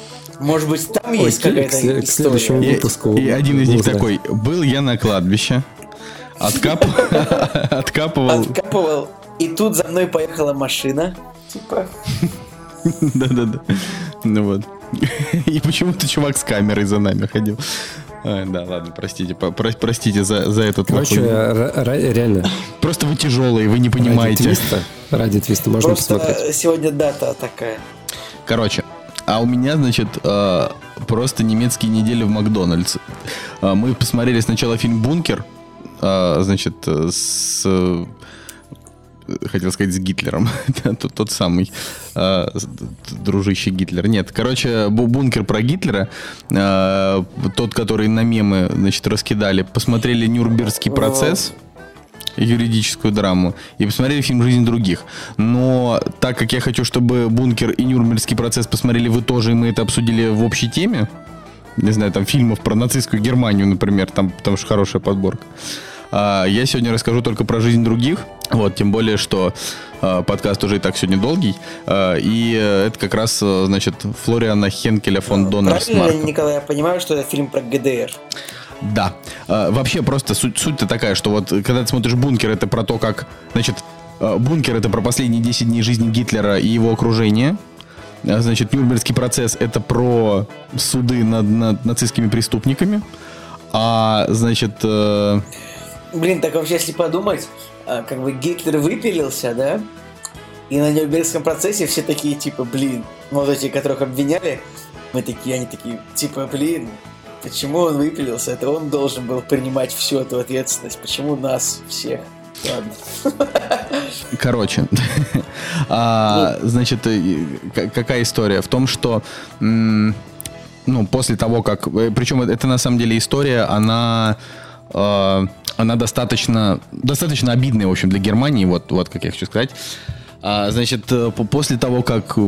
Может быть, там Ой, есть какая-то к, история. К следующему выпуску. И, и один из них такой, был я на кладбище, Откап... Откапывал. Откапывал. И тут за мной поехала машина. Типа. Да-да-да. Ну вот. И почему-то чувак с камерой за нами ходил. А, да, ладно, простите, про, простите за, за этот Короче, реально. Просто вы тяжелые, вы не понимаете. Ради твиста, ради твиста можно Просто посмотреть. сегодня дата такая. Короче, а у меня, значит, э, просто немецкие недели в Макдональдс. Э, мы посмотрели сначала фильм «Бункер», а, значит, с хотел сказать, с Гитлером. тот, тот самый э, дружище Гитлер. Нет, короче, бункер про Гитлера, э, тот, который на мемы, значит, раскидали, посмотрели Нюрнбергский процесс, юридическую драму, и посмотрели фильм «Жизнь других». Но так как я хочу, чтобы «Бункер» и «Нюрнбергский процесс» посмотрели вы тоже, и мы это обсудили в общей теме, не знаю, там фильмов про нацистскую Германию, например, там, потому что хорошая подборка. А, я сегодня расскажу только про жизнь других. Вот, тем более, что а, подкаст уже и так сегодня долгий. А, и это как раз, значит, Флориана Хенкеля фон Доннер Правильно, Николай, я понимаю, что это фильм про ГДР. Да. Вообще просто суть, суть-то такая, что вот когда ты смотришь «Бункер», это про то, как, значит, «Бункер» — это про последние 10 дней жизни Гитлера и его окружения. Значит, Нюрнбергский процесс — это про суды над, над нацистскими преступниками. А, значит... Э... Блин, так вообще, если подумать, а, как бы Гитлер выпилился, да? И на Нюрнбергском процессе все такие, типа, блин, вот эти, которых обвиняли, мы такие, они такие, типа, блин, почему он выпилился? Это он должен был принимать всю эту ответственность. Почему нас всех? Ладно. Короче, а, значит, э, какая история? В том, что ну, после того, как... Э, Причем это на самом деле история, она... Э, она достаточно, достаточно обидная, в общем, для Германии, вот, вот как я хочу сказать. А, значит, после того, как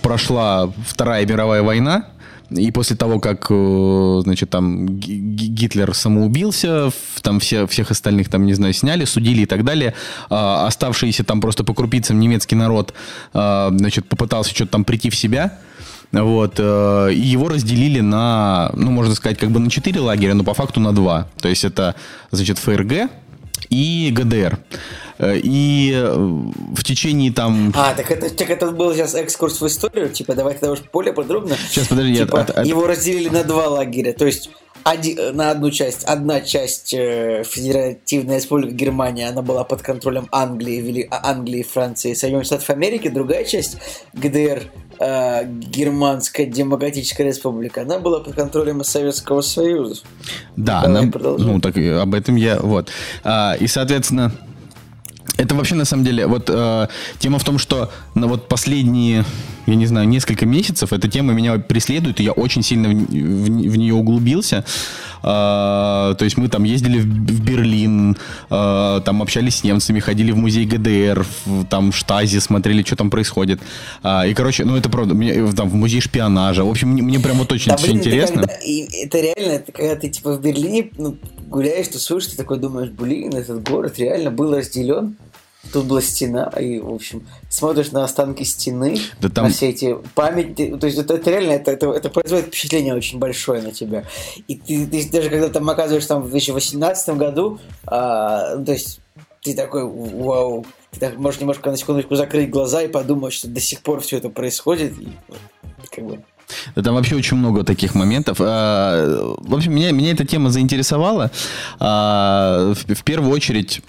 прошла Вторая мировая война, и после того, как, э, значит, там Гитлер самоубился, там все, всех остальных, там, не знаю, сняли, судили и так далее, а, оставшийся там просто по крупицам немецкий народ, а, значит, попытался что-то там прийти в себя, вот, э, и его разделили на, ну, можно сказать, как бы на четыре лагеря, но по факту на два. То есть это, значит, ФРГ и ГДР. Э, и э, в течение там... А, так это, так это был сейчас экскурс в историю? Типа, давай тогда уж более подробно. Сейчас, подожди. Типа, от, от... Его разделили на два лагеря. То есть один, на одну часть, одна часть э, Федеративная Республика Германия, она была под контролем Англии, Вели, Англии, Франции, Соединенных Штатов Америки, другая часть ГДР, э, Германская Демократическая Республика, она была под контролем Советского Союза. Да, она, ну так об этом я, вот. А, и, соответственно, Это вообще на самом деле вот э, тема в том, что на вот последние, я не знаю, несколько месяцев эта тема меня преследует, и я очень сильно в, в, в нее углубился. Э, то есть мы там ездили в, в Берлин, э, там общались с немцами, ходили в музей ГДР, в, там Штази, смотрели, что там происходит. Э, и короче, ну это правда, мне, там в музей шпионажа. В общем, мне, мне прям вот очень Да, блин, это интересно. когда- и это реально, это когда ты типа в Берлине ну, гуляешь, слышишь, ты такой думаешь, блин, этот город реально был разделен. Тут была стена, и, в общем, смотришь на останки стены, Да там- на все эти памяти. То есть это, это реально, это, это, это производит впечатление очень большое на тебя. И ты, ты даже когда там оказываешься там в 2018 году, а, ну, то есть ты такой, вау, ты так можешь немножко на секундочку закрыть глаза и подумать, что до сих пор все это происходит. И, как бы, Да Там вообще очень много таких моментов. А, В общем, меня, меня эта тема заинтересовала. а, В, в первую очередь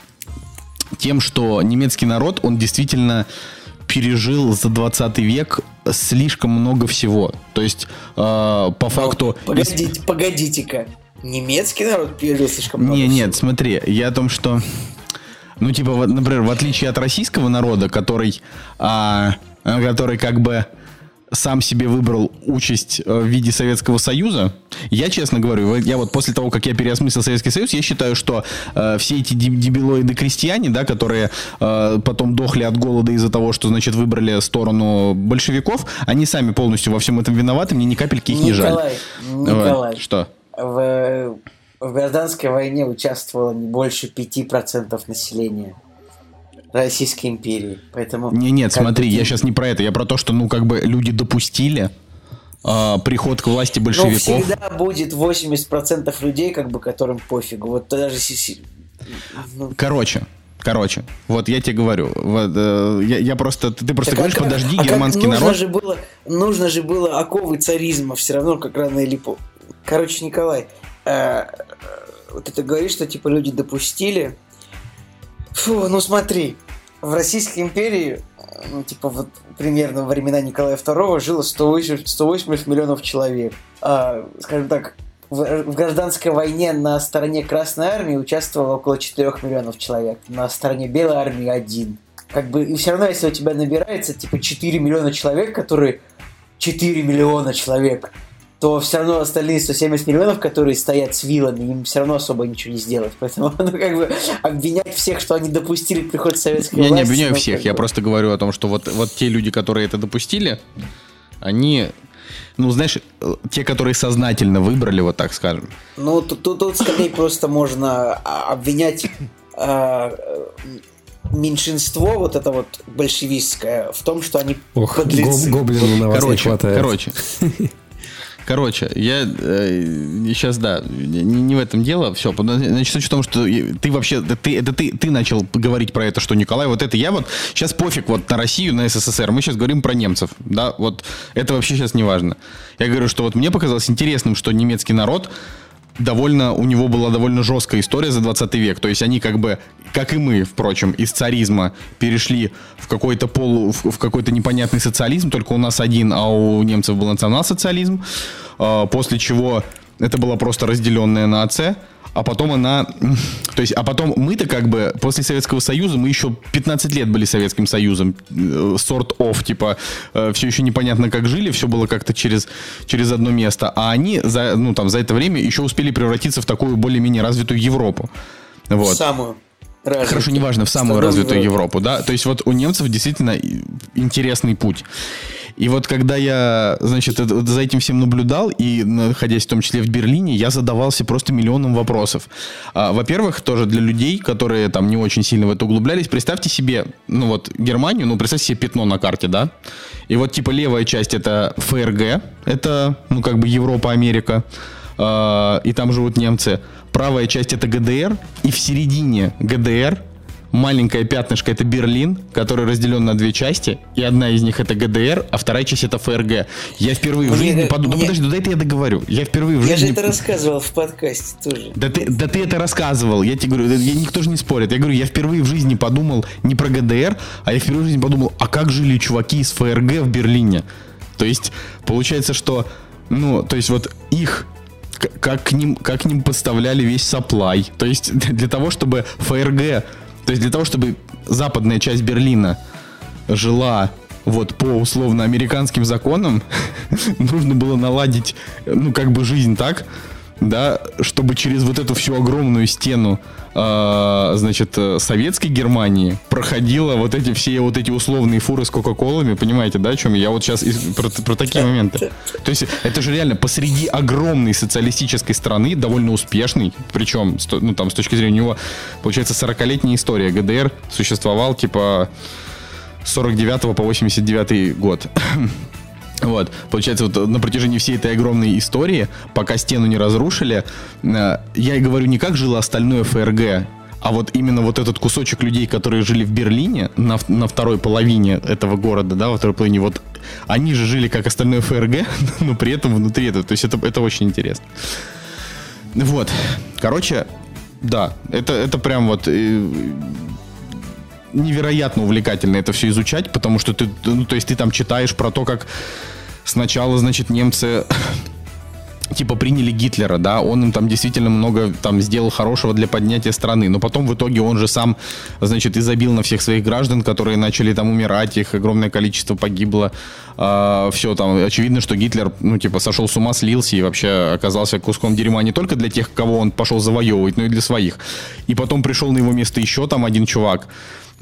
тем, что немецкий народ, он действительно пережил за 20 век слишком много всего. То есть, а, по факту... Ну, Погодите, погодите-ка. Немецкий народ пережил слишком много. Не, всего. нет, смотри, я о том, что, ну, типа, вот, например, в отличие от российского народа, который, а, который как бы сам себе выбрал участь э, в виде Советского Союза, я честно говорю, я вот после того, как я переосмыслил Советский Союз, я считаю, что э, все эти деб- дебилоиды крестьяне, да, которые э, потом дохли от голода из-за того, что, значит, выбрали сторону большевиков, они сами полностью во всем этом виноваты, мне ни капельки их не жаль. Николай, Вот, Николай, Что? в, в гражданской войне участвовало не больше 5% населения Российской империи. Поэтому... Не, нет, как смотри, я сейчас не про это, я про то, что, ну, как бы люди допустили а, приход к власти Ну, большевиков. всегда будет 80% людей, как бы, которым пофигу. Вот даже ну, Короче, короче, вот я тебе говорю, вот, э, я, я просто, ты просто Так, а говоришь, как- подожди, а как германский нужно народ. Же было, нужно же было оковы царизма все равно, как рано или поздно. Короче, Николай, э, э, вот ты говоришь, что типа люди допустили. Фу, ну смотри, в Российской империи, э, ну, типа вот примерно во времена Николая II жило 180, 180 миллионов человек. А, скажем так, в, в гражданской войне на стороне Красной Армии участвовало около 4 миллионов человек, на стороне Белой Армии один. Как бы, и все равно, если у тебя набирается типа 4 миллиона человек, которые 4 миллиона человек, то все равно остальные 170 миллионов, которые стоят с вилами, им все равно особо ничего не сделать. Поэтому, ну, как бы, обвинять всех, что они допустили приход советской Я не власти... обвиняю ну, всех, как я бы- просто говорю о том, что вот, вот те люди, которые это допустили, они, ну, знаешь, э, те, которые сознательно выбрали, вот так скажем. Ну, тут, тут, тут скорее просто можно а, обвинять э, меньшинство, вот это вот большевистское, в том, что они Ох, подлецы. гоб- гоблину на вас не хватает. короче. Короче, я сейчас, да, не, не в этом дело. Все, значит, суть в том, что ты вообще, да ты, это ты, ты начал говорить про это, что Николай, вот это я вот, сейчас пофиг вот на Россию, на СССР, мы сейчас говорим про немцев, да, вот это вообще сейчас не важно. Я говорю, что вот мне показалось интересным, что немецкий народ довольно, у него была довольно жесткая история за 20 век. То есть они как бы, как и мы, впрочем, из царизма перешли в какой-то полу, в, в какой-то непонятный социализм, только у нас один, а у немцев был национал-социализм. А, После чего это была просто разделенная нация. А потом она... То есть, а потом мы-то как бы после Советского Союза, мы еще 15 лет были Советским Союзом. Сорт офф, типа, все еще непонятно как жили, все было как-то через, через одно место. А они за, ну, там, за это время еще успели превратиться в такую более-менее развитую Европу. Вот. Самую. Развитую. Хорошо, неважно, в самую Страну развитую Европы. Европу, да. То есть вот у немцев действительно интересный путь. И вот когда я, значит, за этим всем наблюдал, и находясь в том числе в Берлине, я задавался просто миллионом вопросов. А, во-первых, тоже для людей, которые там не очень сильно в это углублялись, представьте себе, ну вот, Германию, ну, представьте себе пятно на карте, да? И вот, типа, левая часть это ФРГ, это, ну, как бы Европа, Америка, а, и там живут немцы. Правая часть это ГДР, и в середине ГДР маленькое пятнышко это Берлин, который разделен на две части, и одна из них это ГДР, а вторая часть это ФРГ. Я впервые в Мне жизни как- подумал, ну мне- подожди, ну дай это я договорю. Я впервые в Я же жизни... это рассказывал в подкасте тоже. Да ты, да ты это рассказывал, я тебе говорю, да я- никто же не спорит. Я говорю, я впервые в жизни подумал не про ГДР, а я впервые в жизни подумал, а как жили чуваки из ФРГ в Берлине? То есть, получается, что, ну, то есть вот их как к ним, как к ним подставляли весь соплай. То есть для того, чтобы ФРГ, то есть для того, чтобы западная часть Берлина жила вот по условно американским законам, нужно было наладить, ну, как бы жизнь так, да, чтобы через вот эту всю огромную стену, э, значит, советской Германии проходило вот эти все вот эти условные фуры с Кока-Колами, понимаете, да, о чем я вот сейчас из, про, про такие моменты. То есть это же реально посреди огромной социалистической страны, довольно успешной, причем, ну, там, с точки зрения у него, получается, 40-летняя история. ГДР существовал, типа, с 49 по 89 год. Вот, получается, вот на протяжении всей этой огромной истории, пока стену не разрушили, э, я и говорю не как жило остальное ФРГ, а вот именно вот этот кусочек людей, которые жили в Берлине на, на второй половине этого города, да, во второй половине, вот они же жили как остальное ФРГ, но при этом внутри этого. То есть это, это очень интересно. Вот. Короче, да, это, это прям вот э, невероятно увлекательно это все изучать, потому что ты, ну, то есть ты там читаешь про то, как сначала, значит, немцы типа приняли Гитлера, да, он им там действительно много там сделал хорошего для поднятия страны, но потом в итоге он же сам, значит, и забил на всех своих граждан, которые начали там умирать, их огромное количество погибло, а, все там, очевидно, что Гитлер, ну, типа, сошел с ума, слился и вообще оказался куском дерьма не только для тех, кого он пошел завоевывать, но и для своих. И потом пришел на его место еще там один чувак,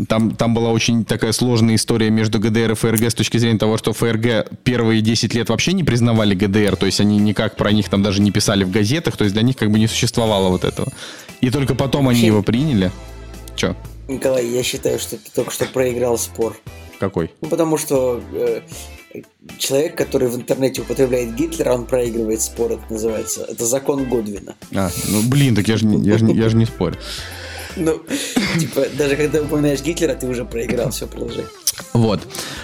там, там была очень такая сложная история между ГДР и ФРГ с точки зрения того, что ФРГ первые 10 лет вообще не признавали ГДР, то есть они никак про них там даже не писали в газетах, то есть для них как бы не существовало вот этого. И только потом они его приняли. Че? Николай, я считаю, что ты только что проиграл спор. Какой? Ну, потому что э, человек, который в интернете употребляет Гитлера, он проигрывает спор, это называется. Это закон Годвина. А, ну блин, так я же я же, я же не спорю. Ну, типа, даже когда упоминаешь Гитлера, ты уже проиграл, все, продолжай. Вот.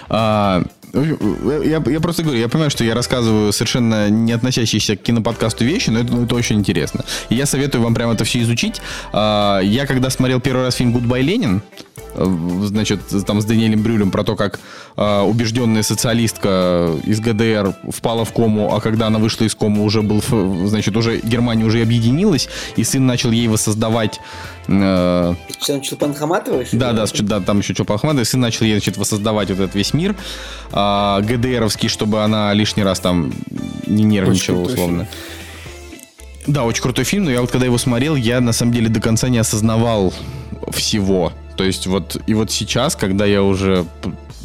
А, я, я просто говорю, я понимаю, что я рассказываю совершенно не относящиеся к киноподкасту вещи, но это, ну, это очень интересно. И я советую вам прямо это все изучить. А, я когда смотрел первый раз фильм «Гудбай, Ленин», значит, там с Даниэлем Брюлем про то, как э, убежденная социалистка из ГДР впала в кому, а когда она вышла из кому, уже был, значит, уже Германия уже объединилась, и сын начал ей воссоздавать... Э, там Чулпан Хаматова еще? Да, да, да, там еще Чулпан Хаматова, сын начал ей, значит, воссоздавать вот этот весь мир э, ГДРовский, чтобы она лишний раз там не нервничала, условно. Да, очень крутой фильм, но я вот когда его смотрел, я на самом деле до конца не осознавал всего. То есть вот и вот сейчас, когда я уже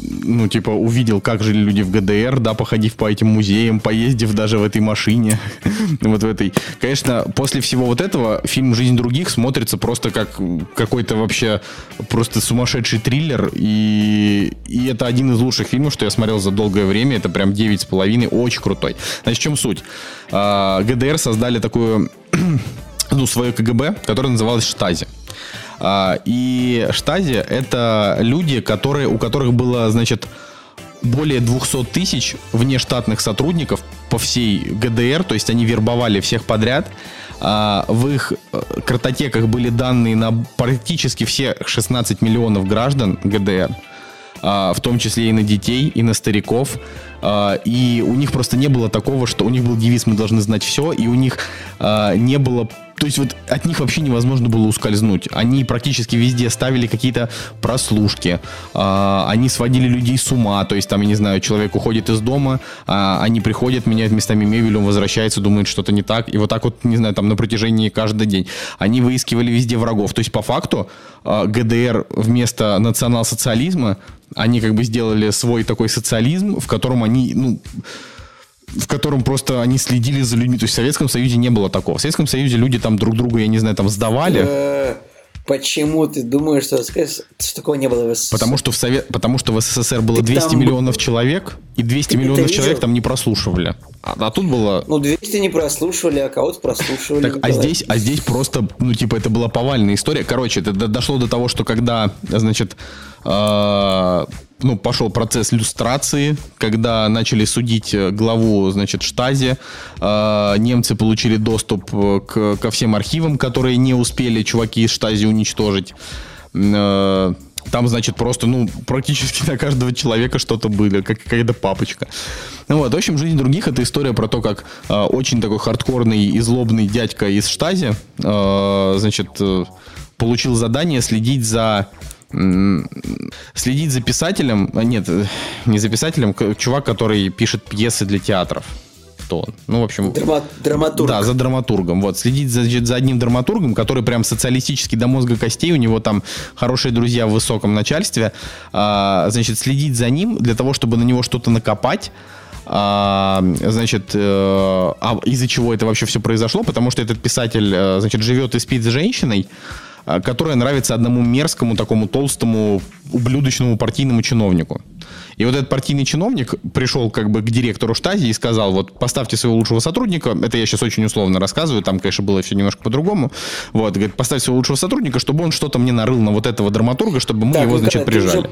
ну, типа, увидел, как жили люди в ГДР, да, походив по этим музеям, поездив даже в этой машине, вот в этой. Конечно, после всего вот этого фильм «Жизнь других» смотрится просто как какой-то вообще просто сумасшедший триллер, и, и это один из лучших фильмов, что я смотрел за долгое время, это прям 9,5, очень крутой. Значит, в чем суть? А, ГДР создали такую, ну, свое КГБ, которое называлось «Штази». А, и штази — это люди, которые, у которых было, значит, более 200 тысяч внештатных сотрудников по всей ГДР, то есть они вербовали всех подряд. А, в их э, картотеках были данные на практически все 16 миллионов граждан ГДР, а, в том числе и на детей, и на стариков. И у них просто не было такого, что у них был девиз «Мы должны знать все», и у них не было то есть вот от них вообще невозможно было ускользнуть. Они практически везде ставили какие-то прослушки. Э, они сводили людей с ума. То есть там, я не знаю, человек уходит из дома, э, они приходят, меняют местами мебель, он возвращается, думает, что-то не так. И вот так вот, не знаю, там на протяжении каждый день. Они выискивали везде врагов. То есть по факту э, ГДР вместо национал-социализма они как бы сделали свой такой социализм, в котором они, ну, в котором просто они следили за людьми. То есть в Советском Союзе не было такого. В Советском Союзе люди там друг друга, я не знаю, там сдавали. Э, почему ты думаешь, что, что такого не было в СССР? Потому что в, Совет... Потому что в СССР было ты 200 там... миллионов человек, и 200 ты миллионов человек там не прослушивали. А, а тут было... Ну, 200 не прослушивали, а кого-то прослушивали. Так, а здесь, а здесь просто, ну, типа, это была повальная история. Короче, это дошло до того, что когда, значит, э ну, пошел процесс люстрации, когда начали судить э, главу, значит, Штази. Э, немцы получили доступ э, к, ко всем архивам, которые не успели чуваки из Штази уничтожить. Там, значит, просто, ну, практически на каждого человека что-то было, как какая-то папочка. Ну вот, в общем, «Жизнь других» — это история про то, как э, очень такой хардкорный и злобный дядька из Штази, э, значит, э, получил задание следить за следить за писателем, а, нет, не за писателем, чувак, который пишет пьесы для театров. Кто он? Ну, в общем... Драма, драматург. Да, за драматургом. Вот, следить за, за одним драматургом, который прям социалистический до мозга костей, у него там хорошие друзья в высоком начальстве. А, значит, следить за ним для того, чтобы на него что-то накопать, а, значит, э, а из-за чего это вообще все произошло? Потому что этот писатель, э, значит, живет и спит с женщиной, э, которая нравится одному мерзкому, такому толстому, ублюдочному партийному чиновнику. И вот этот партийный чиновник пришел как бы к директору штази и сказал, вот поставьте своего лучшего сотрудника, это я сейчас очень условно рассказываю, там, конечно, было все немножко по-другому, вот, говорит, поставьте своего лучшего сотрудника, чтобы он что-то мне нарыл на вот этого драматурга, чтобы мы так, его, значит, прижали.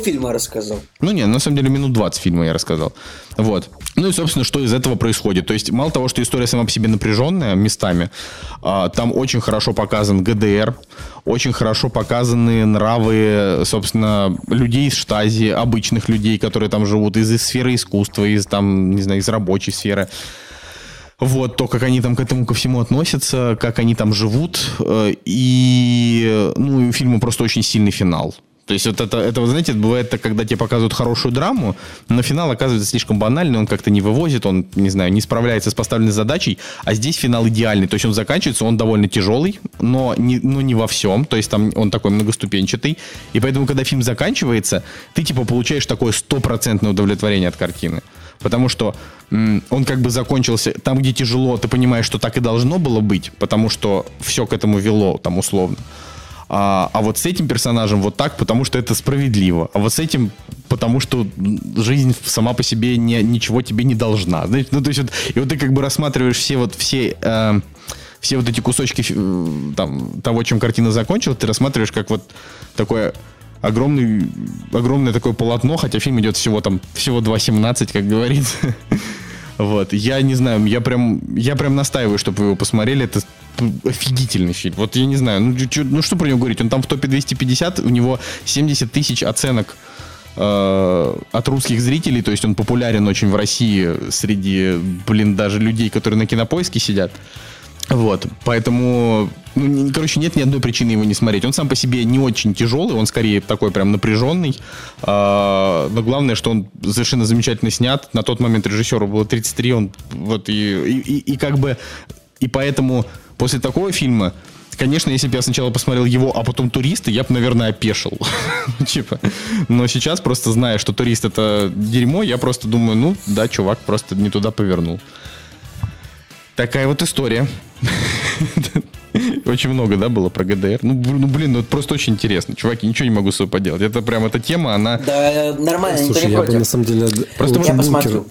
Полфильма рассказал. Ну, не, на самом деле минут 20 фильма я рассказал. Вот. Ну и, собственно, что из этого происходит. То есть, мало того, что история сама по себе напряженная местами, а, там очень хорошо показан ГДР, очень хорошо показаны нравы, собственно, людей из штази, обычных людей, которые там живут, из, из сферы искусства, из там, не знаю, из рабочей сферы. Вот, то, как они там к этому ко всему относятся, как они там живут. Э, и, ну, у фильма просто очень сильный финал. То есть вот это, это, вы знаете, бывает так, когда тебе показывают хорошую драму, но финал оказывается слишком банальный, он как-то не вывозит, он, не знаю, не справляется с поставленной задачей, а здесь финал идеальный. То есть он заканчивается, он довольно тяжелый, но не, но не во всем, то есть там он такой многоступенчатый. И поэтому, когда фильм заканчивается, ты типа получаешь такое стопроцентное удовлетворение от картины. Потому что он как бы закончился там, где тяжело, ты понимаешь, что так и должно было быть, потому что все к этому вело, там условно. А, а вот с этим персонажем вот так, потому что это справедливо. А вот с этим, потому что жизнь сама по себе не, ничего тебе не должна. Знаете, ну, то есть вот, и вот ты как бы рассматриваешь все вот все... Э, все вот эти кусочки э, там, того, чем картина закончила, ты рассматриваешь как вот такое огромный, огромное такое полотно, хотя фильм идет всего там, всего 2.17, как говорится. Вот, я не знаю, я прям, я прям настаиваю, чтобы вы его посмотрели. Это офигительный фильм. Вот я не знаю, ну, чё, ну что про него говорить? Он там в топе 250, у него 70 тысяч оценок э, от русских зрителей, то есть он популярен очень в России среди, блин, даже людей, которые на кинопоиске сидят. Вот, поэтому, ну, короче, нет ни одной причины его не смотреть. Он сам по себе не очень тяжелый, он скорее такой прям напряженный. А, но главное, что он совершенно замечательно снят. На тот момент режиссеру было 33, он вот и, и, и как бы... И поэтому после такого фильма конечно, если бы я сначала посмотрел его, а потом туристы, я бы, наверное, опешил. Типа. Но сейчас, просто зная, что турист это дерьмо, я просто думаю, ну, да, чувак просто не туда повернул. Такая вот история. Очень много, да, было про ГДР. Ну, ну блин, ну это просто очень интересно. Чуваки, ничего не могу с собой поделать. Это прям эта тема, она... Да, нормально, Слушай, я бы на самом деле... Просто я посмотрю.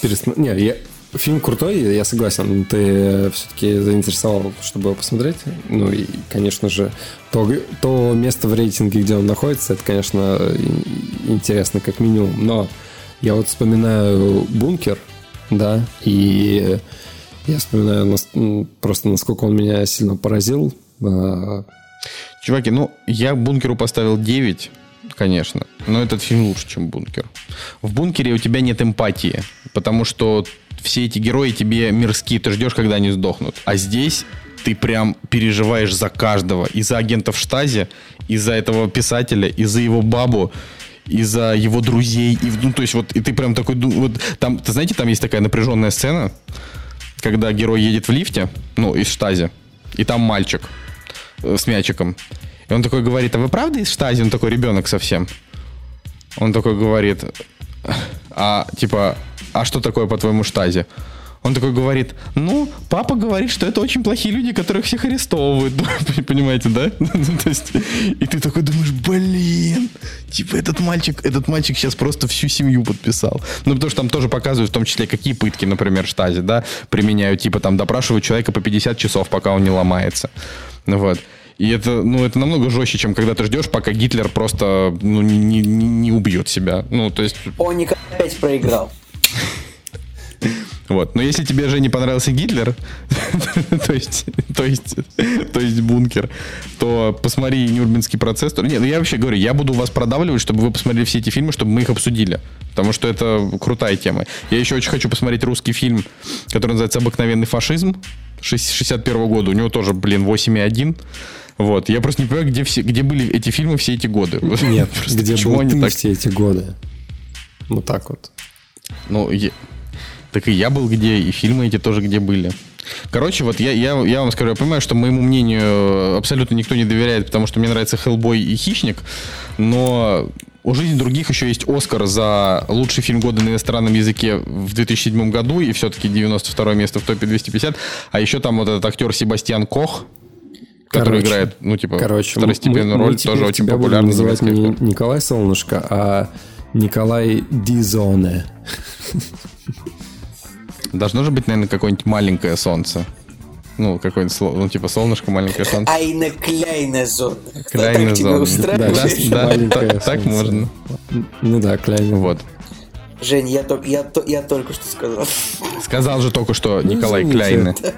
Пересм... Не, я... Фильм крутой, я согласен. Ты все-таки заинтересовал, чтобы его посмотреть. Ну и, конечно же, то, то место в рейтинге, где он находится, это, конечно, интересно как минимум. Но я вот вспоминаю «Бункер», да, и я вспоминаю просто, насколько он меня сильно поразил. А, Чуваки, ну, я бункеру поставил 9, конечно. Но этот фильм лучше, чем бункер. В бункере у тебя нет эмпатии, потому что все эти герои тебе мирские, ты ждешь, когда они сдохнут. А здесь ты прям переживаешь за каждого. И за агентов штази, и за этого писателя, и за его бабу, и за его друзей. И, ну, то есть вот, и ты прям такой... Вот, там, ты знаете, там есть такая напряженная сцена, когда герой едет в лифте, ну, из штази, и там мальчик э, с мячиком. И он такой говорит, а вы правда из штази? Он такой ребенок совсем. Он такой говорит, а типа, а что такое по-твоему штази? Он такой говорит, ну, папа говорит, что это очень плохие люди, которых всех арестовывают. Понимаете, да? То есть, и ты такой думаешь, блин, типа этот мальчик, этот мальчик сейчас просто всю семью подписал. Ну, потому что там тоже показывают, в том числе, какие пытки, например, штази, да, применяют, типа там допрашивают человека по 50 часов, пока он не ломается. Ну вот. И это, ну, это намного жестче, чем когда ты ждешь, пока Гитлер просто ну, не, не, не убьет себя. Ну, то есть... Он никогда опять проиграл. Вот. Но если тебе же не понравился Гитлер, то есть, то есть, то есть бункер, то посмотри Нюрнбергский процесс. Нет, ну я вообще говорю, я буду вас продавливать, чтобы вы посмотрели все эти фильмы, чтобы мы их обсудили. Потому что это крутая тема. Я еще очень хочу посмотреть русский фильм, который называется «Обыкновенный фашизм» 61 года. У него тоже, блин, 8,1. Вот. Я просто не понимаю, где, все, где были эти фильмы все эти годы. Нет, Просто где был они ты так... все эти годы. Вот так вот. Ну, я- так и я был где, и фильмы эти тоже где были. Короче, вот я, я, я вам скажу, я понимаю, что моему мнению абсолютно никто не доверяет, потому что мне нравится Хеллбой и Хищник, но у жизни других еще есть Оскар за лучший фильм года на иностранном языке в 2007 году, и все-таки 92 место в топе 250. А еще там вот этот актер Себастьян Кох, который Короче, играет, ну, типа, Короче, второстепенную мы- мы роль, теперь тоже очень популярный называть не. Николай Солнышко, а Николай Дизоне. Должно же быть, наверное, какое-нибудь маленькое солнце. Ну, какое-нибудь, ну, типа солнышко, маленькое солнце. Айна Кляйна зона. Кляйна так тебя зона. устраивает? Да, да, Маленькое так- можно. Ну да, Кляйн. Вот. Жень, я, только, я, то- я только что сказал. Сказал же только что Ну, Николай извините. Кляйне.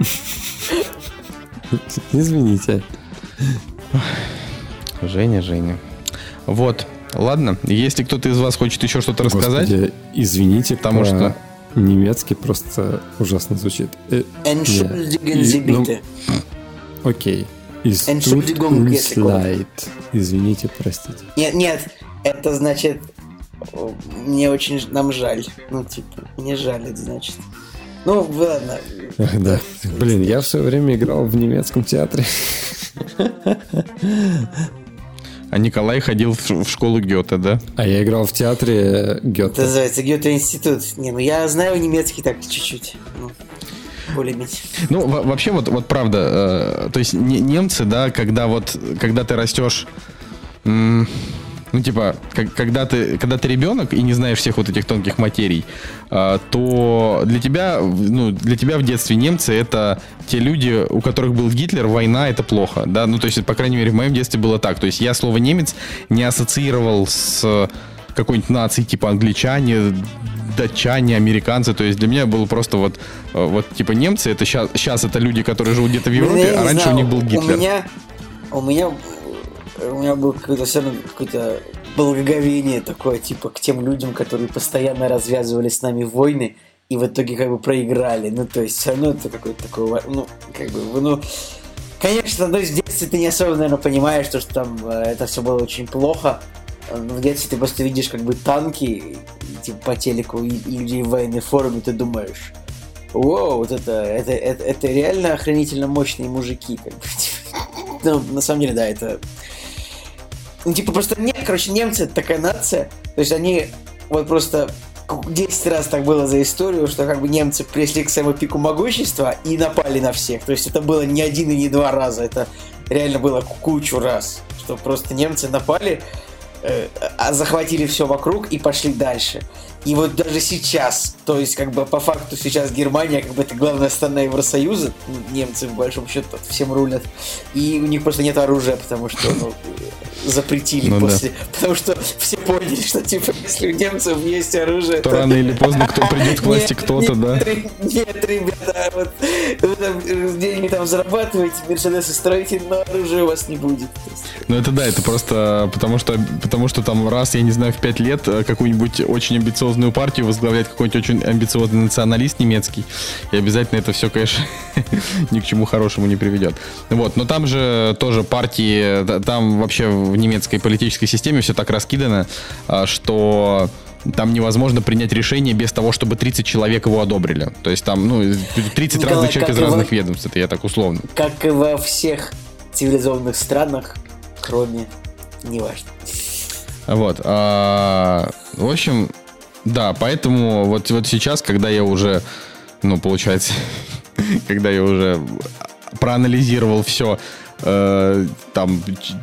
Извините. Женя, Женя. Вот. Ладно, если кто-то из вас хочет еще что-то рассказать, Господи, извините, Потому про что- немецкий просто ужасно звучит. Э, Entschuldigen Sie ну, bitte. Окей. Entschuldigung, слайд. Извините, простите. Нет, нет, это значит, мне очень нам жаль. Ну, типа, мне жаль, это значит. Ну, ладно. Да. Блин, я в свое время играл в немецком театре. а Николай ходил в школу Гёте, да? А я играл в театре Это Гёте. называется Гёте-институт. Не, ну я знаю немецкий так чуть-чуть. Ну, более-менее. Ну, во- вообще, вот, вот правда, э, то есть не- немцы, да, когда вот, когда ты растешь, м, ну, типа, как- когда ты, когда ты ребенок и не знаешь всех вот этих тонких материй, э, то для тебя, ну, для тебя в детстве немцы это те люди, у которых был Гитлер, война это плохо, да, ну, то есть, по крайней мере, в моем детстве было так, то есть я слово немец не ассоциировал с какой-нибудь нацией, типа англичане, датчане, американцы. То есть для меня было просто вот, вот типа немцы, это сейчас, сейчас это люди, которые живут где-то в Ну, Европе, не а раньше знаю, у них был Гитлер. У меня, у меня, у меня был какой-то все равно какое-то благоговение такое, типа, к тем людям, которые постоянно развязывали с нами войны и в итоге как бы проиграли. Ну, то есть, все равно это какой-то такой, ну, как бы, ну, конечно, то есть в детстве ты не особо, наверное, понимаешь, то, что там э, это все было очень плохо. Э, В детстве ты просто видишь как бы танки типа, по телеку и, и людей в военной форме, ты думаешь, Воу, вот это, это, это, это реально охранительно мощные мужики, как бы. типа. Ну, на самом деле, да, это... Ну, типа, просто нет, короче, немцы это такая нация, то есть они вот просто 10 раз так было за историю, что как бы немцы пришли к своему пику могущества и напали на всех. То есть это было не один и не два раза, это реально было кучу раз, что просто немцы напали, э, а захватили все вокруг и пошли дальше. И вот даже сейчас, то есть как бы по факту сейчас Германия как бы это главная страна Евросоюза, немцы в большом счете всем рулят, и у них просто нет оружия, потому что ну, запретили Ну да. после, потому что все поняли, что типа если у немцев есть оружие, То рано или поздно кто придет к власти, кто-то, да. Нет, ребята, вот вы там э, деньги там зарабатываете, мерседесы строите, но оружия у вас не будет. То Ну это да, это просто потому что, потому что там раз, я не знаю, в пять лет э, какую-нибудь очень амбициозную партию возглавляет какой-нибудь очень амбициозный националист немецкий. И обязательно это все, конечно, ни к чему хорошему не приведет. Вот, но там же тоже партии, да, там вообще в немецкой политической системе все так раскидано, а, что там невозможно принять решение без того, чтобы 30 человек его одобрили. То есть там, ну, 30 Николай, разных человек из и во- разных ведомств, это я так условно. Как и во всех цивилизованных странах, кроме неважно. Вот. а, в общем, да, поэтому вот, вот сейчас, когда я уже, ну, получается, когда я уже проанализировал все, там, ч-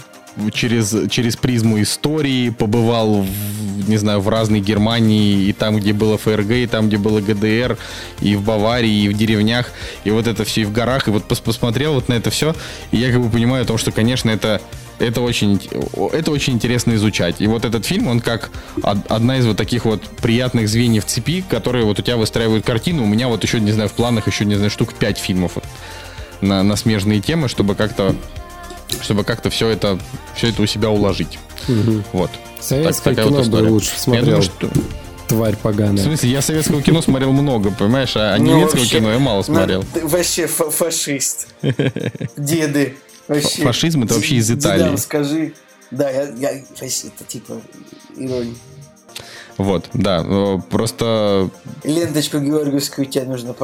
через, через призму истории, побывал, в, не знаю, в разной Германии, и там, где было ФРГ, и там, где было ГДР, и в Баварии, и в деревнях, и вот это все и в горах, и вот пос- посмотрел вот на это все, и я как бы понимаю о том, что, конечно, это это очень, это очень интересно изучать. И вот этот фильм, он как од- одна из вот таких вот приятных звеньев цепи, которые вот у тебя выстраивают картину. У меня вот еще, не знаю, в планах еще, не знаю, штук 5 фильмов вот на, на смежные темы, чтобы как-то чтобы как-то все это, все это у себя уложить. Вот. Советское вот кино бы история. лучше Я смотрел. думаю, что... Тварь В поганая. смысле, я советского кино смотрел много, понимаешь, а Ну, немецкого вообще, кино я мало ну, смотрел. ты вообще фа- фашист. Деды. Вообще. Фашизм это вообще из Италии. Дедам скажи. Да, я, я, это типа ирония. Вот, да, просто... Ленточку георгиевскую тебе нужно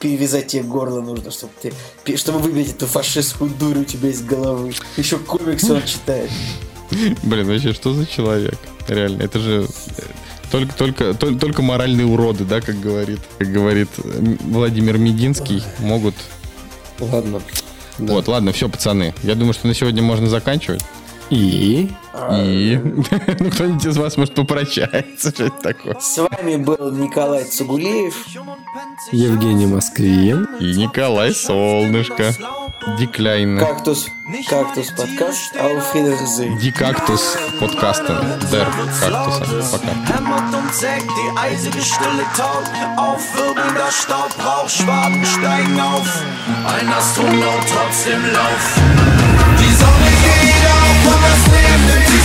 перевязать тебе горло нужно, чтобы ты, чтобы выбить эту фашистскую дурь у тебя из головы. Еще комиксы он читает. Блин, вообще, что за человек? Реально, это же э, только, только, только, только моральные уроды, да, как говорит, как говорит Владимир Мединский, могут. Ладно. Да. Вот, ладно, все, пацаны. Я думаю, что на сегодня можно заканчивать. И? И? ну, кто-нибудь из вас, может, попрощается. Что это такое? С вами был Николай Цугулеев. Евгений Москвин. И Николай Солнышко. Дикляйн. Кактус. Кактус подкаст. Die Kaktus Podcasten. Der Kaktus. Пока. Hämmert und sägt die eisige Stille taub. Aufwirbelnder Staub, Rauchschwaden steigen auf. Ein Astronaut trotzdem Lauf.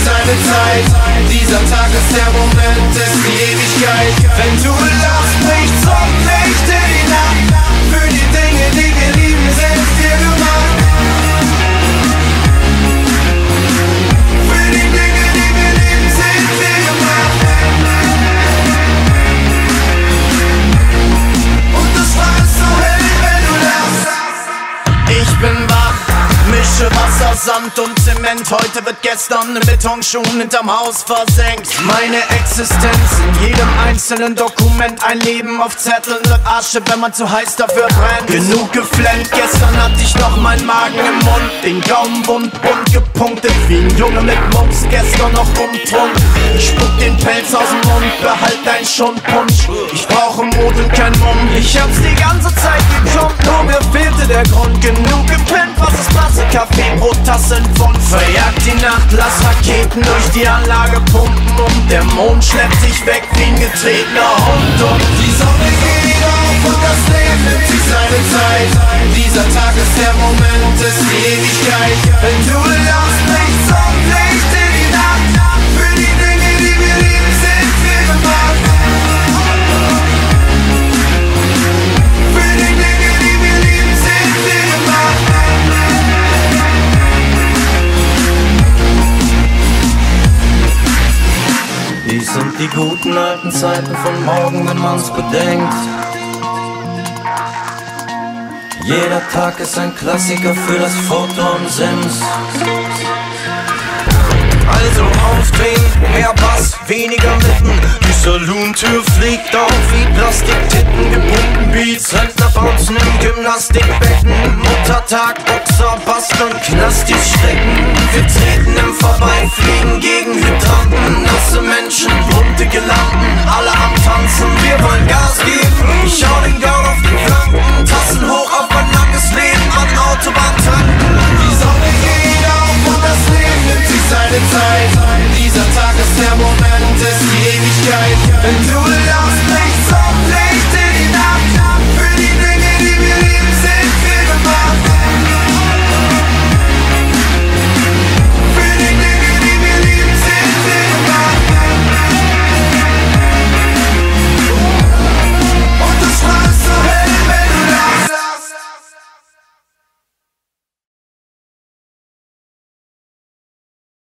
Seine Zeit. Dieser Tag ist der Moment, ist die Ewigkeit. Wenn du lachst, bricht Sonnenlicht in die Nacht. Für die Dinge, die wir lieben, sind Mische Wasser, Sand und Zement. Heute wird gestern ein Betonschuh hinterm Haus versenkt. Meine Existenz in jedem einzelnen Dokument. Ein Leben auf Zetteln wird Asche, wenn man zu heiß dafür brennt. Genug geflennt, gestern hatte ich noch meinen Magen im Mund. Den Gaumen wund, bunt gepunktet. Wie ein Junge mit Mumps, gestern noch umtrunk. Spuck den Pelz aus dem Mund, behalt dein Schundpunsch. Ich brauche Mut und kein Mumm. Ich hab's die ganze Zeit gejumpt, nur mir fehlte der Grund. Genug gepennt, was ist Platz? Kaffee, Brottassen von Verjagt die Nacht, lass Raketen durch die Anlage pumpen Und der Mond schleppt dich weg wie ein getretener Hund. Und die Sonne geht auf und das Leben nimmt sich seine Zeit. Dieser Tag ist der Moment, ist die Ewigkeit. Wenn du lachst, die guten alten Zeiten von morgen, wenn man's bedenkt. Jeder Tag ist ein Klassiker für das Foto und Sims. Also aufdrehen, mehr Bass, weniger mitten. Die Saloon-Tür fliegt auf wie Plastiktitten, gepumpten Beats, Rentner bouncen im Gymnastikbecken. Muttertag, Boxer, basteln, Knastis stecken. Wir treten im Vorbeifliegen gegen Hydranten. Nasse Menschen, bunte Girlanden, alle am Tanzen. Wir wollen Gas geben, ich schau den Gaul auf die Flanken. Tassen hoch auf ein langes Leben an Autobahntanken. Die Sonne geht auf und das Leben nimmt sich seine Zeit. Dieser Tag ist der Moment, ist die Ewigkeit, wenn du lachst.